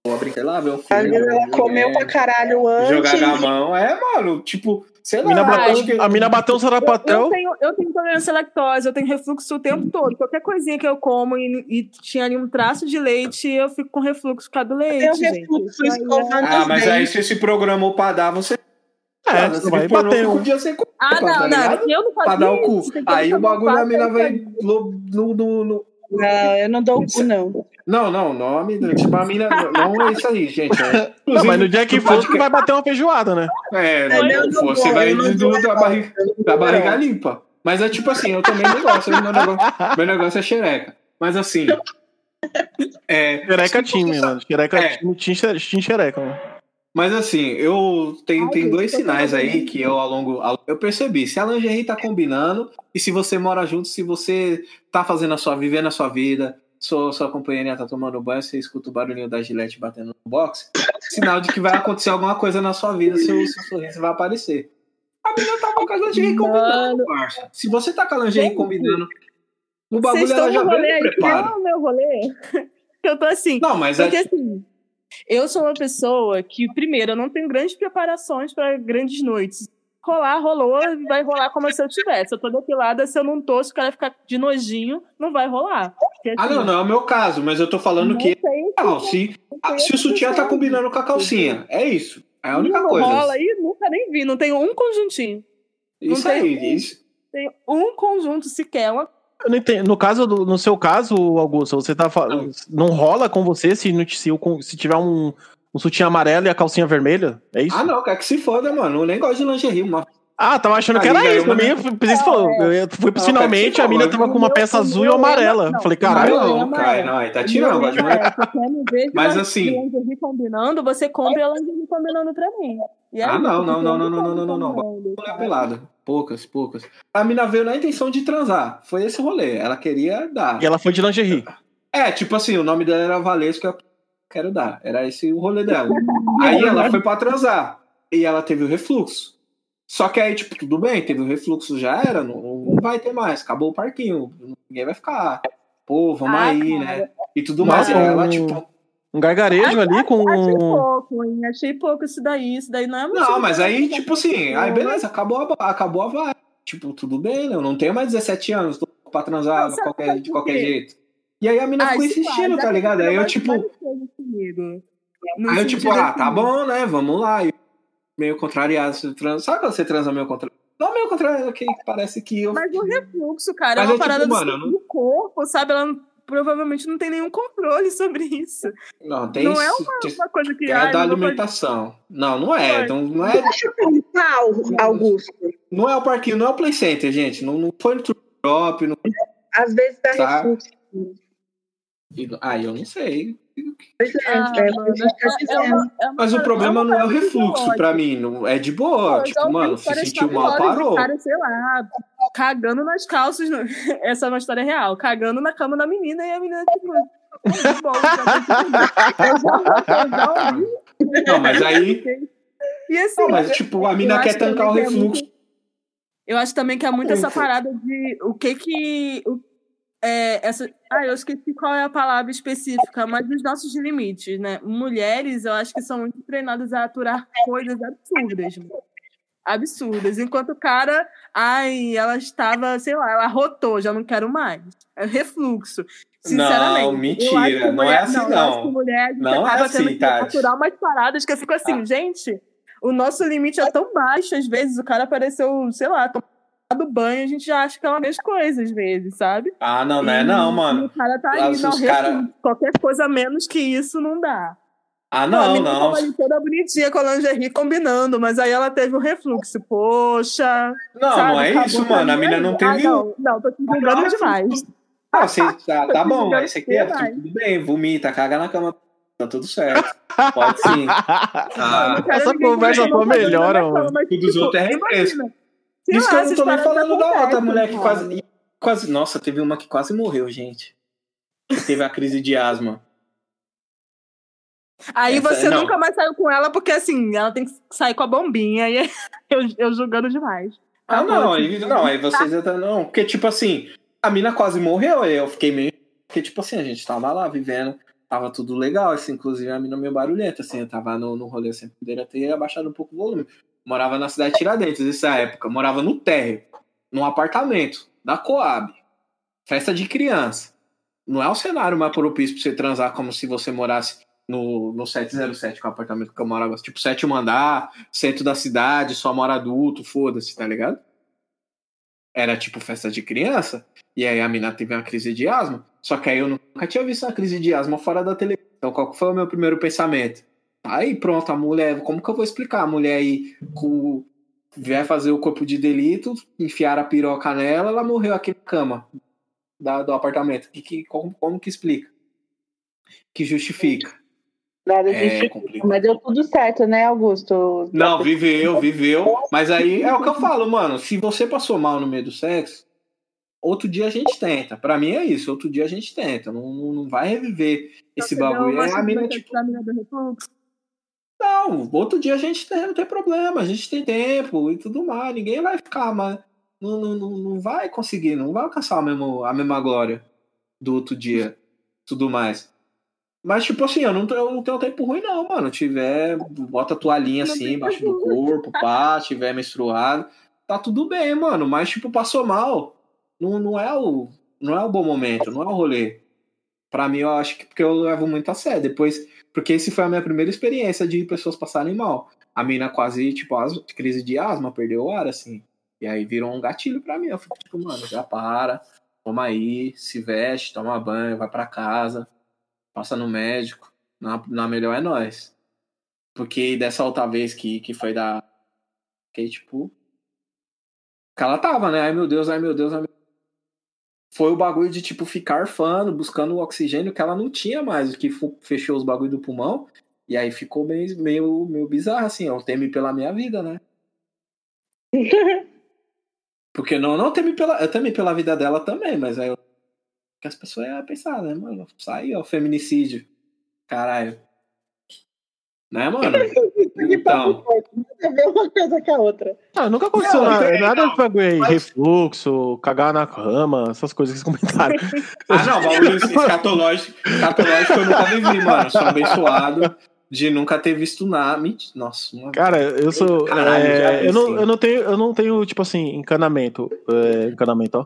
Vou brincar lá, filme. vezes ela ver comeu mulher, pra caralho antes. Jogar na mão. É, mano, tipo, sei A lá. mina acho bateu, que- a mina bateu um Eu, sarapatel. eu tenho, eu tenho intolerância à lactose, eu tenho refluxo o tempo todo. Qualquer coisinha que eu como e, e tinha ali um traço de leite, eu fico com refluxo por causa do leite, Eu gente. refluxo Isso aí é- Ah, mas aí você se programou pra dar, você. É, Cara, você vai bater um. podia ser com Ah, tá não, não. ligado? Eu não pra dar o cu. Aí o bagulho um a mina vai no, no, no, no- Não, eu não dou o cu, não. Não, não, nome. Tipo, a mina. Não é isso aí, gente. É, Não, mas no dia que for, tu vai bater uma feijoada, né? É, Não, não, não você vai não do, da, barriga, da barriga limpa. Mas é tipo assim, eu também não gosto. Meu negócio, meu negócio é xereca. Mas assim. É, Xereca time, mano. Xereca É. time, time xere- time xereca, mano. Mas assim, eu tenho, Ai, tem dois sinais aí que eu ao longo. Eu percebi. Se a lingerie tá combinando, e se você mora junto, se você tá fazendo a sua, vivendo a sua vida, sua, sua companheirinha tá tomando banho, você escuta o barulhinho da gilete batendo no box, sinal de que vai acontecer alguma coisa na sua vida, seu, seu sorriso vai aparecer. A menina tá com a lingerie combinando, parça. Se você tá com a lingerie combinando, o bagulho ela já no rolê vem aí, no que preparo. é o meu rolê. Eu tô assim. Não, mas é Porque assim, eu sou uma pessoa que, primeiro, eu não tenho grandes preparações para grandes noites. Rolar, rolou, vai rolar como se eu tivesse. Eu tô depilada, se eu não tô, se o cara ficar de nojinho, não vai rolar. Porque, Ah, assim, não, não é o meu caso, mas eu tô falando não que. sei Não, se, se o sutiã tá combinando com a calcinha, é isso. É a única não coisa. rola aí, nunca nem vi. Não tenho um conjuntinho. Isso não tem- aí, isso. Tenho um conjunto sequer. Uma... Eu não entendo. No caso, no seu caso, Augusto, você tá falando. Não rola com você se, não- se, o- se tiver um, um sutiã amarelo e a calcinha vermelha? É isso? Ah, não, quer que se foda, mano. Eu nem gosto de lingerie. Uma... Ah, tava achando que era ganhou isso. Eu isso, falou. Eu eu fui Não, finalmente, cara, a mina tava com uma peça o azul e amarela. não. Falei, Caralho, não, é cara, não, aí tá tirando. é, não vê Mas assim- lingerie combinando, você compra a lingerie combinando pra mim. E é Ah, isso, não, não, não, não, não, não, não, não. combinando, Mulher pelada. Poucas, poucas. A mina veio na intenção de transar. Foi esse rolê. Ela queria dar. E ela foi de lingerie. É, tipo assim, o nome dela era Valesca. Quero dar. Era esse o rolê dela. Aí ela foi pra transar. E ela teve o refluxo. Só que aí, tipo, tudo bem, teve o refluxo, já era, não, não vai ter mais, acabou o parquinho, ninguém vai ficar. Pô, vamos Ah, aí, cara. né? E tudo Nossa, mais. E aí ela, um- tipo, Um gargarejo ali com. Achei pouco, hein? Achei pouco isso daí. Isso daí não é Não, mas aí, tipo assim, aí beleza, acabou a, acabou a vibe. Tipo, tudo bem, né? Eu não tenho mais 17 anos, tô pra transar Não, de qualquer, de qualquer jeito. E aí a mina Ah, ficou insistindo, tá ligado? Aí eu, tipo, aí eu, tipo, ah, assim, tá bom, né? Vamos lá. E meio contrariado, você transa. Sabe quando você transa meio contrariado? Não meio contrariado, que parece que eu. Mas o refluxo, cara, Mas é uma é tipo, parada do, mano, eu não- do corpo, sabe? Ela não- provavelmente não tem nenhum controle sobre isso. Não, tem Não é isso. Uma coisa que. É ai, da alimentação. Não, não é. Não, não é. Deixa eu perguntar, Augusto. Não é o parquinho, não é o play center, gente. Não, não foi no drop. Não... Às vezes dá Tá. refluxo. Ah, eu não sei. Pois é, Ah, é, tá é- é é Mas o problema não é o refluxo pra mim. Não, é de boa. Tipo, ouvi mano, se sentiu mal, parou. Cara, sei lá, cagando nas calças. no- Essa é uma história real. Cagando na cama da menina e a menina, tipo. "Tá bom, já tô eu já ouvi. Não, mas aí. E assim, Não, mas tipo, a mina eu quer tancar o que é refluxo. eu acho também que é muito essa parada de o que que. o- é, essa, ah, eu esqueci qual é a palavra específica, mas os nossos limites, né? Mulheres, eu acho que são muito treinadas a aturar coisas absurdas. mano. Absurdas. Enquanto o cara, ai, ela estava, sei lá, ela rotou, já não quero mais. É refluxo. Sinceramente. Não, mentira, que não mulher- é assim, não. que mulher Não é assim, Tati. aturar umas paradas que eu fico assim, Ah. gente, o nosso limite é tão baixo, às vezes o cara apareceu, sei lá, tomando banho, a gente já acha que é uma mesma coisa, às vezes, sabe? Ah, não, não é não, E mano. o cara tá aí, não, cara- qualquer coisa menos que isso não dá. Ah, não, menina não. tava ali toda bonitinha com a lingerie combinando, mas aí ela teve um refluxo. Poxa. Não, sabe? não é Acabou isso, mano. A aí. não Ah, teve. não, não, tô te julgando Não, demais. Ah, você, tá, tá bom, Não mas você quer, tudo bem, vomita, caga na cama, tá tudo certo. Pode sim. Ah, Não Essa conversa não só melhora, na cama, mano. Tudo dos tipo, outros é refresco. Sei Isso lá, que eu não tô nem falando da outra mulher que quase, quase. Nossa, teve uma que quase morreu, gente. Teve a crise de asma. Aí Essa- você não. nunca mais saiu com ela, porque assim, ela tem que sair com a bombinha. E eu, eu julgando demais. Ah, Tá não, aí, não, aí vocês já tá, não, porque tipo assim, a mina quase morreu, aí eu fiquei meio, porque tipo assim, a gente tava lá vivendo, tava tudo legal, assim, inclusive a mina meio barulhenta, assim, eu tava no, no rolê, assim, poderia ter abaixado um pouco o volume. Morava na cidade de Tiradentes, nessa época, morava no térreo, num apartamento, da Coab, festa de criança. Não é o cenário mais propício pra você transar como se você morasse no, no 707, que é o apartamento que eu morava, tipo, sétimo andar, centro da cidade, só mora adulto, foda-se, tá ligado? Era tipo festa de criança, e aí a mina teve uma crise de asma, só que aí eu nunca tinha visto uma crise de asma fora da televisão. Então qual foi o meu primeiro pensamento? Aí pronto, a mulher, como que eu vou explicar? A mulher aí com, vai fazer o corpo de delito, enfiar a piroca nela, ela morreu aqui na cama da- do apartamento. Que, que, como, como que explica? Que justifica? Nada É de complicado. Mas deu tudo certo, né, Augusto? Não, viveu, viveu. Mas aí é o que eu falo, mano. Se você passou mal no meio do sexo, outro dia a gente tenta. Pra mim é isso. Outro dia a gente tenta. Não, não, não vai reviver esse bagulho. Aí a mina, tipo, não, outro dia a gente tem, não tem problema. A gente tem tempo e tudo mais. Ninguém vai ficar, mas não, não, não, vai conseguir, não vai alcançar a mesma, a mesma glória do outro dia. Tudo mais. Mas, tipo assim, eu não, eu não tenho tempo ruim, não, mano. Tiver, bota a toalhinha Não assim embaixo do corpo, pá, tiver menstruado, tá tudo bem, mano. Mas, tipo, passou mal. Não, não, é o, não é o bom momento, não é o rolê. Pra mim, eu acho que porque eu levo muito a sério. Depois, porque esse foi a minha primeira experiência de pessoas passarem mal. A mina quase, tipo, crise de asma, perdeu o ar, assim. E aí virou um gatilho pra mim. Eu fico, tipo, mano, já para, toma aí, se veste, toma banho, vai pra casa, passa no médico. Na, na melhor é nós. Porque dessa outra vez que, que foi da. Que tipo. Que ela tava, né? Ai meu Deus, ai meu Deus, ai meu Foi o bagulho de, tipo, ficar arfando, buscando o oxigênio que ela não tinha mais, que fechou os bagulhos do pulmão. E aí ficou meio, meio, meio bizarro, assim, eu teme pela minha vida, né? Porque não, não teme pela. Eu temi pela vida dela também, mas aí eu. Que as pessoas iam pensar, né, mano? Sai, ó, feminicídio. Caralho. Né, mano? Então. Você vê uma coisa com a outra. Ah, nunca aconteceu Não, nada, então, nada de bagulho aí, mas- refluxo, cagar na cama, essas coisas que vocês comentaram. Ah, não, bagulho escatológico, escatológico eu nunca vivi, mano. Sou abençoado de nunca ter visto nada. Mentira, Nossa, uma... Cara, eu sou. Caralho, é, eu, não, eu, não tenho, eu não tenho, tipo assim, encanamento. É, encanamento, ó.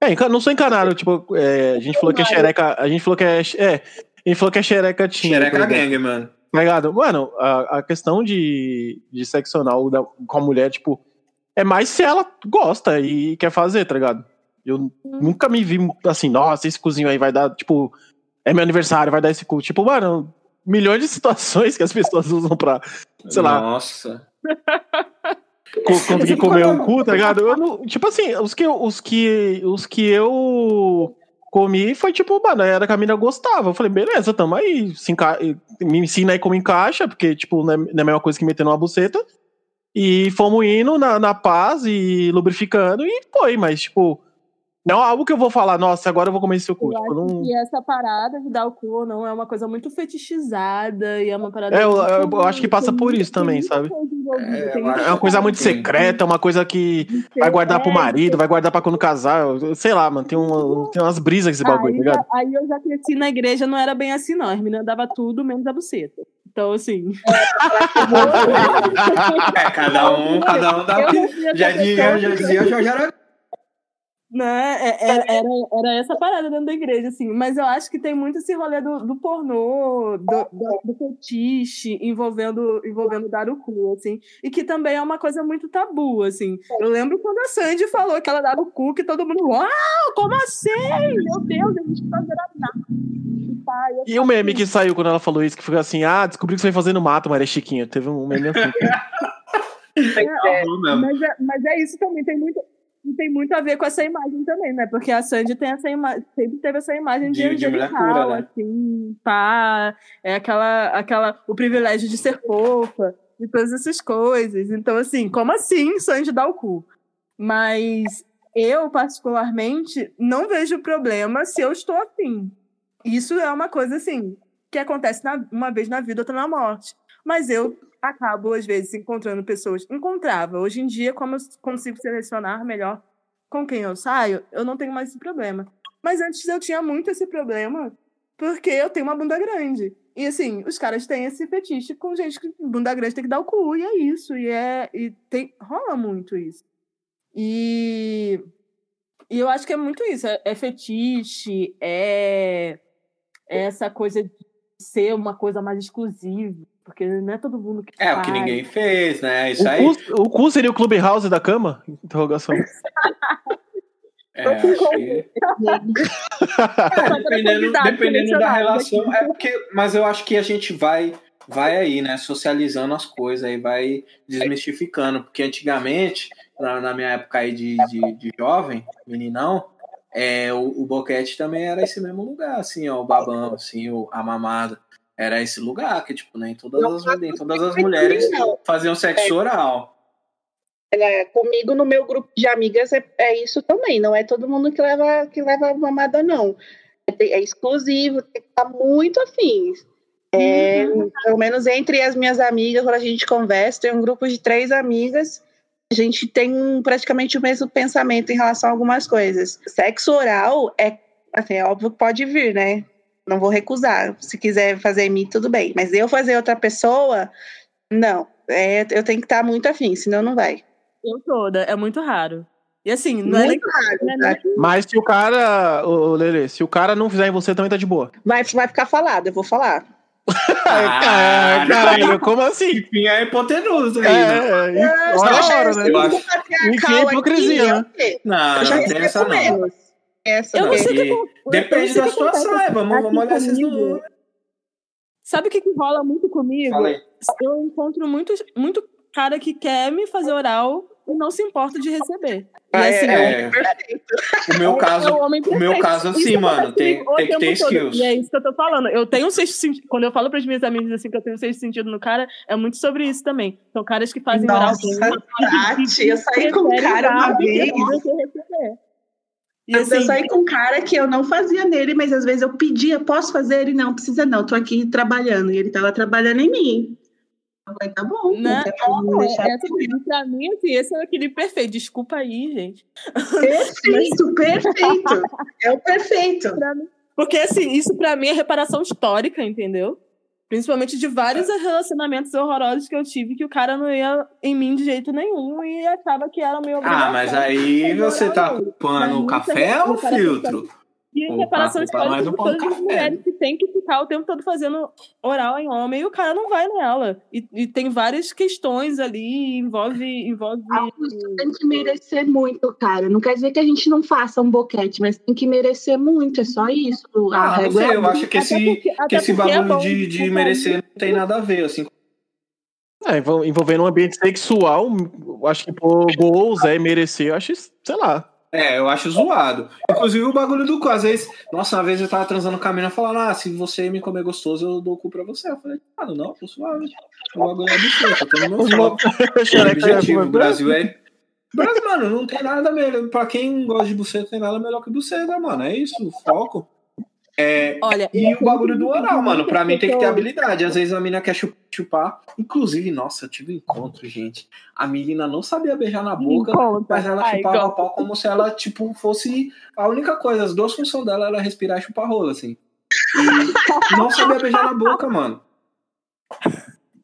É, não sou encanado, tipo, é, a gente falou que é xereca. A gente falou que é. É, a gente falou que é xereca tinha. Xereca gang, mano. Tá ligado? Mano, a, a questão de, de sexo anal da- com a mulher, tipo, é mais se ela gosta e quer fazer, tá ligado? Eu nunca me vi assim, nossa, esse cozinho aí vai dar, tipo, é meu aniversário, vai dar esse cu. Tipo, mano, milhões de situações que as pessoas usam pra, sei lá, Nossa. co- conseguir comer um cu, tá ligado? Eu não- tipo assim, os que, os, que, os que eu comi foi tipo, mano, era que a mina gostava. Eu falei, beleza, tamo aí. Enca... Me ensina aí como encaixa, porque, tipo, é, não é a mesma coisa que meter numa buceta. E fomos indo na, na paz e lubrificando e foi, mas, tipo, não é algo que eu vou falar, nossa, agora eu vou comer seu cu. Eu Tipo, acho não... que essa parada de dar o cu ou não é uma coisa muito fetichizada e é uma parada. É, eu- muito- eu acho que passa por isso também, sabe? É, eu É uma coisa muito secreta, é uma coisa que vai guardar pro marido, vai guardar pra quando casar. eu- Sei lá, mano, tem, um, tem umas brisas esse bagulho, tá aí, ligado? aí eu já cresci na igreja, não era bem assim, não. As meninas davam tudo menos a buceta. Então, assim. É, cada um, cada um dá eu Já dizia, já dizia, já era. Né? É- Era, era, era essa parada dentro da igreja, assim. Mas eu acho que tem muito esse rolê do, do pornô, do, do, do fetiche envolvendo, envolvendo dar o cu, assim. E que também é uma coisa muito tabu, assim. Eu lembro quando a Sandy falou que ela dava o cu, que todo mundo, uau, como assim? Meu Deus, a gente tá virando nada. E E o meme que saiu quando ela falou isso, que foi assim, ah, descobri que você foi fazer no mato, Maria Chiquinha. Teve um meme assim. É, Não. Mas é, mas é isso também, tem muito, e tem muito a ver com essa imagem também, né? Porque a Sandy tem essa imagem, sempre teve essa imagem de, De- de angelical, pura, né? assim, pá, é aquela, aquela, o privilégio de ser fofa e todas essas coisas. Então, assim, como assim Sandy dá o cu? Mas eu, particularmente, não vejo problema se eu estou afim. Isso é uma coisa, assim, que acontece na- uma vez na vida, outra na morte. Mas eu acabo, às vezes, encontrando pessoas. Encontrava. Hoje em dia, como eu consigo selecionar melhor com quem eu saio, eu não tenho mais esse problema. Mas antes eu tinha muito esse problema, porque eu tenho uma bunda grande. E assim, os caras têm esse fetiche com gente que bunda grande tem que dar o cu, e é isso. E é. E tem, rola muito isso. E. E eu acho que é muito isso. É, é fetiche, é, é essa coisa de ser uma coisa mais exclusiva. Porque não é todo mundo que É, o que faz. ninguém fez, né? Isso O aí. cu, o cu seria o Clubhouse da cama? Interrogação. É, acho que. É, dependendo, dependendo da selecionado relação. É porque, mas eu acho que a gente vai, vai aí, né? Socializando as coisas aí, vai desmistificando. Porque antigamente, na, na minha época aí de, de, de jovem, meninão, é, o, o boquete também era esse mesmo lugar, assim, ó, o babão, assim, o, a mamada. Era esse lugar que, tipo, nem todas, Não as, nem todas as mulheres não. faziam sexo oral. É, comigo, no meu grupo de amigas, é, é isso também. Não é todo mundo que leva, que leva mamada, não. É, é exclusivo, tem que estar muito afins. É, Pelo menos entre as minhas amigas, quando a gente conversa, tem um grupo de três amigas, a gente tem um- praticamente o mesmo pensamento em relação a algumas coisas. Sexo oral é, assim, é óbvio que pode vir, né? Não vou recusar. Se quiser fazer em mim, tudo bem. Mas eu fazer outra pessoa, não. É, eu tenho que estar muito afim, senão não vai. Eu toda, é muito raro. E assim, não é nem Muito raro, não é tá? Mas se o cara, ô, Lele, se o cara não fizer em você, também tá de boa. Vai, vai ficar falado, eu vou falar. Ah, caralho, como assim? Enfim, é hipotenusa aí, É, né? é, hora só a hora, né? Eu acho- Enfim, hipocrisia, aqui, é né? quê? Não, Eu já não tem essa não. Essa Eu não sei o que Depende da situação, é, vamos, olhar no. Sabe o que, que rola muito comigo? Eu encontro muito, muito cara que quer me fazer oral e não se importa de receber. E Ah, assim, é. é, perfeito. O meu caso, é o homem o meu caso, Isso assim, mano, tem, tem que ter skills. E é isso que eu tô falando. Eu tenho um sexto sentido. Quando eu falo pras minhas amigas assim que eu tenho um sexto sentido no cara, é muito sobre isso também. São caras que fazem oral Nossa, comigo, Tati, eu saí com um cara uma vez. E Eu assim, saí com um cara que eu não fazia nele, mas às vezes eu pedia, posso fazer? Ele não, precisa não, tô aqui trabalhando. E ele tava trabalhando em mim. Eu falei, tá bom, Né? não me deixar é, é, pra mim, assim, esse é o equilíbrio perfeito. Desculpa aí, gente. Perfeito, perfeito. É o perfeito. Porque, assim, isso pra mim é reparação histórica, entendeu? Principalmente de vários relacionamentos horrorosos que eu tive, que o cara não ia em mim de jeito nenhum e acaba que era meio Ah, mas aí você tá culpando o café ou o é- filtro? E Opa, reparação histórica de todas as mulheres né? que tem que ficar o tempo todo fazendo oral em homem e o cara não vai nela. E, e tem várias questões ali, envolve. envolve... Tem que merecer muito, cara. Não quer dizer que a gente não faça um boquete, mas tem que merecer muito, é só isso. A Ah, não sei, é eu acho que esse, porque- que esse é bagulho bom de, de ficar merecer não tem nada a ver, assim. É, envol- envolvendo um ambiente sexual, acho que pôr gols é merecer, eu acho, sei lá. É, eu acho zoado. Inclusive o bagulho do cu, às vezes, nossa, uma vez eu tava transando com a mina falando, ah, se você me comer gostoso, eu dou o cu pra você. Eu falei, ah, não, tô suave. O bagulho é absurdo, eu tô no meu foco. O objetivo, é- o Brasil é. Brasil, mano, não tem nada melhor. Pra quem gosta de buceta, tem nada melhor que buceta, mano. É isso, o foco. É, Olha, e o bagulho do oral, mano. Pra mim tem que ter habilidade. Às vezes a mina quer chu- chupar. Inclusive, nossa, eu tive um encontro, gente. A menina não sabia beijar na boca, mas ela Ai, chupava o pau como se ela, tipo, fosse a única coisa. As duas funções dela era respirar e chupar rola, assim. E não sabia beijar na boca, mano.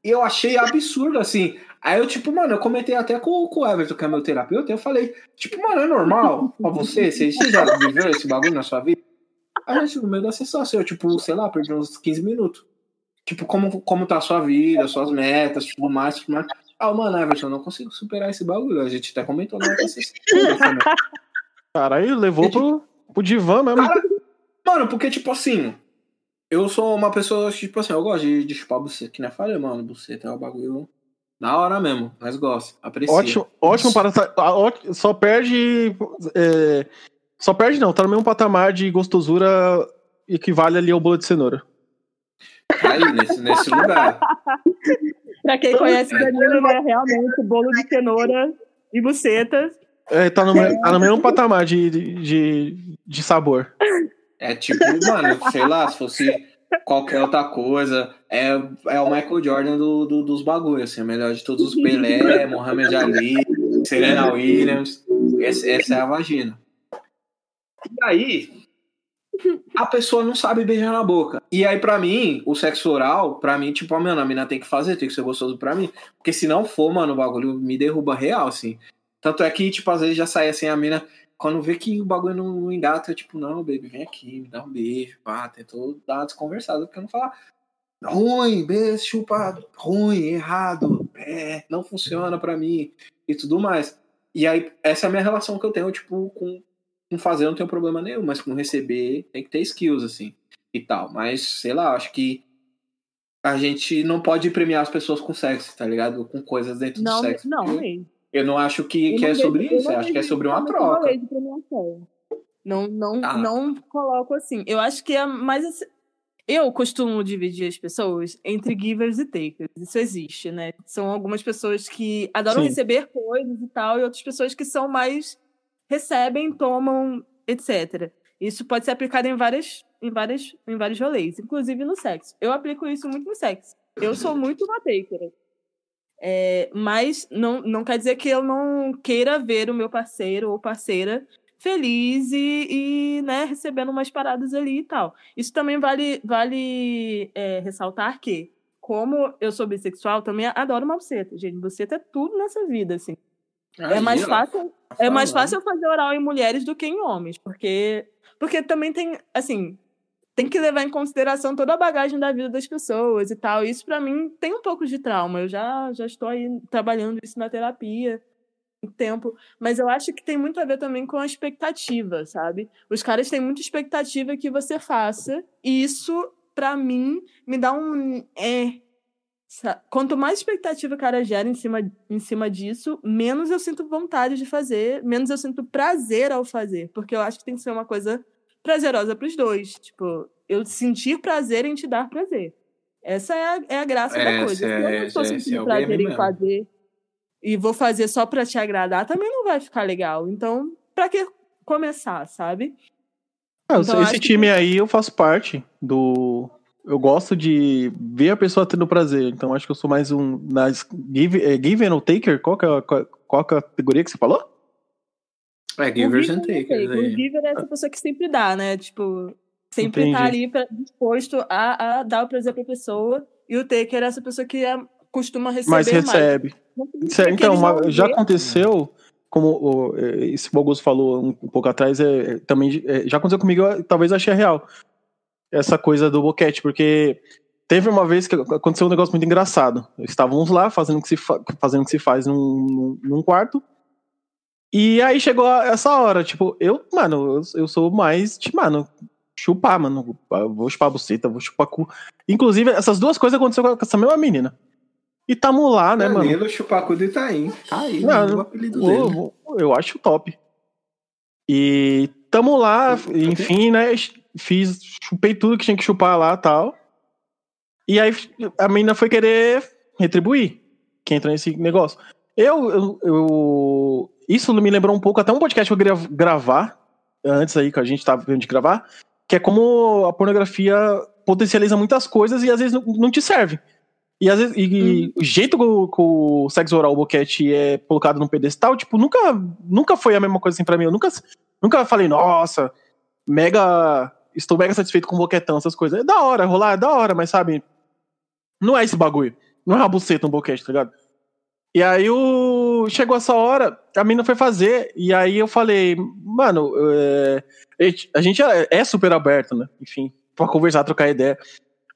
E eu achei absurdo, assim. Aí eu, tipo, mano, eu comentei até com, com o Everton, que é meu terapeuta, eu falei, tipo, mano, é normal pra? Você, você já viveu esse bagulho na sua vida? Aí, tipo, no meio da sessão, assim, eu, tipo, sei lá, perdi uns 15 minutos. Tipo, como, como tá a sua vida, suas metas, tudo mais, tudo mais. Ah, mano, Everton, eu não consigo superar esse bagulho. A gente até comentou na outra sessão. né? Caralho, levou pro, pro divã mesmo. Cara, mano, porque, tipo assim, eu sou uma pessoa, tipo assim, eu gosto de, de chupar buceta, que nem eu falei, mano, buceta é um bagulho da hora mesmo, mas gosto, aprecio. Ótimo, ótimo para. Só perde. é, só perde não, tá no mesmo patamar de gostosura equivale ali ao bolo de cenoura. Aí, nesse, nesse lugar. Pra quem conhece Danilo, né? Realmente, bolo de cenoura e buceta. É, tá, no, tá no mesmo patamar de, de, de sabor. É tipo, mano, sei lá, se fosse qualquer outra coisa, é, é o Michael Jordan do, do- dos bagulhos, assim, o melhor de todos os Pelé, Mohamed Ali, Serena Williams, essa, essa é a vagina. E aí, a pessoa não sabe beijar na boca. E aí, pra mim, o sexo oral, pra mim, tipo, mano, a mina tem que fazer, tem que ser gostoso pra mim. Porque se não for, mano, o bagulho me derruba real, assim. Tanto é que, tipo, às vezes já sai assim, a mina, quando vê que o bagulho não engata, eu, tipo, não, baby, vem aqui, me dá um beijo, pá, tentou dar uma desconversada, porque eu não falar ruim, beijo, chupa, ruim, errado, é, não funciona pra mim, e tudo mais. E aí, essa é a minha relação que eu tenho, tipo, com, com fazer não tenho problema nenhum, mas com receber tem que ter skills, assim, e tal. Mas, sei lá, acho que a gente não pode premiar as pessoas com sexo, tá ligado? Com coisas dentro Não, do sexo. não, mesmo. Eu não acho que, que não é vejo- sobre isso, não eu acho que é sobre uma como troca. lei de premiação. Não, não, Ah. não coloco assim. Eu acho que é mais. assim- eu costumo dividir as pessoas entre givers e takers. Isso existe, né? São algumas pessoas que adoram Sim. receber coisas e tal, e outras pessoas que são mais recebem, tomam, etc. Isso pode ser aplicado em várias, em várias, em vários rolês, inclusive no sexo. Eu aplico isso muito no sexo. Eu sou muito uma taker. É, mas não, não quer dizer que eu não queira ver o meu parceiro ou parceira feliz e, e né, recebendo umas paradas ali e tal. Isso também vale, vale é, ressaltar que, como eu sou bissexual, também adoro uma buceta. Gente, buceta é tudo nessa vida, assim. É Aí, mais ó, fácil é mais fácil fazer oral em mulheres do que em homens, porque porque também tem, assim, tem que levar em consideração toda a bagagem da vida das pessoas e tal. Isso pra mim tem um pouco de trauma. Eu já já estou aí trabalhando isso na terapia um tempo, mas eu acho que tem muito a ver também com a expectativa, sabe? Os caras têm muita expectativa que você faça, e isso pra mim me dá um é Quanto mais expectativa o cara gera em cima, em cima disso, menos eu sinto vontade de fazer, menos eu sinto prazer ao fazer. Porque eu acho que tem que ser uma coisa prazerosa pros dois. Tipo, eu sentir prazer em te dar prazer. Essa é a, é a graça da Esse coisa. Se eu é- não esse sentindo é o prazer em fazer e vou fazer só pra te agradar, também não vai ficar legal. Então, pra que começar, sabe? Ah, Então, esse acho que- time aí eu faço parte do. Eu gosto de ver a pessoa tendo prazer. Então acho que eu sou mais um. Nas give, é, given ou taker? Qual, que é, a- qual, qual a categoria que você falou? É, givers giver and sei, takers. O giver é essa pessoa que sempre dá, né? Tipo, sempre tá Entendi. ali pra, disposto a, a dar o prazer pra pessoa. E o taker é essa pessoa que é- costuma receber Mas mais. recebe. É- que então, já aconteceu, como o, é, esse Augusto falou um, um pouco atrás, é, é, também é, já aconteceu comigo, eu, talvez achei real. Essa coisa do boquete, porque teve uma vez que aconteceu um negócio muito engraçado. Estávamos lá fazendo o que se, fa- fazendo o que se faz num, num, num quarto. E aí chegou a- essa hora, tipo, eu, mano, eu, eu sou mais, de, mano, chupar, mano. Vou chupar a buceta, vou chupar cu. Inclusive, essas duas coisas aconteceram com essa mesma menina. E tamo lá, né, mano? Danilo Chupacu de Itaim. Tá aí, Não, o apelido dele. Eu acho top. E tamo lá, enfim, né? Fiz, chupei tudo que tinha que chupar lá tal. E aí a menina foi querer retribuir. Que entra nesse negócio. Eu, eu, eu- Isso me lembrou um pouco, até um podcast que eu queria gravar, antes aí que a gente tava vendo de gravar, que é como a pornografia potencializa muitas coisas e às vezes não, te serve. E às vezes e, e o jeito que o, sexo oral, o boquete é colocado num pedestal, tipo, nunca, nunca foi a mesma coisa assim pra mim. Eu nunca, nunca falei, nossa, mega. Estou mega satisfeito com o boquetão, essas coisas. É da hora, rolar é da hora, mas sabe, não é esse bagulho. Não é uma buceta um boquete, tá ligado? E aí o... chegou essa hora, a menina foi fazer, e aí eu falei, mano, é, a gente é é super aberto, né? Enfim, pra conversar, trocar ideia.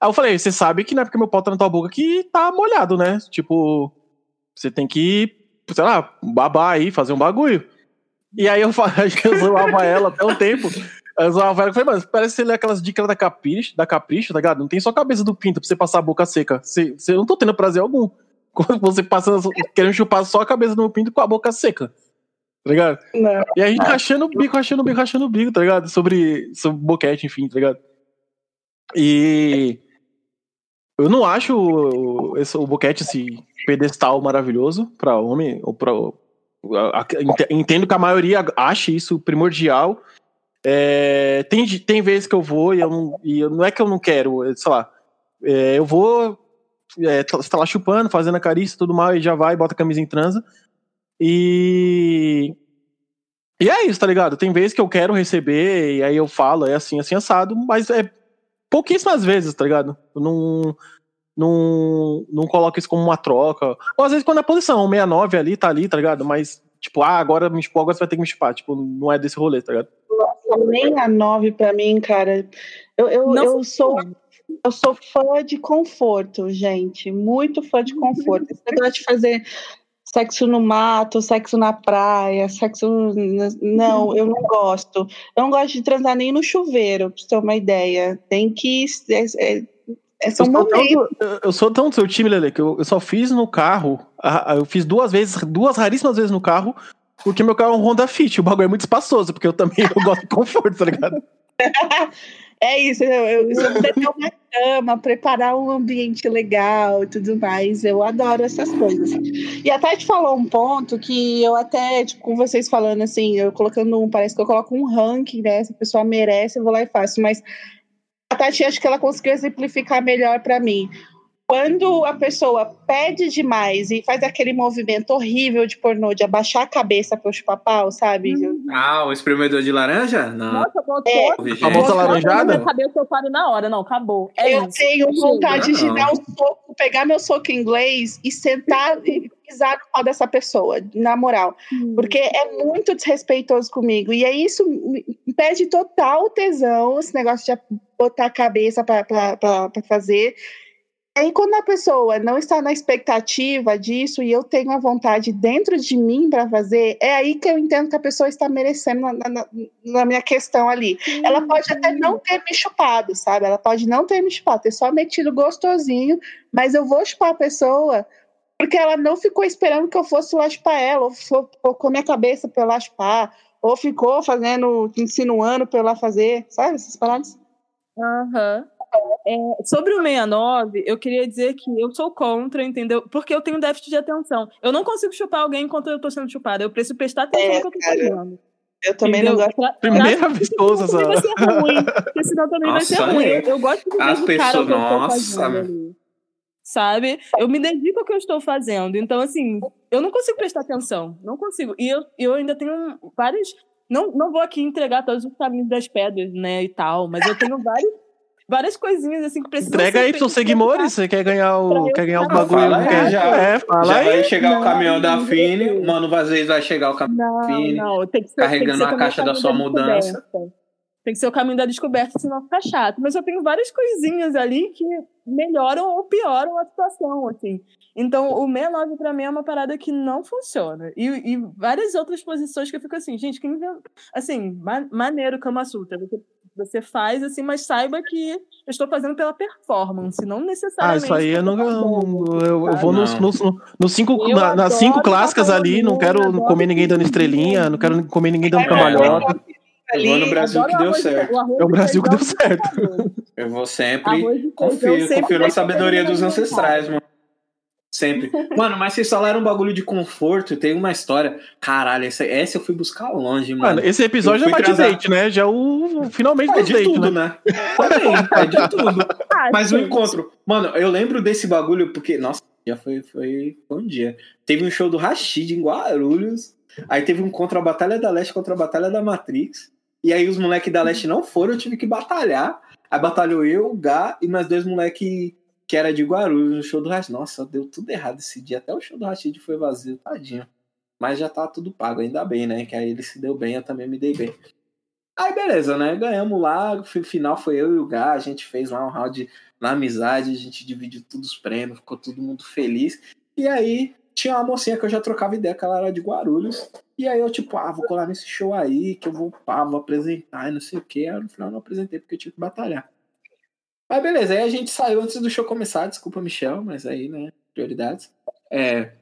Aí eu falei, você sabe que não é porque meu pau tá na tua boca que tá molhado, né? Tipo, você tem que, sei lá, babar aí, fazer um bagulho. E aí eu, eu zoava ela até um tempo. Eu zoava ela e falei, mas parece que você lê aquelas dicas da Capricho, da Capricho, tá ligado? Não tem só a cabeça do pinto pra você passar a boca seca. Você, você eu não tô tendo prazer algum. Quando você passa, querendo chupar só a cabeça do meu pinto com a boca seca. Tá ligado? Não. E a gente rachando o bico, rachando o bico, rachando o bico, tá ligado? Sobre, sobre boquete, enfim, tá ligado? E eu não acho o, esse, o boquete esse pedestal maravilhoso pra homem, ou pra. Entendo que a maioria ache isso primordial. É, tem, tem vezes que eu vou e, eu não, e eu- não é que eu não quero, é, sei lá. é, eu vou. É, tá, tá lá chupando, fazendo a carícia tudo mal, e já vai, bota a camisa em transa. E. E é isso, tá ligado? Tem vezes que eu quero receber, e aí eu falo, é assim, assim, assado, mas é pouquíssimas vezes, tá ligado? Não, não, não coloco isso como uma troca. Ou às vezes quando é posição, 69 ali, tá ali, tá ligado? Mas, tipo, ah, agora me chupou, agora você vai ter que me chupar. Tipo, não é desse rolê, tá ligado? Nossa, nem a 9 pra mim, cara. Eu, eu, Não eu sou eu sou fã de conforto, gente. Muito fã de conforto. Esse negócio de fazer sexo no mato, sexo na praia, sexo. Não, eu não gosto. Eu não gosto de transar nem no chuveiro, pra você ter uma ideia. Tem que. É, é, é só Eu um sou, tão, eu sou tão do seu time, Lele, que eu, eu só fiz no carro. Eu fiz duas vezes, duas raríssimas vezes no carro, porque meu carro é um Honda Fit. O bagulho é muito espaçoso, porque eu também eu gosto de conforto, tá ligado? É isso, eu, eu, eu ter uma cama, preparar um ambiente legal e tudo mais, eu adoro essas coisas. E a Tati falou um ponto que eu até, tipo, com vocês falando assim, eu colocando um, parece que eu coloco um ranking, né? Se a pessoa merece, eu vou lá e faço, mas a Tati acho que ela conseguiu exemplificar melhor para mim quando a pessoa pede demais e faz aquele movimento horrível de pornô, de abaixar a cabeça para chupar pau, sabe? Hum. Ah, o espremedor de laranja? Não. Nossa. É. A famosa laranjada? Na cabeça eu paro na hora, não, acabou. É eu isso. tenho vontade de dar um soco, pegar meu soco inglês e sentar e pisar no pau dessa pessoa, na moral. Hum. Porque é muito desrespeitoso comigo. E é isso, pede total tesão, esse negócio de botar a cabeça para fazer. Aí, quando a pessoa não está na expectativa disso e eu tenho a vontade dentro de mim para fazer, é aí que eu entendo que a pessoa está merecendo na, na, na minha questão ali. Ela pode até não ter me chupado, sabe? Ela pode não ter me chupado, ter só metido gostosinho, mas eu vou chupar a pessoa porque ela não ficou esperando que eu fosse lá chupar ela, ou colocou minha cabeça para eu lá chupar, ou ficou fazendo, insinuando para eu lá fazer, sabe? Essas paradas. Aham. Uhum. É, sobre o 69, eu queria dizer que eu sou contra, entendeu? Porque eu tenho déficit de atenção. Eu não consigo chupar alguém enquanto eu tô sendo chupada. Eu preciso prestar atenção é, no que eu tô fazendo. Eu também entendeu? não gosto. Primeira vez que eu vai ser ruim. Porque senão também nossa, vai ser ruim. Eu, eu gosto de As pessoas, nossa. Ali, sabe? Eu me dedico ao que eu estou fazendo. Então, assim, eu não consigo prestar atenção. Não consigo. E eu, eu ainda tenho vários. Não, não vou aqui entregar todos os caminhos das pedras, né, e tal, mas eu tenho vários várias coisinhas assim que precisam Entrega aí pro seguidores, você quer ganhar o quer ganhar o bagulho, fala quer? Já, é, fala já aí. vai chegar não, o caminhão da Fini, mano, às vezes vai chegar o caminhão da Fini, não, tem que ser, carregando tem que a caixa da sua mudança. Tem que ser o caminho da descoberta, senão fica chato. Mas eu tenho várias coisinhas ali que melhoram ou pioram a situação, assim. Então, o 69 pra mim é uma parada que não funciona. E, e várias outras posições que eu fico assim, gente, quem Assim, maneiro Kama Sutra. Você você faz, assim, mas saiba que eu estou fazendo pela performance, não necessariamente. Ah, isso aí eu não. Eu, eu vou nos, nos, nos cinco, na, nas cinco clássicas ali, não quero comer ninguém dando estrelinha, não quero comer ninguém dando cambalhota. Eu vou no Brasil que deu certo. É o Brasil que deu certo. Eu vou sempre. Confio, confio na sabedoria dos ancestrais, mano. Sempre. Mano, mas vocês falaram um bagulho de conforto, tem uma história. Caralho, essa, essa eu fui buscar longe, mano. mano esse episódio é mais de date, né? Já é o. Finalmente é de date, tudo, né? né? É de tudo. Ah, mas o encontro. Mano, eu lembro desse bagulho porque. Nossa, já foi, foi, foi um dia. Teve um show do Rashid em Guarulhos. Aí teve um contra a Batalha da Leste contra a Batalha da Matrix. E aí os moleques da Leste não foram, eu tive que batalhar. Aí batalhou eu, o Gá e mais dois moleques que era de Guarulhos, no show do Rashid. Nossa, deu tudo errado esse dia. Até o show do Rashid foi vazio, tadinho. Mas já tá tudo pago, ainda bem, né? Que aí ele se deu bem, eu também me dei bem. Aí beleza, né? Ganhamos lá. O final foi eu e o Gá. A gente fez lá um round na amizade. A gente dividiu todos os prêmios. Ficou todo mundo feliz. E aí tinha uma mocinha que eu já trocava ideia, que ela era de Guarulhos. E aí eu, tipo, ah, vou colar nesse show aí, que eu vou, pá, vou apresentar e não sei o que. Aí no final eu não apresentei porque eu tive que batalhar. Mas beleza, aí a gente saiu antes do show começar, desculpa, Michel, mas aí, né, prioridades. É.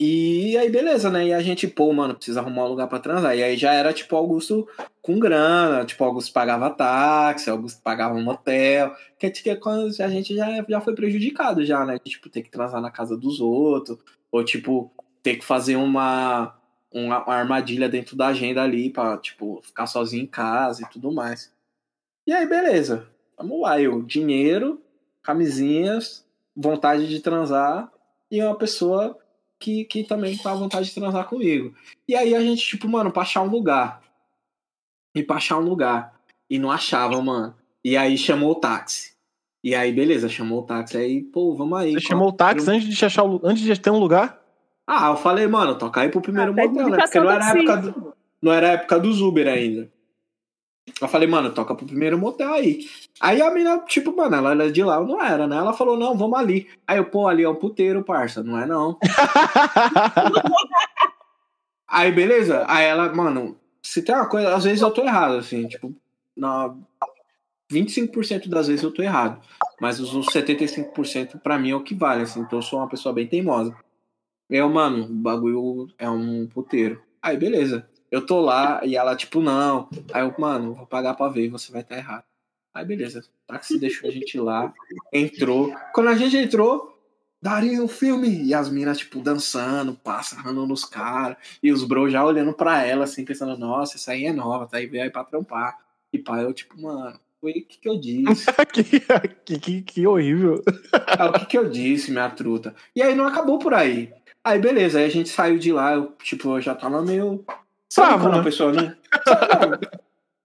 E aí, beleza, né? E a gente, pô, mano, precisa arrumar um lugar pra transar. E aí já era, tipo, Augusto com grana, tipo, Augusto pagava táxi, Augusto pagava um motel. Que, que quando a gente já, já foi prejudicado, já, né? Tipo, ter que transar na casa dos outros, ou, tipo, ter que fazer uma, uma, uma armadilha dentro da agenda ali pra, tipo, ficar sozinho em casa e tudo mais. E aí, beleza. Vamos lá, eu, dinheiro, camisinhas, vontade de transar e uma pessoa que, que também tá à vontade de transar comigo. E aí a gente, tipo, mano, pra achar um lugar. E pra achar um lugar. E não achava, mano. E aí chamou o táxi. E aí, beleza, chamou o táxi. Aí, pô, vamos aí. Você chamou o táxi antes de achar o... antes de ter um lugar? Ah, eu falei, mano, toca aí pro primeiro ah, motel, né? Porque não era, época do... não era época dos Uber ainda. Eu falei, mano, toca pro primeiro motel aí. Aí a mina, tipo, mano, ela era de lá, eu não era, né? Ela falou, não, vamos ali. Aí eu, pô, ali é um puteiro, parça, não é não. aí, beleza. Aí ela, mano, se tem uma coisa, às vezes eu tô errado, assim, tipo, na 25% das vezes eu tô errado. Mas os 75% pra mim é o que vale, assim, então eu sou uma pessoa bem teimosa. Eu, mano, o bagulho é um puteiro. Aí, beleza. Eu tô lá e ela, tipo, não. Aí eu, mano, vou pagar pra ver, você vai estar tá errado. Aí beleza, o táxi deixou a gente lá, entrou. Quando a gente entrou, daria um filme. E as minas, tipo, dançando, passando nos caras. E os bros já olhando pra ela, assim, pensando, nossa, essa aí é nova, tá aí, veio aí pra trampar. E pá, eu, tipo, mano, foi o que, que eu disse? que, que, que, horrível. É, o que, que eu disse, minha truta? E aí não acabou por aí. Aí beleza, aí a gente saiu de lá, eu, tipo, eu já tava meio. Sabe bravo, quando né? a pessoa não.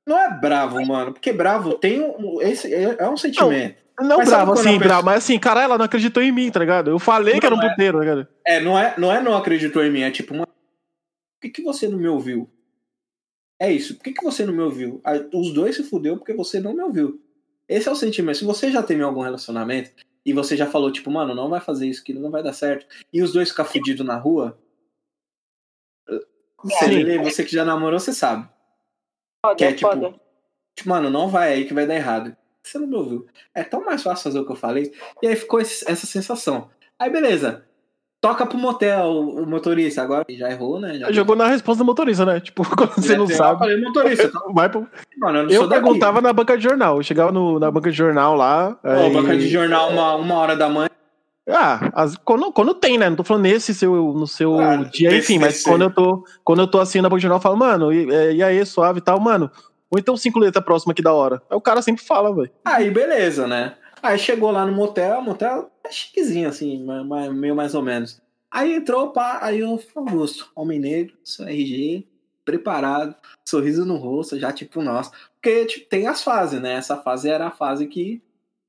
não é bravo, mano. Porque bravo tem um. Esse é, é um sentimento. Não, não bravo, assim, pessoa... bravo, mas assim, cara, ela não acreditou em mim, tá ligado? Eu falei não que era um é. puteiro, tá ligado? É, não é, não é não acreditou em mim, é tipo, uma... por que, que você não me ouviu? É isso, por que, que você não me ouviu? Os dois se fudeu porque você não me ouviu. Esse é o sentimento. Se você já teve algum relacionamento e você já falou, tipo, mano, não vai fazer isso, que não vai dar certo, e os dois ficam fudidos na rua, você, você que já namorou, você sabe. Foda, que é tipo, tipo, mano, não vai aí que vai dar errado. Você não me ouviu. É tão mais fácil fazer o que eu falei. E aí ficou esse, essa sensação. Aí beleza. Toca pro motel o, motorista. Agora já errou, né? Já Jogou na resposta do motorista, né? Tipo, quando você não sabe. Eu falei, motorista. Tá? Vai pro... Mano, eu, eu perguntava na banca de jornal. Eu chegava no, na banca de jornal lá. Pô, aí... banca de jornal uma, uma hora da manhã. Ah, as, quando, quando tem, né? Não tô falando nesse seu, no seu ah, dia, enfim, mas quando eu tô quando eu tô assim na jornal, eu falo, mano, e, e aí, suave e tal, mano, ou então cinco letras próxima aqui da hora. Aí o cara sempre fala, velho. Aí beleza, né? Aí chegou lá no motel, motel é chiquezinho, assim, meio mais ou menos. Aí entrou, pá, aí eu, Augusto, homem negro, seu RG, preparado, sorriso no rosto, já tipo, nossa. Porque tipo, tem as fases, né? Essa fase era a fase que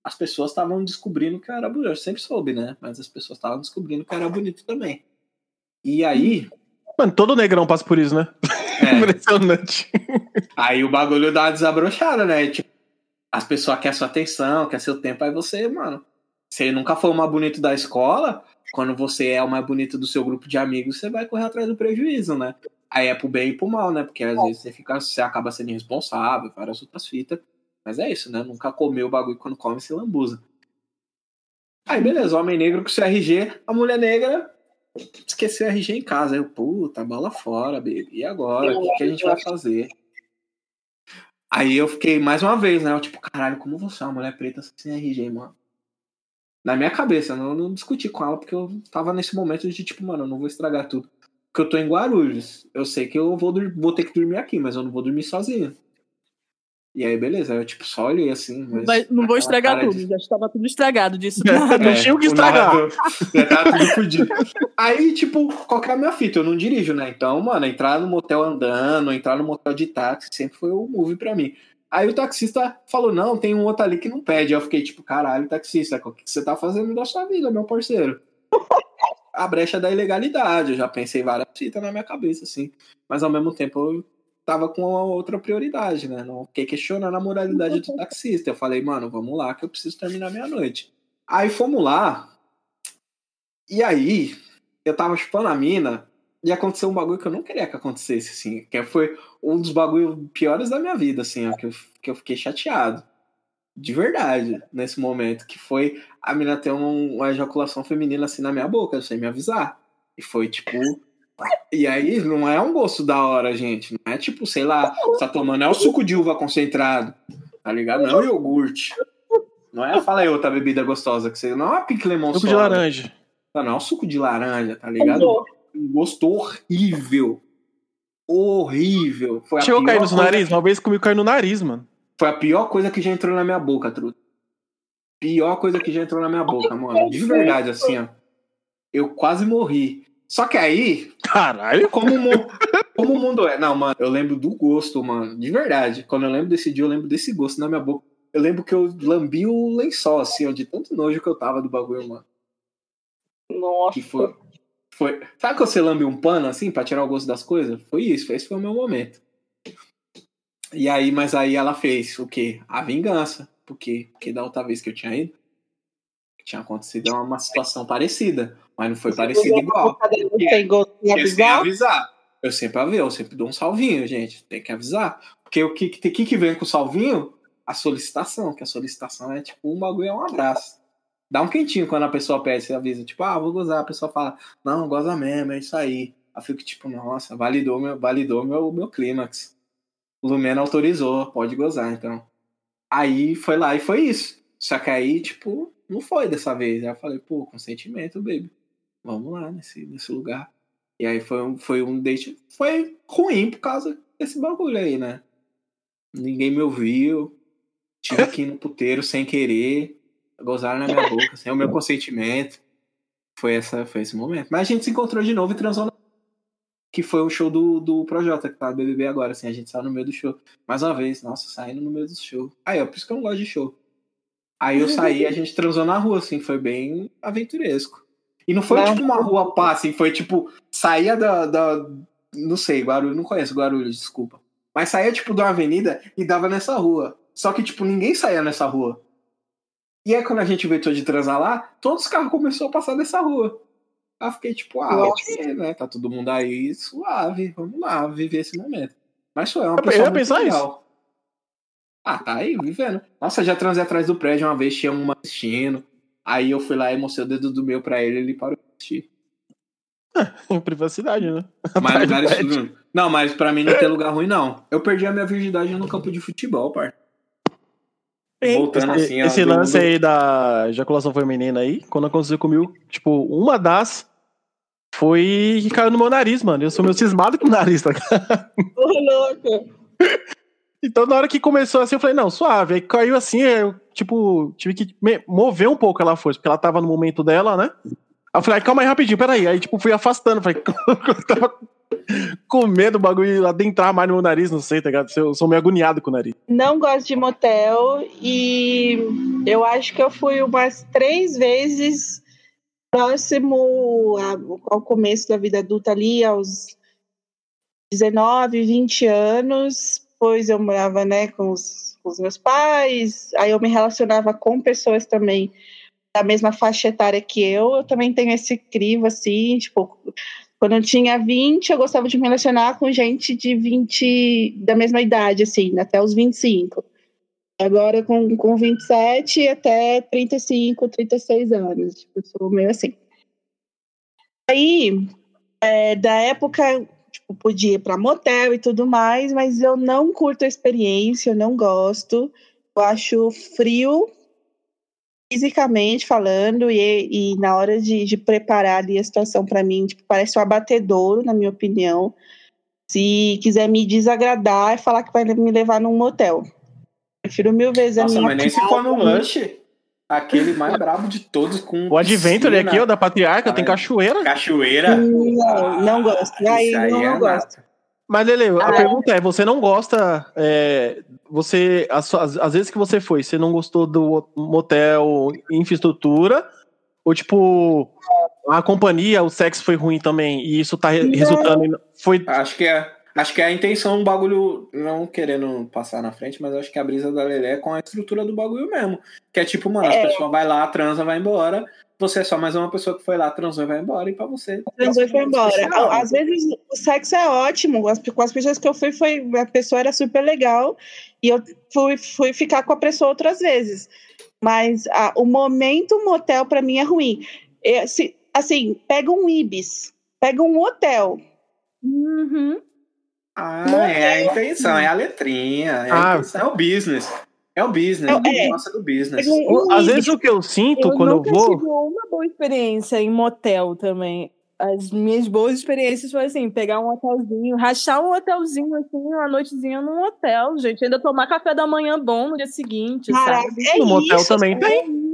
as pessoas estavam descobrindo que eu era bonito. Eu sempre soube, né? Mas as pessoas estavam descobrindo que eu era bonito também. E aí. Mano, todo negrão passa por isso, né? É. Impressionante. Aí o bagulho dá uma desabrochada, né? Tipo, as pessoas querem sua atenção, quer seu tempo, aí você, mano. Você nunca foi o mais bonito da escola, quando você é o mais bonito do seu grupo de amigos, você vai correr atrás do prejuízo, né? Aí é pro bem e pro mal, né? Porque às vezes você fica, você acaba sendo irresponsável, várias outras fitas. Mas é isso, né? Nunca comeu o bagulho quando come se lambuza. Aí beleza, homem negro com seu RG, a mulher negra esqueceu o RG em casa. Aí eu, puta, bola fora, baby. E agora? O que, que, a gente vai fazer? Aí eu fiquei mais uma vez, né? Eu, tipo, caralho, como você é uma mulher preta sem RG, mano? Na minha cabeça, não, não discuti com ela, porque eu tava nesse momento de tipo, mano, eu não vou estragar tudo. Porque eu tô em Guarulhos. Eu sei que eu vou, vou ter que dormir aqui, mas eu não vou dormir sozinho. E aí, beleza, eu tipo, só olhei assim. Mas, mas não vou estragar tudo, de... já estava tudo estragado disso. É, não tinha o que estragar. já tava tudo fudido. Aí, tipo, qual que é a minha fita? Eu não dirijo, né? Então, mano, entrar no motel andando, entrar no motel de táxi, sempre foi o move pra mim. Aí o taxista falou: não, tem um outro ali que não pede. Eu fiquei tipo, caralho, taxista, o que você tá fazendo da sua vida, meu parceiro? a brecha da ilegalidade. Eu já pensei várias fitas na minha cabeça, assim. Mas ao mesmo tempo eu tava com outra prioridade, né? Não fiquei questionando a moralidade do taxista. Eu falei, mano, vamos lá que eu preciso terminar minha noite. Aí fomos lá. E aí, eu tava chupando a mina e aconteceu um bagulho que eu não queria que acontecesse, assim. Que foi um dos bagulhos piores da minha vida, assim, ó, que, eu, que eu fiquei chateado. De verdade, nesse momento. Que foi a mina ter um, uma ejaculação feminina assim na minha boca, sem me avisar. E foi tipo e aí não é um gosto da hora, gente. Não é tipo, sei lá, você tá tomando é o suco de uva concentrado. Tá ligado? Não é o iogurte. Não é, fala aí outra bebida gostosa que você. Não é pique lemon Suco de laranja. Não, não é o suco de laranja, tá ligado? Um gosto horrível. Horrível. Foi Chegou a cair no nariz? Uma vez comigo caiu no nariz, mano. Foi a pior coisa que já entrou na minha boca, truta. Pior coisa que já entrou na minha boca, mano. De verdade, assim, ó. Eu quase morri. Só que aí. Caralho! Como, como o mundo é. Não, mano, eu lembro do gosto, mano. De verdade. Quando eu lembro desse dia, eu lembro desse gosto na minha boca. Eu lembro que eu lambi o lençol, assim, ó, de tanto nojo que eu tava do bagulho, mano. Nossa. Que foi, foi. Sabe que você lambe um pano, assim, pra tirar o gosto das coisas? Foi isso, esse foi o meu momento. E aí, mas aí ela fez o quê? A vingança. Por quê? Porque da outra vez que eu tinha ido, tinha acontecido uma situação parecida. Mas não foi Você parecido igual. Porque, sem avisar. Eu sempre aviso, eu sempre dou um salvinho, gente. Tem que avisar. Porque o que, que, que vem com o salvinho? A solicitação, que a solicitação é tipo um bagulho, é um abraço. Dá um quentinho quando a pessoa pede, você avisa, tipo, ah, vou gozar. A pessoa fala, não, goza mesmo, é isso aí. Aí fico tipo, nossa, validou meu, validou meu, meu clímax. O Lumena autorizou, pode gozar, então. Aí foi lá e foi isso. Só que aí, tipo, não foi dessa vez. Aí eu falei, pô, consentimento, baby. Vamos lá nesse, nesse lugar. E aí foi um, foi um date. Foi ruim por causa desse bagulho aí, né? Ninguém me ouviu. Tive que ir no puteiro sem querer. Gozaram na minha boca, sem o meu consentimento. Foi, essa, foi esse momento. Mas a gente se encontrou de novo e transou na... Que foi o show do, do Projota, que tá no BBB agora, assim. A gente saiu no meio do show. Mais uma vez, nossa, saindo no meio do show. Aí, ó, por isso que eu não gosto de show. Aí eu saí e a gente transou na rua, assim. Foi bem aventuresco. E não foi tipo uma rua pá, assim. Foi tipo, saía da, da. Não sei, Guarulhos. Não conheço Guarulhos, desculpa. Mas saía, tipo, de uma avenida e dava nessa rua. Só que, tipo, ninguém saía nessa rua. E aí, quando a gente veio de transar lá, todos os carros começaram a passar nessa rua. Aí eu fiquei, tipo, ah, ok, né? Tá todo mundo aí suave. Vamos lá, viver esse momento. Mas foi uma Eu- pessoa muito legal. Ah, tá aí, vivendo. Nossa, já transei atrás do prédio uma vez, tinha uma assistindo. Aí eu fui lá e mostrei o dedo do meu pra ele, ele parou de assistir. Privacidade, né? Mas, não, mas pra mim não tem lugar ruim, não. Eu perdi a minha virgindade no campo de futebol, par. Voltando assim, ó, Esse lance aí da ejaculação feminina aí, quando aconteceu comigo, tipo, uma das foi que caiu no meu nariz, mano. Eu sou meio cismado com o nariz, tá ligado? Ô, louco. Então, na hora que começou assim, eu falei, não, suave. Aí caiu assim, eu, tipo, tive que mover um pouco ela força, porque ela tava no momento dela, né? Aí eu falei, calma aí, rapidinho, peraí. Aí, tipo, fui afastando. Falei, eu tava com medo do bagulho adentrar mais no meu nariz, não sei, tá ligado? Eu sou meio agoniado com o nariz. Não gosto de motel e eu acho que eu fui umas três vezes próximo ao começo da vida adulta ali, aos 19, 20 anos. Depois eu morava né, com, os, com os meus pais, aí eu me relacionava com pessoas também da mesma faixa etária que eu. Eu também tenho esse crivo, assim, tipo, quando eu tinha 20, eu gostava de me relacionar com gente de 20, da mesma idade, assim, até os 25. Agora, com, com 27 até 35, 36 anos. Tipo, eu sou meio assim. Aí, é, da época, tipo, podia ir pra motel e tudo mais, mas eu não curto a experiência, eu não gosto. Eu acho frio, fisicamente falando, e, e na hora de, de preparar ali a situação para mim, tipo, parece um abatedouro, na minha opinião. Se quiser me desagradar, é falar que vai me levar num motel. Prefiro mil vezes a Nossa, minha mas nem se for no lanche, aquele mais brabo de todos com O Adventure piscina, aqui, ó, da Patriarca, tem cachoeira. Cachoeira. Não, não gosto. Aí Isso não, é não gosto. Mas, Lele, a Ah. pergunta é: você não gosta. é, você. As, as, as vezes que você foi, você não gostou do motel, infraestrutura? Ou, tipo, a companhia, o sexo foi ruim também e isso tá Não. resultando em. Foi. Acho que é. Acho que é a intenção, um bagulho, não querendo passar na frente, mas acho que a brisa da Lelé é com a estrutura do bagulho mesmo. Que é tipo, mano, a É. pessoa vai lá, transa, vai embora. Você é só mais uma pessoa que foi lá, transou e vai embora. E pra você. Transou e foi embora. Especial. Às vezes o sexo é ótimo. As, com as pessoas que eu fui, foi, a pessoa era super legal. E eu fui, fui ficar com a pessoa outras vezes. Mas ah, o momento motel pra mim é ruim. Eu, se, assim, pega um Ibis, pega um hotel. Uhum. Ah, Não é a intenção, é a letrinha. É, a Ah. intenção, é o business. É o business. É, o é. é do business. Às vezes o que eu sinto Eu quando eu vou. tive uma boa experiência em motel também. As minhas boas experiências foi assim, pegar um hotelzinho, rachar um hotelzinho assim, uma noitezinha num hotel, gente. Ainda tomar café da manhã bom no dia seguinte, Caraca, sabe? é no motel isso, também tem.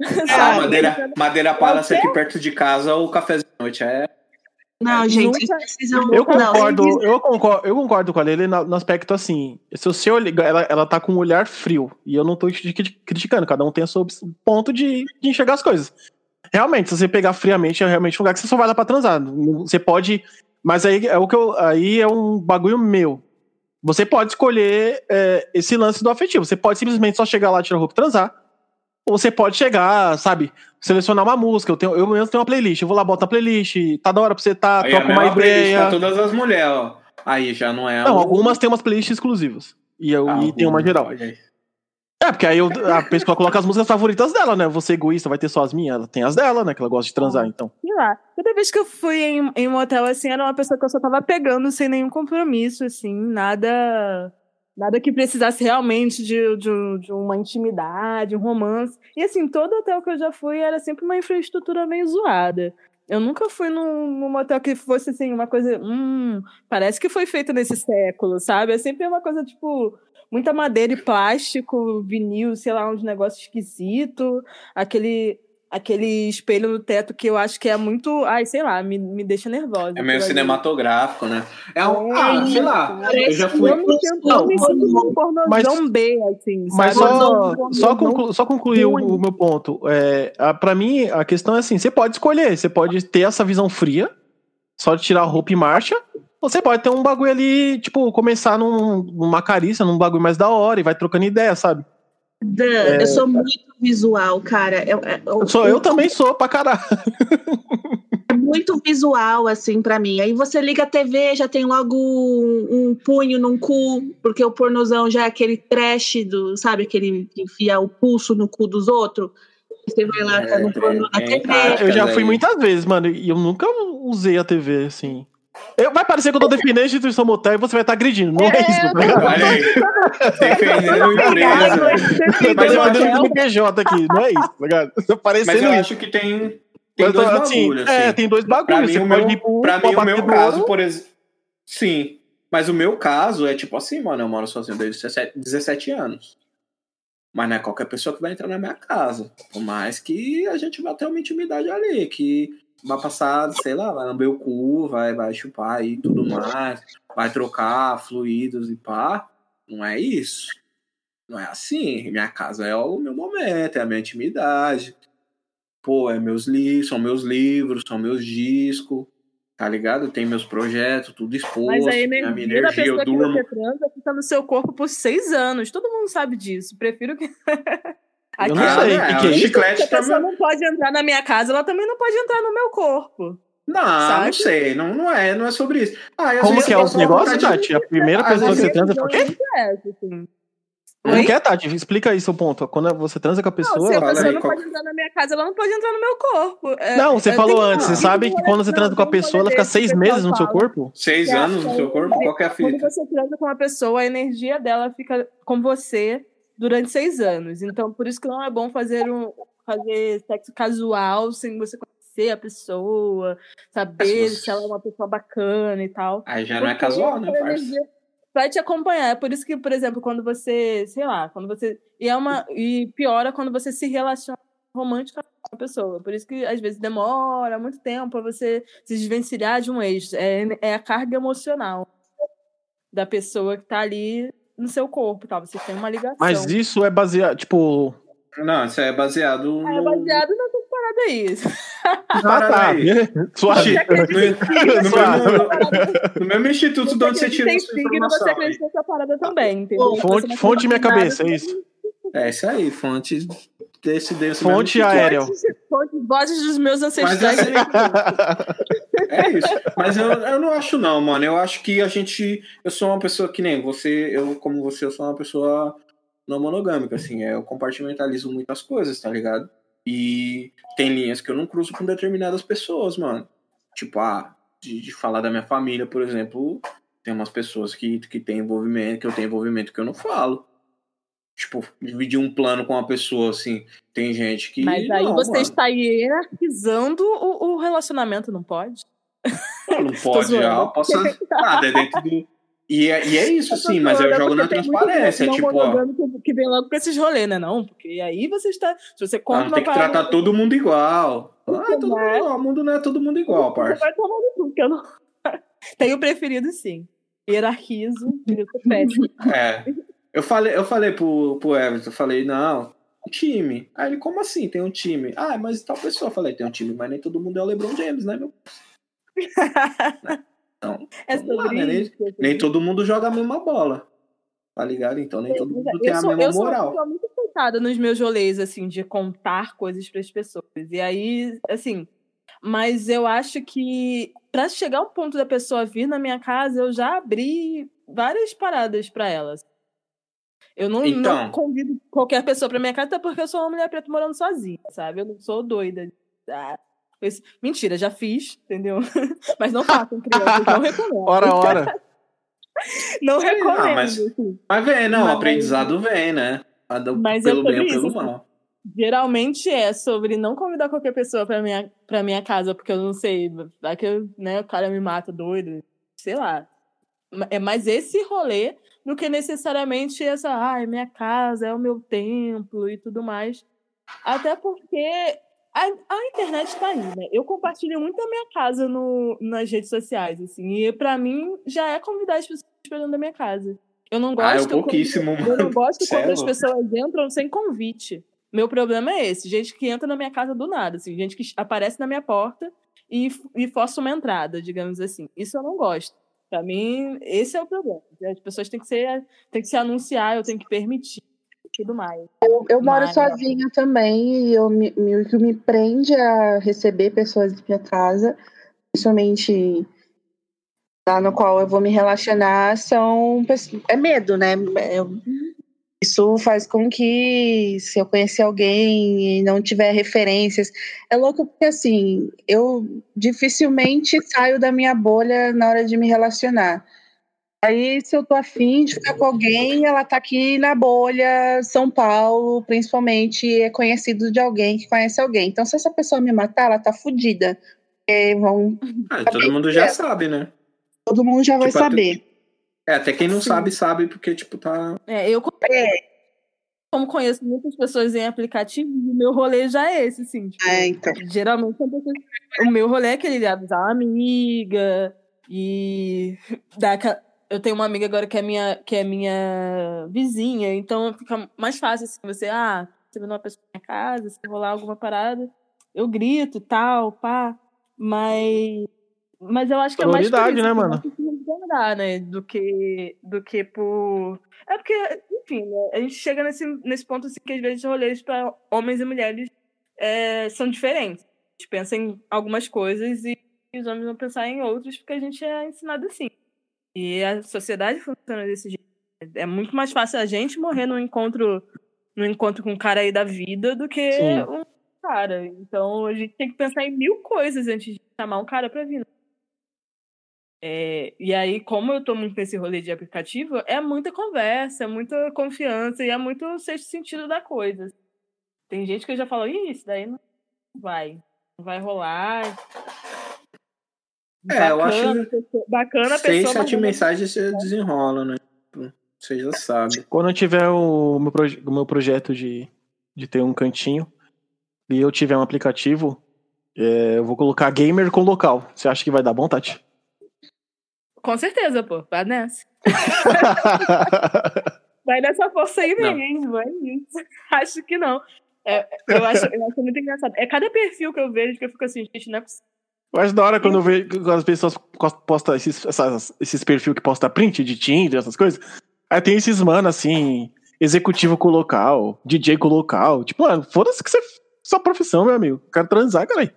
É isso. Ah, Ah, Madeira, Madeira Palace aqui perto de casa, o cafezinho da noite é. Não, gente, Nunca- precisam. Eu não, concordo, vocês- eu concordo, eu concordo com a Lele no aspecto assim. Se seu olhar- ela, ela tá com um olhar frio, e eu não tô cri- cri- criticando, cada um tem o seu ponto de, de enxergar as coisas. Realmente, se você pegar friamente, é realmente um lugar que você só vai lá pra transar. Não- Você pode. Mas aí é o que eu. Aí é um bagulho meu. Você pode escolher é, esse lance do afetivo. Você pode simplesmente só chegar lá, tirar a roupa e transar. Ou você pode chegar, sabe, selecionar uma música. Eu, tenho, eu mesmo tenho uma playlist. Eu vou lá, boto a playlist. Tá da hora pra você tá, Aí é uma ideia. pra todas as mulheres, ó. Aí já não é. Não, algumas têm umas playlists exclusivas. E, eu, e tem uma geral. É, porque aí eu- a pessoa coloca as músicas favoritas dela, né? Você egoísta, vai ter só as minhas, ela tem as dela, né? Que ela gosta de transar, então. Sei lá. Toda vez que eu fui em, em um hotel, assim, era uma pessoa que eu só tava pegando sem nenhum compromisso, assim, nada. Nada que precisasse realmente de, de, de uma intimidade, um romance. E assim, todo hotel que eu já fui era sempre uma infraestrutura meio zoada. Eu nunca fui num, num hotel que fosse assim, uma coisa. Hum, parece que foi feito nesse século, sabe? É sempre uma coisa, tipo, muita madeira e plástico, vinil, sei lá, uns negócios esquisitos, aquele, aquele espelho no teto que eu acho que é muito. Ai, sei lá, me, me deixa nervosa. É meio cinematográfico, né? É um. É Ah, sei lá. Eu já fui. Um pornozão Mas- B, assim, Mas sabe? só, só, conclu, só concluir o, o meu ponto. É, a, pra mim, a questão é assim: você pode escolher, você pode ter essa visão fria, só de tirar a roupa e marcha. ou Você pode ter um bagulho ali, tipo, começar num- numa carícia, num bagulho mais da hora e vai trocando ideia, sabe? Dan, eu sou muito visual, cara. Eu, eu, Eu, sou, eu também sou pra caralho. É muito visual, assim, pra mim. Aí você liga a TV, já tem logo um, um punho num cu, porque o pornozão já é aquele trash do, sabe, aquele que enfia o pulso no cu dos outros. Você vai lá, tá no É, porno na é, TV. Eu já fui muitas vezes, mano, e eu nunca usei a TV, assim. Eu, vai parecer que eu tô defendendo a instituição motel e você vai estar agredindo. Não é, É, isso, tá ligado? Defendendo a empresa. Defendendo o PJ aqui, não é isso, tá ligado? Tô Mas parecendo eu isso. acho que tem, tem dois assim, bagulhos. É, assim. tem dois Pra bagulhos. mim, Você o pode meu, pro pra mim, o meu caso, por exemplo. Sim. Mas o meu caso é tipo assim, mano, eu moro sozinho desde 17, 17 anos. Mas não é qualquer pessoa que vai entrar na minha casa. Por mais que a gente vá ter uma intimidade ali, que vai passar, sei lá, vai lamber o cu, vai, vai chupar e tudo mais, vai trocar fluidos e pá. Não é isso. Não é assim. Minha casa é o meu momento, é a minha intimidade. Pô, é meus livros, são meus livros, são meus discos, tá ligado? Tem meus projetos, tudo exposto, Mas a energia, a minha energia, eu pessoa que durmo. você transa fica no seu corpo por seis anos. Todo mundo sabe disso. Prefiro que. Eu não sei, né? que que é isso? chiclete Se a pessoa mim. não pode entrar na minha casa, ela também não pode entrar no meu corpo. Não, Sabe? não sei, não, não é, não é sobre isso. Ah, Como que é os negócios, Tati? A primeira Às pessoa que você transa o quê? É, assim. Como Oi? que é, Tati? Explica aí seu ponto. Quando você transa com a Não, pessoa. se a pessoa aí, não qual- pode entrar na minha casa, ela não pode entrar no meu corpo. É- Não, você é- falou tem- antes. Você sabe que quando você transa não, com a pessoa, ela fica seis que meses no seu corpo? Seis Que a- anos no seu corpo? Qual que é a Quando fita? você transa com uma pessoa, a energia dela fica com você durante seis anos. Então, por isso que não é bom fazer um fazer sexo casual sem você conhecer a pessoa, saber se ela é uma pessoa bacana e tal. Aí já não é Porque casual, né, parça? energia Vai te acompanhar. É por isso que, por exemplo, quando você, sei lá, quando você. E é uma. E piora quando você se relaciona romanticamente com a pessoa. Por isso que às vezes demora muito tempo pra você se desvencilhar de um ex. É, é a carga emocional da pessoa que tá ali no seu corpo, tá? Você tem uma ligação. Mas isso é baseado, tipo. Não, isso é baseado É no... baseado nessas paradas aí. Ah, Parada tá. Suave. Você No mesmo, instituto de onde você tira tem essa signo, você informação. aí. acredita nessa parada também, entendeu? Você Fonte, fonte minha cabeça, é isso. É isso aí, fonte desse, desse Fonte instituto. aérea. Vozes dos meus Mas ancestrais. assim, É isso. Mas eu, eu não acho, não, mano. Eu acho que a gente. Eu sou uma pessoa que nem você, eu, como você, eu sou uma pessoa não monogâmica, assim. é, Eu compartimentalizo muitas coisas, tá ligado? E tem linhas que eu não cruzo com determinadas pessoas, mano. Tipo, ah, de, de falar da minha família, por exemplo, tem umas pessoas que, que tem envolvimento, que eu tenho envolvimento que eu não falo. Tipo, dividir um plano com uma pessoa, assim. Tem gente que. Mas aí não, você mano. está hierarquizando o, o relacionamento, não pode? Não, não pode, já posso nada, é dentro do. E é, e é isso, sim, mas eu zoando, jogo na transparência. não Tipo, ó, que, que vem logo com esses rolês, né? Não, porque aí você está. Se você compra não, tem que uma parada- tratar todo mundo igual. Ah, todo mundo igual. O mundo não é todo mundo igual, parça. vai tomar no cu, porque eu não. Tenho preferido, sim. Hierarquizo, eu sou péssimo. É. Eu falei, eu falei pro, pro Everton, eu falei, não, um time. Aí ele, como assim? Tem um time? Ah, mas tal pessoa. Eu falei, tem um time, mas nem todo mundo é o LeBron James, né, meu? Então, É Vamos lá, sobre né? Nem- assim. nem todo mundo joga a mesma bola. Tá ligado? Então nem todo mundo tem eu a sou, mesma eu sou moral. pessoa muito focada nos meus rolês, assim, de contar coisas para as pessoas. E aí, assim, mas eu acho que para chegar ao ponto da pessoa vir na minha casa, eu já abri várias paradas para elas. Eu não, Então. não convido qualquer pessoa pra minha casa, até porque eu sou uma mulher preta morando sozinha, sabe? Eu não sou doida. Ah, esse- Mentira, já fiz, entendeu? Mas não façam crianças, não recomendo. Hora, hora. Não recomendo. Ah, mas- assim. Mas vem, não, Mas- o aprendizado vem, né? Mas é pelo bem ou pelo isso, mal. Geralmente é sobre não convidar qualquer pessoa pra minha, pra minha casa, porque eu não sei, vai que eu, né, o cara me mata doido, sei lá. É mais esse rolê do que necessariamente essa, ai, minha casa é o meu templo e tudo mais. Até porque a, a internet tá aí, né? Eu compartilho muito a minha casa no, nas redes sociais, assim, e pra mim já é convidar as pessoas pra dentro da minha casa. Eu não gosto Ah, é quando- eu não gosto quando as pessoas entram sem convite. Meu problema é esse, gente que entra na minha casa do nada, assim, gente que aparece na minha porta e, e força uma entrada, digamos assim. Isso eu não gosto. Pra mim, esse é o problema. As pessoas têm que ser, têm que se anunciar, eu tenho que permitir e tudo mais. Eu, eu moro Mas- sozinha também e eu me, me- o que me prende a receber pessoas em minha casa, principalmente lá no qual eu vou me relacionar, são é medo, né? Eu- isso faz com que se eu conhecer alguém e não tiver referências, é louco porque assim, eu dificilmente saio da minha bolha na hora de me relacionar. Aí, se eu tô afim de ficar com alguém, ela tá aqui na bolha, São Paulo, principalmente, é conhecido de alguém que conhece alguém. Então, se essa pessoa me matar, ela tá. Porque vão, Ah, todo mundo já sabe, né? todo mundo já vai Tipo, até- saber. É, até quem não Sim. sabe, sabe, porque, tipo, tá. É, eu É, como conheço muitas pessoas em aplicativo, o meu rolê já é esse, assim. tipo, é, então. Geralmente são pessoas. O meu rolê é aquele de avisar uma amiga e dar aquela- Eu tenho uma amiga agora que é minha, que é minha vizinha, então fica mais fácil assim, você, ah, você vê uma pessoa na minha casa, se rolar alguma parada, eu grito tal, pá. Mas. Mas eu acho que é mais Prioridade, né, mano? Resguardar, né? Do que, do que por. É porque, enfim, né? A gente chega nesse, nesse ponto assim que às vezes rolês para homens e mulheres é, são diferentes. A gente pensa em algumas coisas e os homens vão pensar em outras porque a gente é ensinado assim. E a sociedade funciona desse jeito. É muito mais fácil a gente morrer num encontro, num encontro com um cara aí da vida do que Sim. um cara. Então a gente tem que pensar em mil coisas antes de chamar um cara pra vir. É, e aí, como eu tô muito nesse rolê de aplicativo, é muita conversa, é muita confiança e é muito sexto sentido da coisa. Tem gente que já falo, Ih, isso daí não vai. Não vai rolar. É, eu acho Bacana, pessoa- Bacana a Seis, sete mensagens você desenrola, né? Tipo, Você já sabe. Quando eu tiver o meu, proje- o meu projeto de, de ter um cantinho e eu tiver um aplicativo, é, eu vou colocar gamer com local. Você acha que vai dar bom, Tati? Com certeza, pô. Vai nessa. Vai nessa força aí Não. mesmo, é isso. Acho que não. É, eu, acho, eu acho muito engraçado. É cada perfil que eu vejo que eu fico assim, gente, não é possível. Eu acho da hora quando eu vejo que as pessoas postam esses, essas- esses perfis que posta print de Tinder, essas coisas. Aí tem esses mano assim, executivo com local, DJ com local. Tipo, mano, foda-se que você. Sua profissão, meu amigo. Quero transar, cara.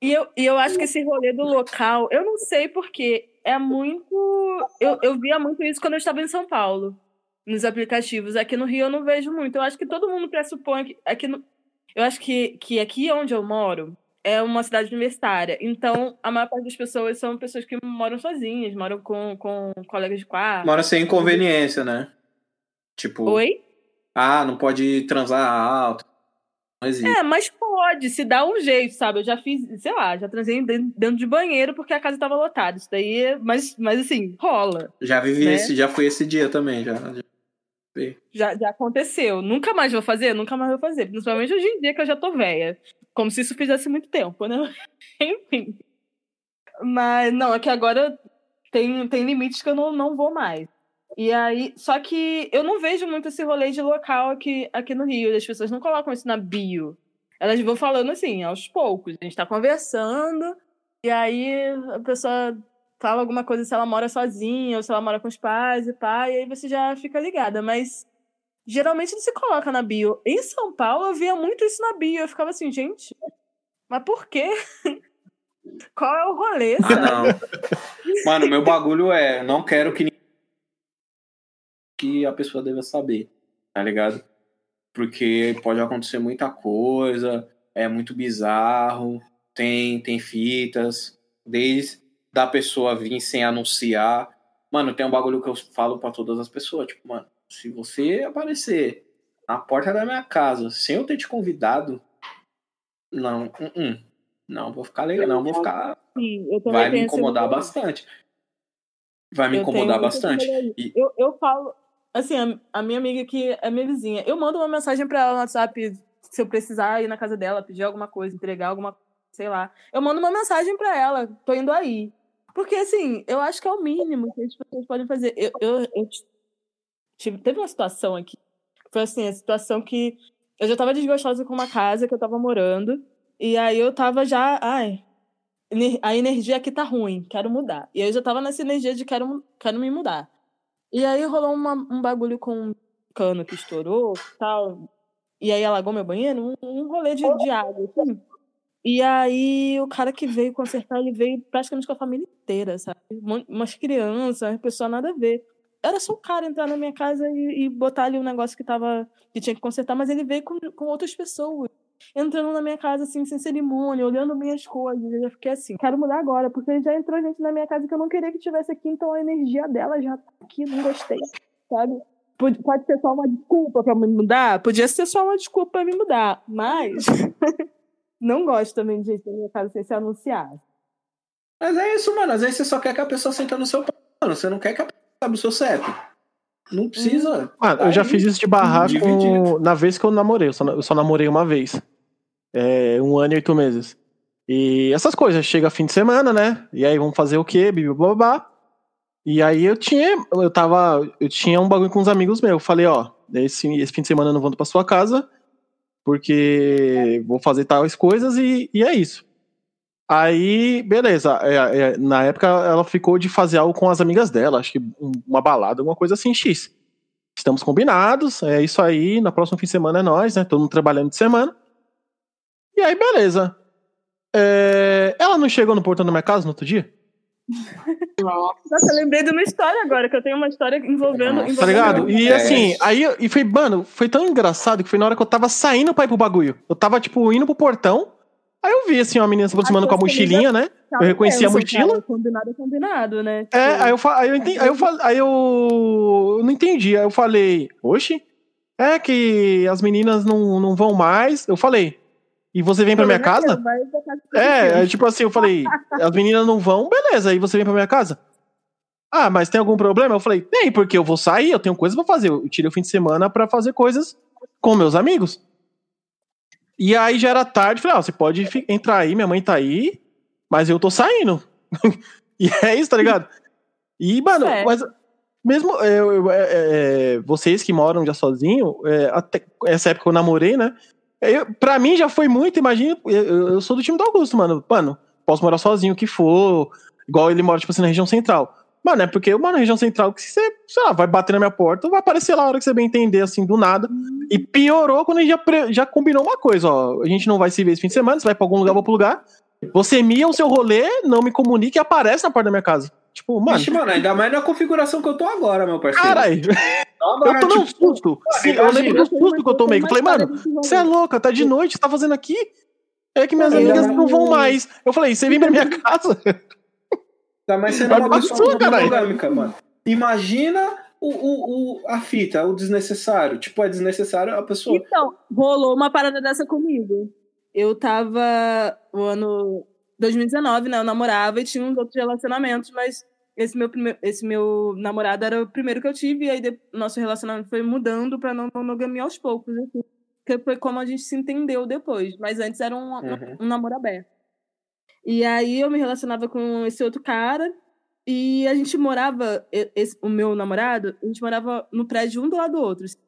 E eu, e eu acho que esse rolê do local, eu não sei porque é muito. Eu, eu via muito isso quando eu estava em São Paulo, nos aplicativos. Aqui no Rio eu não vejo muito. Eu acho que todo mundo pressupõe que. Aqui no, eu acho que, que aqui onde eu moro é uma cidade universitária. Então, a maior parte das pessoas são pessoas que moram sozinhas, moram com, com colegas de quarto. Mora sem inconveniência, né? Tipo, Oi? ah, não pode transar alto. Existe. É, mas pode, se dá um jeito, sabe? Eu já fiz, sei lá, já transei dentro dentro de banheiro porque a casa tava lotada. Isso daí, é- mas, mas assim, rola. Já vivi né? esse, já fui esse dia também, já. já. Já, já aconteceu. Nunca mais vou fazer? Nunca mais vou fazer. Principalmente hoje em dia que eu já tô velha. Como se isso fizesse muito tempo, né? Enfim. Mas, não, é que agora tem, tem limites que eu não, não vou mais. E aí, só que eu não vejo muito esse rolê de local aqui, aqui no Rio. As pessoas não colocam isso na bio. Elas vão falando assim, aos poucos. A gente tá conversando, e aí a pessoa fala alguma coisa se ela mora sozinha, ou se ela mora com os pais e pai, e aí você já fica ligada. Mas geralmente não se coloca na bio. Em São Paulo eu via muito isso na bio. Eu ficava assim, gente, mas por quê? Qual é o rolê? Ah, não. Mano, meu bagulho é, não quero que que a pessoa deva saber, tá ligado? Porque pode acontecer muita coisa, é muito bizarro, tem, tem fitas, desde da pessoa vir sem anunciar. Mano, tem um bagulho que eu falo para todas as pessoas, tipo, mano, se você aparecer na porta da minha casa sem eu ter te convidado, não, uh -uh, não vou ficar legal, não vou ficar. Sim, Vai me incomodar bastante. Vai me Eu incomodar bastante. E- Eu, eu falo, assim, a, a minha amiga que é minha vizinha, eu mando uma mensagem pra ela no WhatsApp se eu precisar ir na casa dela, pedir alguma coisa, entregar alguma sei lá. Eu mando uma mensagem pra ela, tô indo aí. Porque, assim, eu acho que é o mínimo que as pessoas podem fazer. Eu, eu, eu tive, teve uma situação aqui, foi assim, a situação que eu já tava desgostosa com uma casa que eu tava morando, e aí eu tava já, ai, a energia aqui tá ruim, quero mudar. E eu já tava nessa energia de quero, quero me mudar. E aí rolou uma- um bagulho com um cano que estourou tal. E aí alagou meu banheiro, um, um rolê de, de água, assim. E aí o cara que veio consertar, ele veio praticamente com a família inteira, sabe? Um- Umas crianças, uma pessoa nada a ver. Era só o cara entrar na minha casa e, e botar ali um negócio que tava. que tinha que consertar, mas ele veio com, com outras pessoas. Entrando na minha casa, assim, sem cerimônia, olhando minhas coisas. Eu já fiquei assim, quero mudar agora, porque já entrou gente na minha casa que eu não queria que tivesse aqui, então a energia dela já tá aqui, não gostei, sabe? Pode, pode ser só uma desculpa pra me mudar? Podia ser só uma desculpa pra me mudar, mas não gosto também de gente na minha casa sem se anunciar. Mas é isso, mano. Às vezes você só quer que a pessoa senta no seu pau, mano. Você não quer que a pessoa saiba o seu CEP. Não precisa. Mano, eu já fiz isso de com... na vez que eu namorei. Eu só, eu só namorei uma vez. É, um ano e oito meses. E essas coisas, chega fim de semana, né? E aí vamos fazer o quê? Babá. E aí eu tinha, eu tava, eu tinha um bagulho com uns amigos meus. Eu falei, ó, esse, esse fim de semana eu não vou pra sua casa, porque vou fazer tais coisas e, e é isso. Aí, beleza. é, é, na época ela ficou de fazer algo com as amigas dela, acho que um- uma balada, alguma coisa assim, X. Estamos combinados, é isso aí. Na próxima fim de semana é nós, né? Todo mundo trabalhando de semana. E aí, beleza. É, ela não chegou no portão da minha casa no outro dia? Nossa, eu lembrei de uma história agora, que eu tenho uma história envolvendo. Envolvendo Tá ligado? E assim, aí e foi, mano, foi tão engraçado que foi na hora que eu tava saindo pra ir pro bagulho. Eu tava, tipo, indo pro portão. Aí eu vi, assim, uma menina se aproximando com a mochilinha, né? eu reconheci a mochila. Combinado é combinado, né? É, Tipo, aí eu, aí eu, entendi, aí eu, aí eu, eu não entendi. Aí eu falei, oxe, é que as meninas não, não vão mais. Eu falei, e você vem pra minha casa? É, é, tipo assim, eu falei, as meninas não vão, beleza, aí você vem pra minha casa. Ah, mas tem algum problema? Eu falei, tem, porque eu vou sair, eu tenho coisas pra fazer. Eu tirei o fim de semana pra fazer coisas com meus amigos. E aí já era tarde, falei, ah, você pode entrar aí, minha mãe tá aí, mas eu tô saindo. e é isso, tá ligado? E, mano, Certo. mas mesmo é, eu- é, é, vocês que moram já sozinho, é, até essa época eu namorei, né? Eu, pra mim já foi muito, imagina, eu, eu- eu sou do time do Augusto, mano. Mano, posso morar sozinho o que for, igual ele mora, tipo assim, na região central. Mano, é porque na região central que você, sei lá, vai bater na minha porta, vai aparecer lá a hora que você bem entender, assim, do nada. E piorou quando a gente já, já combinou uma coisa, ó. A gente não vai se ver esse fim de semana, você vai pra algum lugar, vou pro lugar. Você mia o seu rolê, não me comunique e aparece na porta da minha casa. Tipo, mano, Vixe, mano, ainda mais na configuração que eu tô agora, meu parceiro. caralho, Agora, eu tomei um tipo, susto. Sim, eu lembro do susto que eu tomei. Eu falei, mano, você é louca, tá de noite, você tá fazendo aqui? É que minhas amigas não vão mais. Eu falei, você vem pra minha casa? Mais sendo Vai uma pra pessoa sua, monogâmica, mano. Imagina o, o, o, a fita, o desnecessário. Tipo, é desnecessário a pessoa. Então, rolou uma parada dessa comigo. Eu tava o ano 2019, né? Eu namorava e tinha uns outros relacionamentos, mas esse meu, prime... esse meu namorado era o primeiro que eu tive, e aí de... nosso relacionamento foi mudando pra não monogamia aos poucos, assim. Que foi como a gente se entendeu depois. Mas antes era um, Uhum. um namoro aberto. E aí eu me relacionava com esse outro cara. E a gente morava, esse- o meu namorado, a gente morava no prédio um do lado do outro. Ele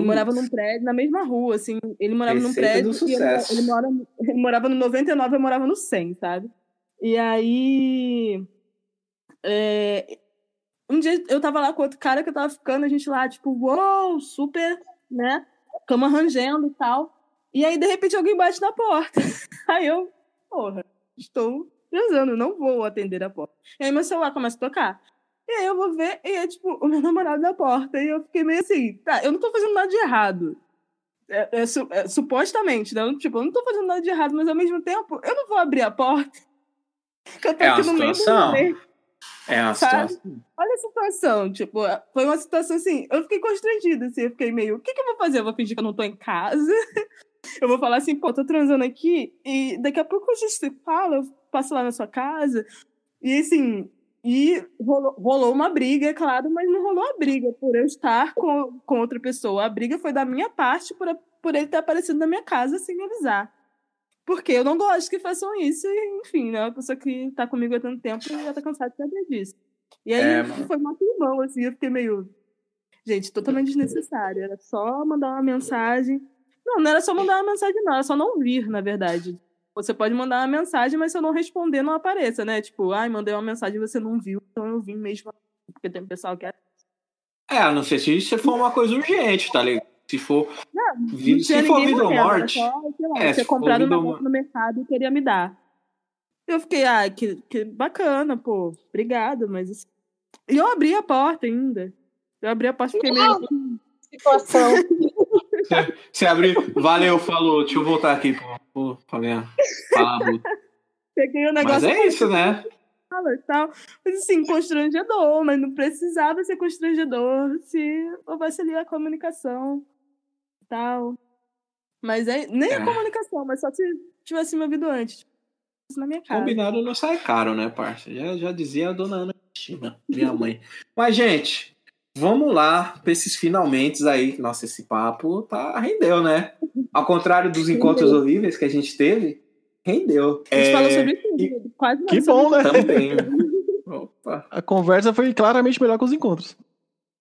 Putz. morava num prédio, na mesma rua, assim. Ele morava num Receita prédio. do e sucesso. ele, mora, ele morava no 99, eu morava no 100, sabe? E aí. é, um dia eu tava lá com outro cara que eu tava ficando, a gente lá, tipo, uou, super, né? Cama rangendo e tal. E aí, de repente, alguém bate na porta. Aí eu, porra, estou transando, não vou atender a porta. E aí meu celular começa a tocar. E aí eu vou ver, e é tipo, o meu namorado na porta. E eu fiquei meio assim, tá, eu não tô fazendo nada de errado. É, é, su- é, supostamente, né? Tipo, eu não tô fazendo nada de errado, mas ao mesmo tempo, eu não vou abrir a porta. Que eu tô É uma aqui no meio do. É uma Sabe? situação. Olha a situação, tipo, foi uma situação assim, eu fiquei constrangida, assim, eu fiquei meio, o que que eu vou fazer? Eu vou fingir que eu não tô em casa? Eu vou falar assim, pô, tô transando aqui, e daqui a pouco a gente se fala, eu passo lá na sua casa, e assim, e rolou, rolou uma briga, é claro, mas não rolou a briga por eu estar com, com outra pessoa. A briga foi da minha parte por, a- por ele ter aparecido na minha casa sem me avisar. Porque eu não gosto que façam isso, e enfim, né? Uma pessoa que tá comigo há tanto tempo já tá cansada de saber disso. E aí É, foi uma climão, assim, eu fiquei meio. Gente, totalmente desnecessário. Era só mandar uma mensagem. Não, não era só mandar uma mensagem, não, era só não vir, na verdade. Você pode mandar uma mensagem, mas se eu não responder, não apareça, né? Tipo, ai, mandei uma mensagem e você não viu, então eu vim mesmo. Porque tem pessoal que é. É, a não ser se for uma coisa urgente, tá ligado? Se for. vi- Não tinha se for vida ou morte. Só, sei lá, É, se comprado um negócio no mercado e queria me dar. Eu fiquei, ah, que, que bacana, pô, obrigado, mas. assim- E eu abri a porta ainda. Eu abri a porta e fiquei meio. Situação. Você abrir. Valeu, falou. Deixa eu voltar aqui, pô. Pô, Fabiano. Fala. Peguei o Mas negócio é isso, né? fala e tal. Mas assim, constrangedor, mas não precisava ser constrangedor se houvesse ali a comunicação e tal. Mas é, nem É. a comunicação, mas só se tivesse me ouvido antes. Isso na minha casa. Combinado não sai caro, né, parça? Já, já dizia a dona Ana Cristina, minha mãe. Mas, gente, vamos lá pra esses finalmente aí. Nossa, esse papo tá rendeu, né? Ao contrário dos encontros horríveis que a gente teve, rendeu. A gente É, falou sobre tudo, e- quase nada Que bom, né? Também. Opa, A conversa foi claramente melhor que os encontros.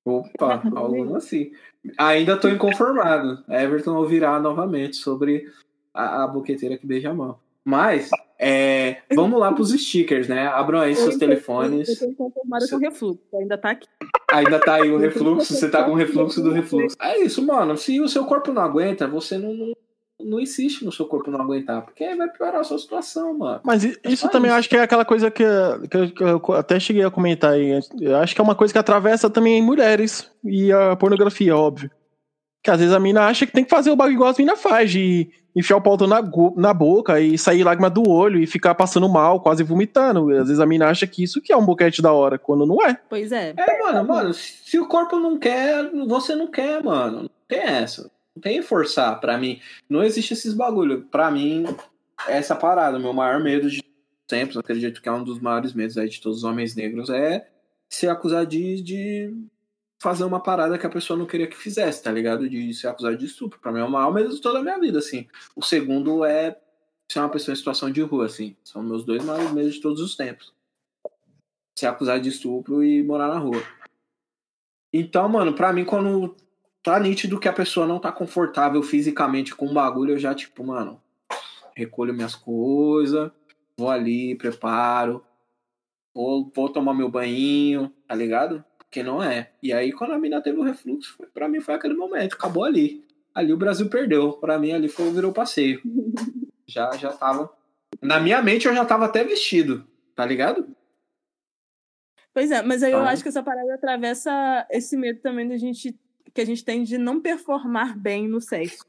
opa, algo assim. Ainda tô inconformado. Everton ouvirá novamente sobre a, a boqueteira que beija a mão. Mas, é, vamos lá pros stickers, né? Abram aí seus Eu- telefones. Eu tô inconformada com refluxo, ainda tá aqui. Ainda tá aí o refluxo, você tá com o refluxo do refluxo. É isso, mano. Se o seu corpo não aguenta, você não, não, não insiste no seu corpo não aguentar, porque aí vai piorar a sua situação, mano. Mas i- É isso também eu isso. acho que é aquela coisa que, que eu- que eu até cheguei a comentar aí. Eu acho que é uma coisa que atravessa também mulheres e a pornografia, óbvio. Que às vezes a mina acha que tem que fazer o bagulho igual as minas faz, de enfiar o pau na, na boca e sair lágrima do olho e ficar passando mal, quase vomitando. Às vezes a mina acha que isso que é um boquete da hora, quando não é. Pois é. É, mano, mano, se o corpo não quer, você não quer, mano. Não tem essa. Não tem forçar pra mim. Não existe esses bagulho. Pra mim, é essa parada. O meu maior medo de sempre, acredito que é um dos maiores medos aí de todos os homens negros, é ser acusado de, de fazer uma parada que a pessoa não queria que fizesse, tá ligado? De ser acusado de estupro. Pra mim é o maior medo de toda a minha vida, assim. O segundo é ser uma pessoa em situação de rua, assim. São meus dois maiores medos de todos os tempos. Ser acusado de estupro e morar na rua. Então, mano, pra mim, quando tá nítido que a pessoa não tá confortável fisicamente com o bagulho, eu já, tipo, mano, recolho minhas coisas, vou ali, preparo, vou, vou tomar meu banho, tá ligado? Porque não é. E aí, quando a mina teve o refluxo, pra mim foi aquele momento, acabou ali. Ali o Brasil perdeu. Pra mim, ali foi, virou passeio. já, já tava. Na minha mente, eu já tava até vestido, tá ligado? Pois é, mas aí eu Então- acho que essa parada atravessa esse medo também da gente que a gente tem de não performar bem no sexo.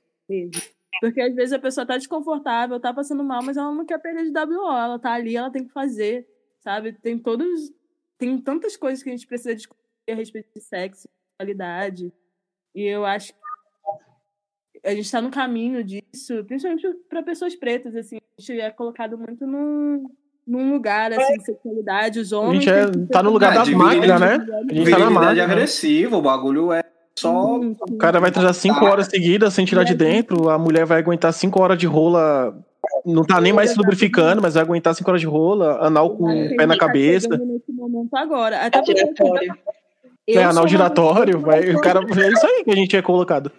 Porque às vezes a pessoa tá desconfortável, tá passando mal, mas ela não quer perder de WO, ela tá ali, ela tem que fazer, sabe? Tem todos tem tantas coisas que a gente precisa discutir a respeito de sexo, qualidade. E eu acho que a gente tá no caminho disso, principalmente para pessoas pretas, assim, a gente é colocado muito num, num lugar assim, de sexualidade, os A homens gente é- tá no lugar máquinas, de- né? A gente tá na máquina. agressiva, o bagulho é só. O cara vai transar cinco horas seguidas sem tirar de dentro, a mulher vai aguentar cinco horas de rola, não tá nem mais se lubrificando, mas vai aguentar cinco horas de rola, anal com o pé a na tá cabeça, chegando nesse momento agora. Até porque Giratório. Eu é anal giratório, vai, o cara, é isso aí que a gente é colocado.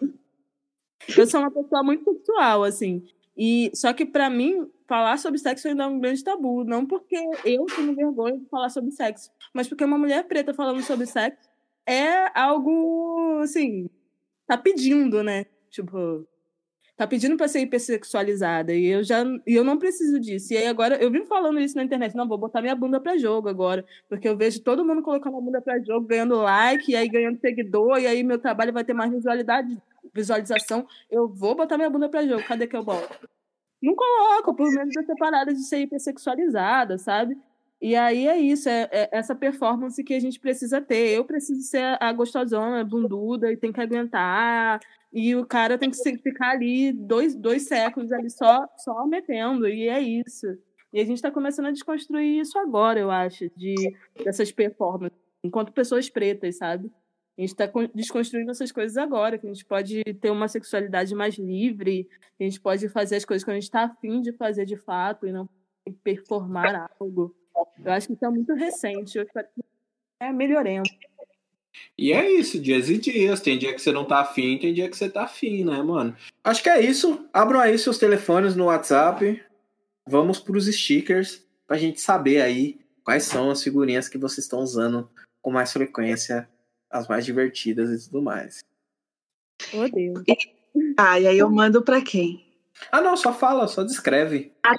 Eu sou uma pessoa muito sexual, assim. E só que pra mim, falar sobre sexo ainda é um grande tabu. Não porque eu tenho vergonha de falar sobre sexo, mas porque uma mulher preta falando sobre sexo é algo, assim, tá pedindo, né? Tipo. Tá pedindo para ser hipersexualizada e eu já e eu não preciso disso. E aí agora eu vim falando isso na internet, não vou botar minha bunda para jogo agora, porque eu vejo todo mundo colocando a bunda para jogo, ganhando like, e aí ganhando seguidor, e aí meu trabalho vai ter mais visualidade, visualização. Eu vou botar minha bunda para jogo. Cadê que eu boto? Não coloco, por menos ser parada de ser hipersexualizada, sabe? E aí é isso, é, é, essa performance que a gente precisa ter. Eu preciso ser a gostosona, bunduda, e tem que aguentar. E o cara tem que ficar ali dois, dois séculos ali só, só metendo. E é isso. E a gente está começando a desconstruir isso agora, eu acho, de, dessas performances, enquanto pessoas pretas, sabe? A gente está desconstruindo essas coisas agora, que a gente pode ter uma sexualidade mais livre, a gente pode fazer as coisas que a gente está afim de fazer de fato e não performar algo. Eu acho que isso é muito recente. Eu espero que é melhorando. E é isso, dias e dias. Tem dia que você não tá afim, tem dia que você tá afim, né, mano? Acho que é isso. Abram aí seus telefones no WhatsApp. Vamos pros stickers pra gente saber aí quais são as figurinhas que vocês estão usando com mais frequência, as mais divertidas e tudo mais. Oh, Deus. Ah, e aí eu mando pra quem? Ah, não, só fala, só descreve. Ah,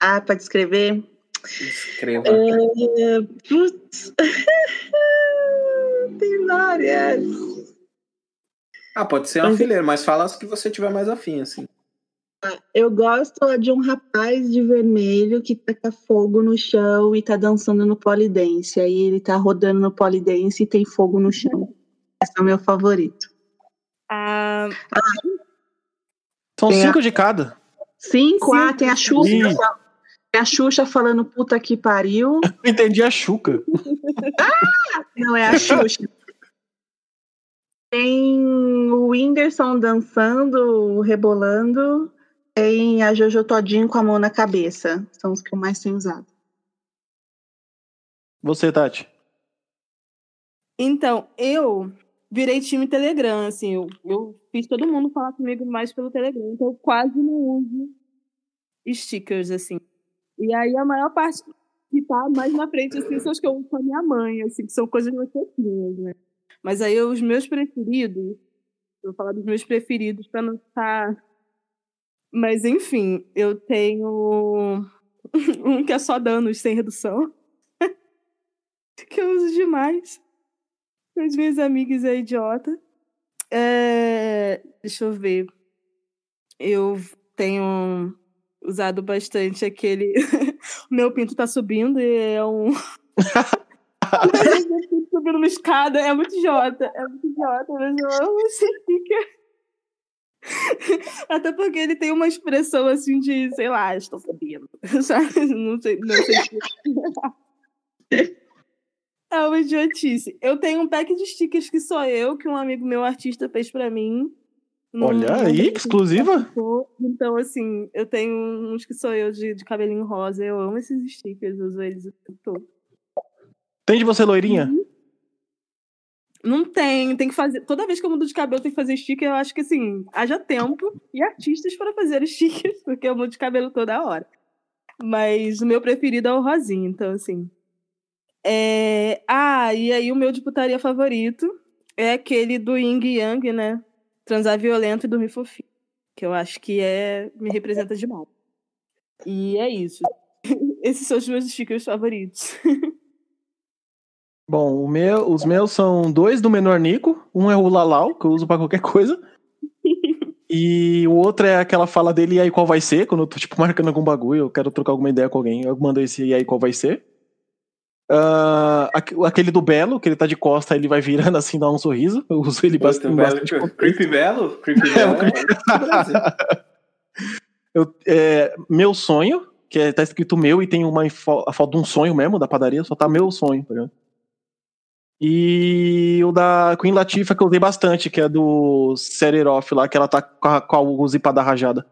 ah pra descrever? Escreva. É, putz. Ah, pode ser uma fileira, mas fala as que você tiver mais afim, assim. Eu gosto de um rapaz de vermelho que taca fogo no chão e tá dançando no polidense. Aí ele tá rodando no polidense e tem fogo no chão. Esse é o meu favorito. Ah, São Tem a- cinco de cada. Cinco, ah, tem a Xuxa. Sim. Tem a Xuxa falando puta que pariu. Eu entendi a Chuca. Não, é a Xuxa. Tem o Whindersson dançando, rebolando. Tem a Jojo Todinho com a mão na cabeça. São os que eu mais tenho usado. Você, Tati. Então, eu virei time Telegram, assim, eu, eu fiz todo mundo falar comigo mais pelo Telegram, então eu quase não uso stickers, assim. E aí a maior parte que tá mais na frente, assim, são os que eu uso com a minha mãe, assim, que são coisas mais fofinhas, né? Mas aí os meus preferidos, eu vou falar dos meus preferidos pra não ficar... Mas enfim, eu tenho um que é só danos sem redução, que eu uso demais. As minhas amigas é idiota. É, deixa eu ver. Eu tenho usado bastante aquele. o meu pinto tá subindo e é um. Subindo uma escada. É muito idiota. É muito idiota, mas eu amo esse sticker. Até porque ele tem uma expressão assim de, sei lá, estou subindo. Sabe? Não sei, não sei se- É uma idiotice. Eu tenho um pack de stickers que sou eu, que um amigo meu artista fez pra mim. Olha aí, exclusiva. Então, assim, eu tenho uns que sou eu de, de cabelinho rosa. Eu amo esses stickers, uso eles o tempo todo. Tem de você, loirinha? Não tem, tem que fazer. Toda vez que eu mudo de cabelo, tem que fazer sticker. Eu acho que, assim, haja tempo e artistas para fazer stickers, porque eu mudo de cabelo toda hora. Mas o meu preferido é o rosinho, então, assim. É... Ah, e aí o meu de putaria favorito é aquele do Ying Yang, né? Transar violento e dormir fofinho. Que eu acho que é me representa demais. E é isso. Esses são os meus stickers favoritos. Bom, o meu, os meus são dois do menor Nico. Um é o Lalau, que eu uso pra qualquer coisa. E o outro é aquela fala dele, e aí qual vai ser? Quando eu tô, tipo, marcando algum bagulho, eu quero trocar alguma ideia com alguém, eu mando esse, e aí qual vai ser? Aque- aquele do Belo, que ele tá de costa, ele vai virando assim, dá um sorriso. Eu uso ele bastante. bastante com- Creepy Belo? Creepy É, Belo o é. Eu, é, meu sonho, que é, tá escrito meu e tem uma a foto de um sonho mesmo da padaria, só tá meu sonho, tá ligado? E o da Queen Latifah que eu usei bastante, que é do Set It Off lá, que ela tá com a, com a zipada rajada.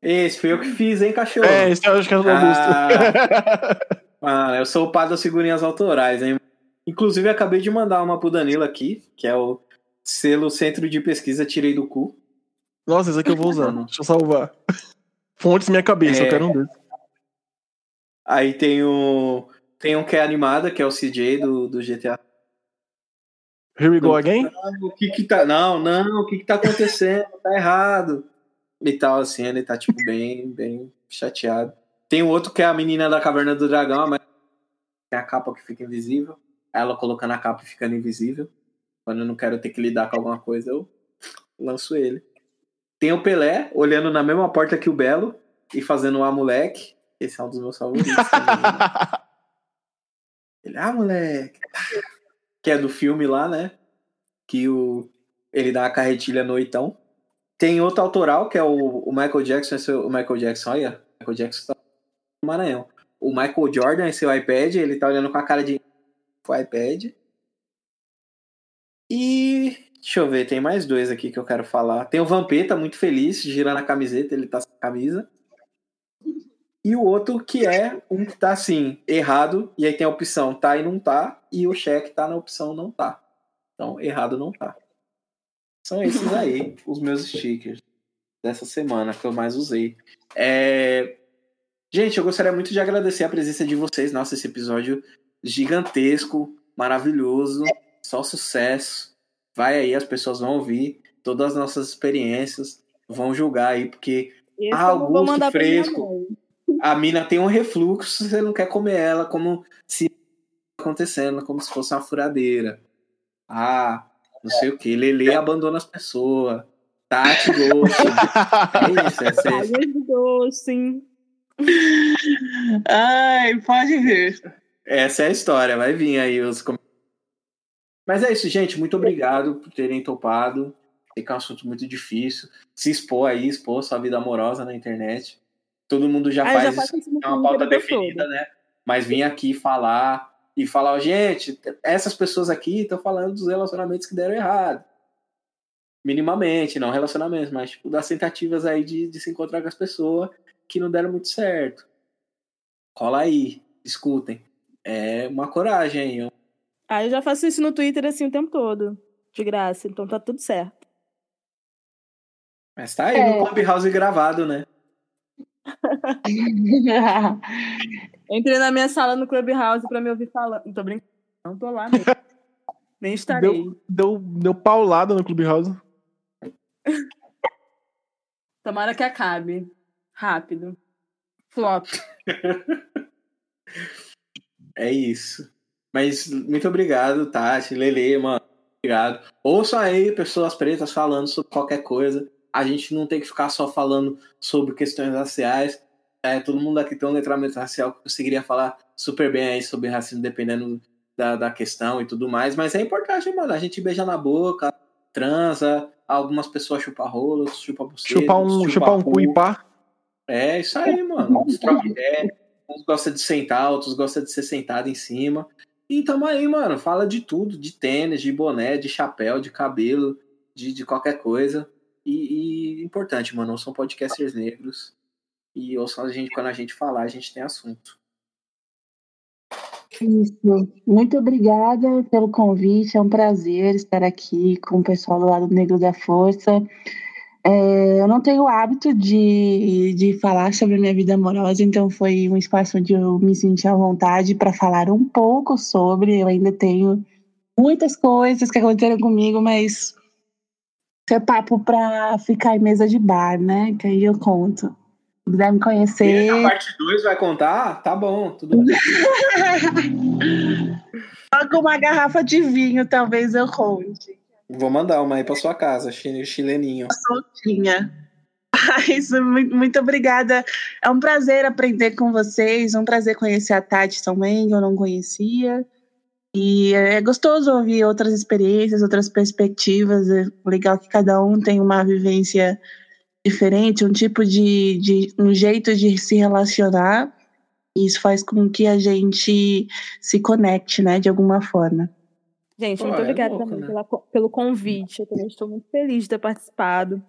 Esse fui eu que fiz, hein, cachorro? É, esse eu acho que é o Augusto. Mano, eu sou o pai das figurinhas autorais, hein? Inclusive, acabei de mandar uma pro Danilo aqui, que é o selo Centro de Pesquisa Tirei do Cu. Nossa, esse aqui eu vou usar. Deixa eu salvar. Fontes minha cabeça, É. eu quero um desses. Aí tem o. Tem um que é animada, que é o CJ do, do GTA. Here we go again? O que que tá. Não, não, o que que tá acontecendo? Tá errado. e tal, assim, ele tá, tipo, bem, bem chateado. Tem o outro que é a menina da Caverna do Dragão, mas tem a capa que fica invisível. Ela colocando a capa e ficando invisível. Quando eu não quero ter que lidar com alguma coisa, eu lanço ele. Tem o Pelé olhando na mesma porta que o Belo e fazendo um ah, moleque. Esse é um dos meus favoritos. ele, ah, moleque. Que é do filme lá, né? Que o, ele dá a carretilha noitão. Tem outro autoral, que é o, o Michael Jackson, esse, é o Michael Jackson, olha, o Michael Jackson tá no Maranhão. O Michael Jordan, esse é o iPad, ele tá olhando com a cara de o iPad. E deixa eu ver, tem mais dois aqui que eu quero falar. Tem o Vampeta, muito feliz, girando a camiseta, ele tá sem camisa. E o outro que é um que tá assim, errado, e aí tem a opção tá e não tá, e o cheque tá na opção não tá. Então, errado não tá. São esses aí, os meus stickers dessa semana que eu mais usei. É... Gente, eu gostaria muito de agradecer a presença de vocês. Nossa, esse episódio gigantesco, maravilhoso, só sucesso. Vai aí, as pessoas vão ouvir todas as nossas experiências, vão julgar aí, porque Esse Augusto fresco. A mina tem um refluxo, você não quer comer ela como se acontecendo, como se fosse uma furadeira. Ah, não sei o que. Lele abandona as pessoas. Tati gosta. É isso, é Ai, os dois, sim. Ai, pode ver. Essa é a história, vai vir aí os Mas é isso, gente. Muito obrigado por terem topado. Sei que é um assunto muito difícil. Se expor aí, expor sua vida amorosa na internet. Todo mundo já Ah, já faz faço isso é uma pauta definida, né? Mas vim aqui falar e falar, gente, essas pessoas aqui estão falando dos relacionamentos que deram errado. Minimamente, não relacionamentos, mas tipo, das tentativas aí de, de se encontrar com as pessoas que não deram muito certo. Cola aí, escutem. É uma coragem aí. Ah, eu já faço isso no Twitter assim o tempo todo. De graça, então tá tudo certo. Mas tá aí É. no Clubhouse gravado, né? Entrei na minha sala no Clubhouse pra me ouvir falando. Não tô brincando. Não tô lá mesmo. Nem estarei. Deu, deu paulada no Clubhouse. Tomara que acabe. Rápido. Flop. É isso. Mas muito obrigado, Tati, Lele, mano. Obrigado. Ouçam aí pessoas pretas falando sobre qualquer coisa. A gente não tem que ficar só falando sobre questões raciais. É, todo mundo aqui tem um letramento racial que conseguiria falar super bem aí sobre racismo, dependendo da, da questão e tudo mais. Mas é importante, mano. A gente beija na boca, transa. Algumas pessoas chupam rolo, outros chupam buceta. Chupar um, chupam chupar um cu e pá. é, isso aí, mano. Uns troca ideia. Uns gostam de sentar, outros gostam de ser sentado em cima. E tamo aí, mano. Fala de tudo: de tênis, de boné, de chapéu, de cabelo, de, de qualquer coisa. E, e importante, mano. São podcasters negros. E ouçam a gente, quando a gente falar, a gente tem assunto. Isso. Muito obrigada pelo convite. É um prazer estar aqui com o pessoal do lado negro da força. É, eu não tenho o hábito de, de falar sobre a minha vida amorosa, então foi um espaço onde eu me senti à vontade para falar um pouco sobre. Eu ainda tenho muitas coisas que aconteceram comigo, mas isso é papo para ficar em mesa de bar, né? Que aí eu conto. Se quiser me E conhecer. a parte 2 vai contar? Tá bom, tudo bem. Só com uma garrafa de vinho, talvez eu conte. Vou mandar uma aí pra sua casa, chi- chileninho. Soltinha. Mas muito, muito obrigada. É um prazer aprender com vocês, um prazer conhecer a Tati também, que eu não conhecia. E é gostoso ouvir outras experiências, outras perspectivas. É legal que cada um tem uma vivência diferente, um tipo de, de um jeito de se relacionar. E isso faz com que a gente se conecte, né, de alguma forma. Gente, Pô, muito é obrigada louco, também né? pela pelo convite. Eu também estou muito feliz de ter participado.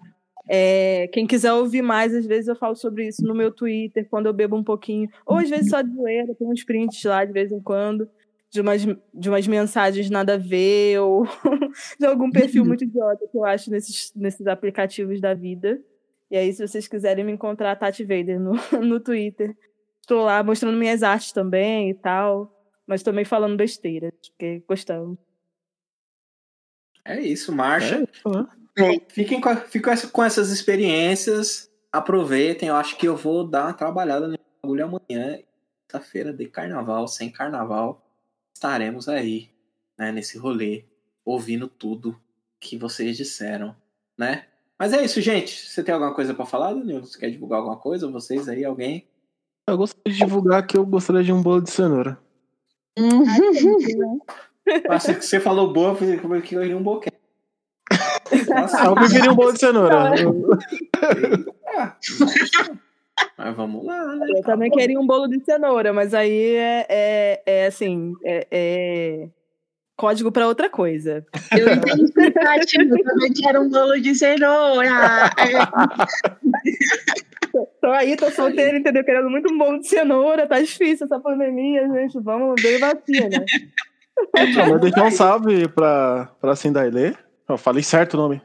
É, quem quiser ouvir mais, às vezes eu falo sobre isso no meu Twitter, quando eu bebo um pouquinho. Ou às vezes só de zoeira, tem uns prints lá de vez em quando, de umas, de umas mensagens nada a ver, ou de algum perfil muito idiota que eu acho nesses, nesses aplicativos da vida. E aí, se vocês quiserem me encontrar, Tati Vader no, no Twitter. Estou lá mostrando minhas artes também e tal. Mas também falando besteira, porque gostamos. É isso, marcha. É, fiquem com, fiquem com essa- com essas experiências, aproveitem. Eu acho que eu vou dar uma trabalhada no bagulho amanhã, sexta-feira de carnaval, sem carnaval. Estaremos aí, né, nesse rolê, ouvindo tudo que vocês disseram, né? Mas é isso, gente. Você tem alguma coisa pra falar, Danilo? Você quer divulgar alguma coisa? Vocês aí, alguém? Eu gostaria de divulgar que eu gostaria de um bolo de cenoura. Ah, você, você falou boa, eu falei que eu iria um boquete. Nossa, eu preferia um bolo de cenoura. Eu- Mas vamos lá, né? Eu também queria um bolo de cenoura, mas aí é, é, é assim, é, é código pra outra coisa. Eu entendi. Eu também quero um bolo de cenoura. Tô aí, tô solteira, entendeu? Querendo muito um bolo de cenoura, tá difícil essa pandemia, gente. Vamos ver vacina. Não, mas deixar um salve pra, pra Cindailê. Eu falei certo o nome.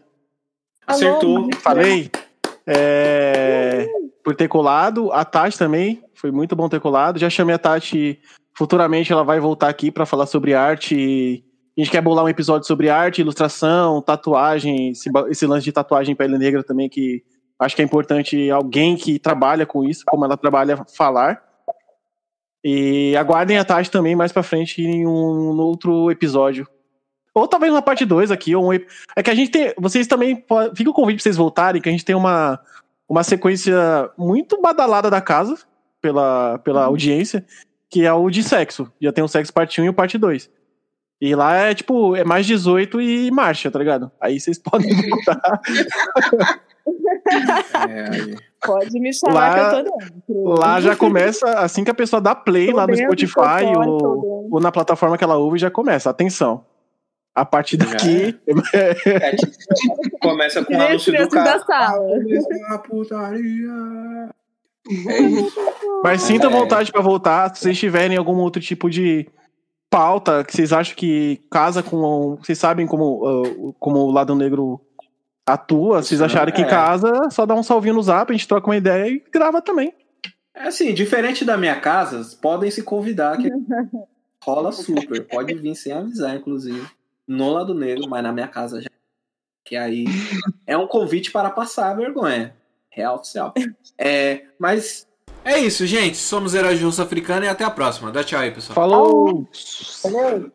Acertou. Falei. É, por ter colado. A Tati também. Foi muito bom ter colado. Já chamei a Tati. Futuramente ela vai voltar aqui pra falar sobre arte. A gente quer bolar um episódio sobre arte, ilustração, tatuagem, esse, esse lance de tatuagem pele negra também, que acho que é importante alguém que trabalha com isso, como ela trabalha, falar. E aguardem a Tati também mais pra frente em um outro episódio. Ou talvez uma parte 2 aqui, ou um, é que a gente tem. Vocês também. Fica o convite pra vocês voltarem, que a gente tem uma, uma sequência muito badalada da casa, pela, pela audiência, que é o de sexo. Já tem o sexo parte 1 e o parte 2. E lá é tipo, é mais 18 e marcha, tá ligado? Aí vocês podem voltar. É, aí. Pode me chamar Lá- que eu tô dentro. Lá já começa, assim que a pessoa dá play Tô lá no dentro, Spotify ou, ou na plataforma que ela ouve, já começa. Atenção. A partir daqui. É, tipo, começa com o anúncio do crianças da carro. sala. Putaria. É. Mas É. vontade pra voltar. Se vocês tiverem algum outro tipo de pauta que vocês acham que casa com. Vocês sabem como, ah, como o lado negro atua, se vocês acharem que é. casa, só dá um salvinho no zap, a gente troca uma ideia e grava também. É assim, diferente da minha casa, podem se convidar que rola super. Pode vir sem avisar, inclusive. No lado negro, mas na minha casa já. Que aí é um convite para passar a vergonha. Real oficial. É, mas é isso, gente. Somos Heróis de Russo Africano e até a próxima. Dá tchau aí, pessoal. Falou! Valeu.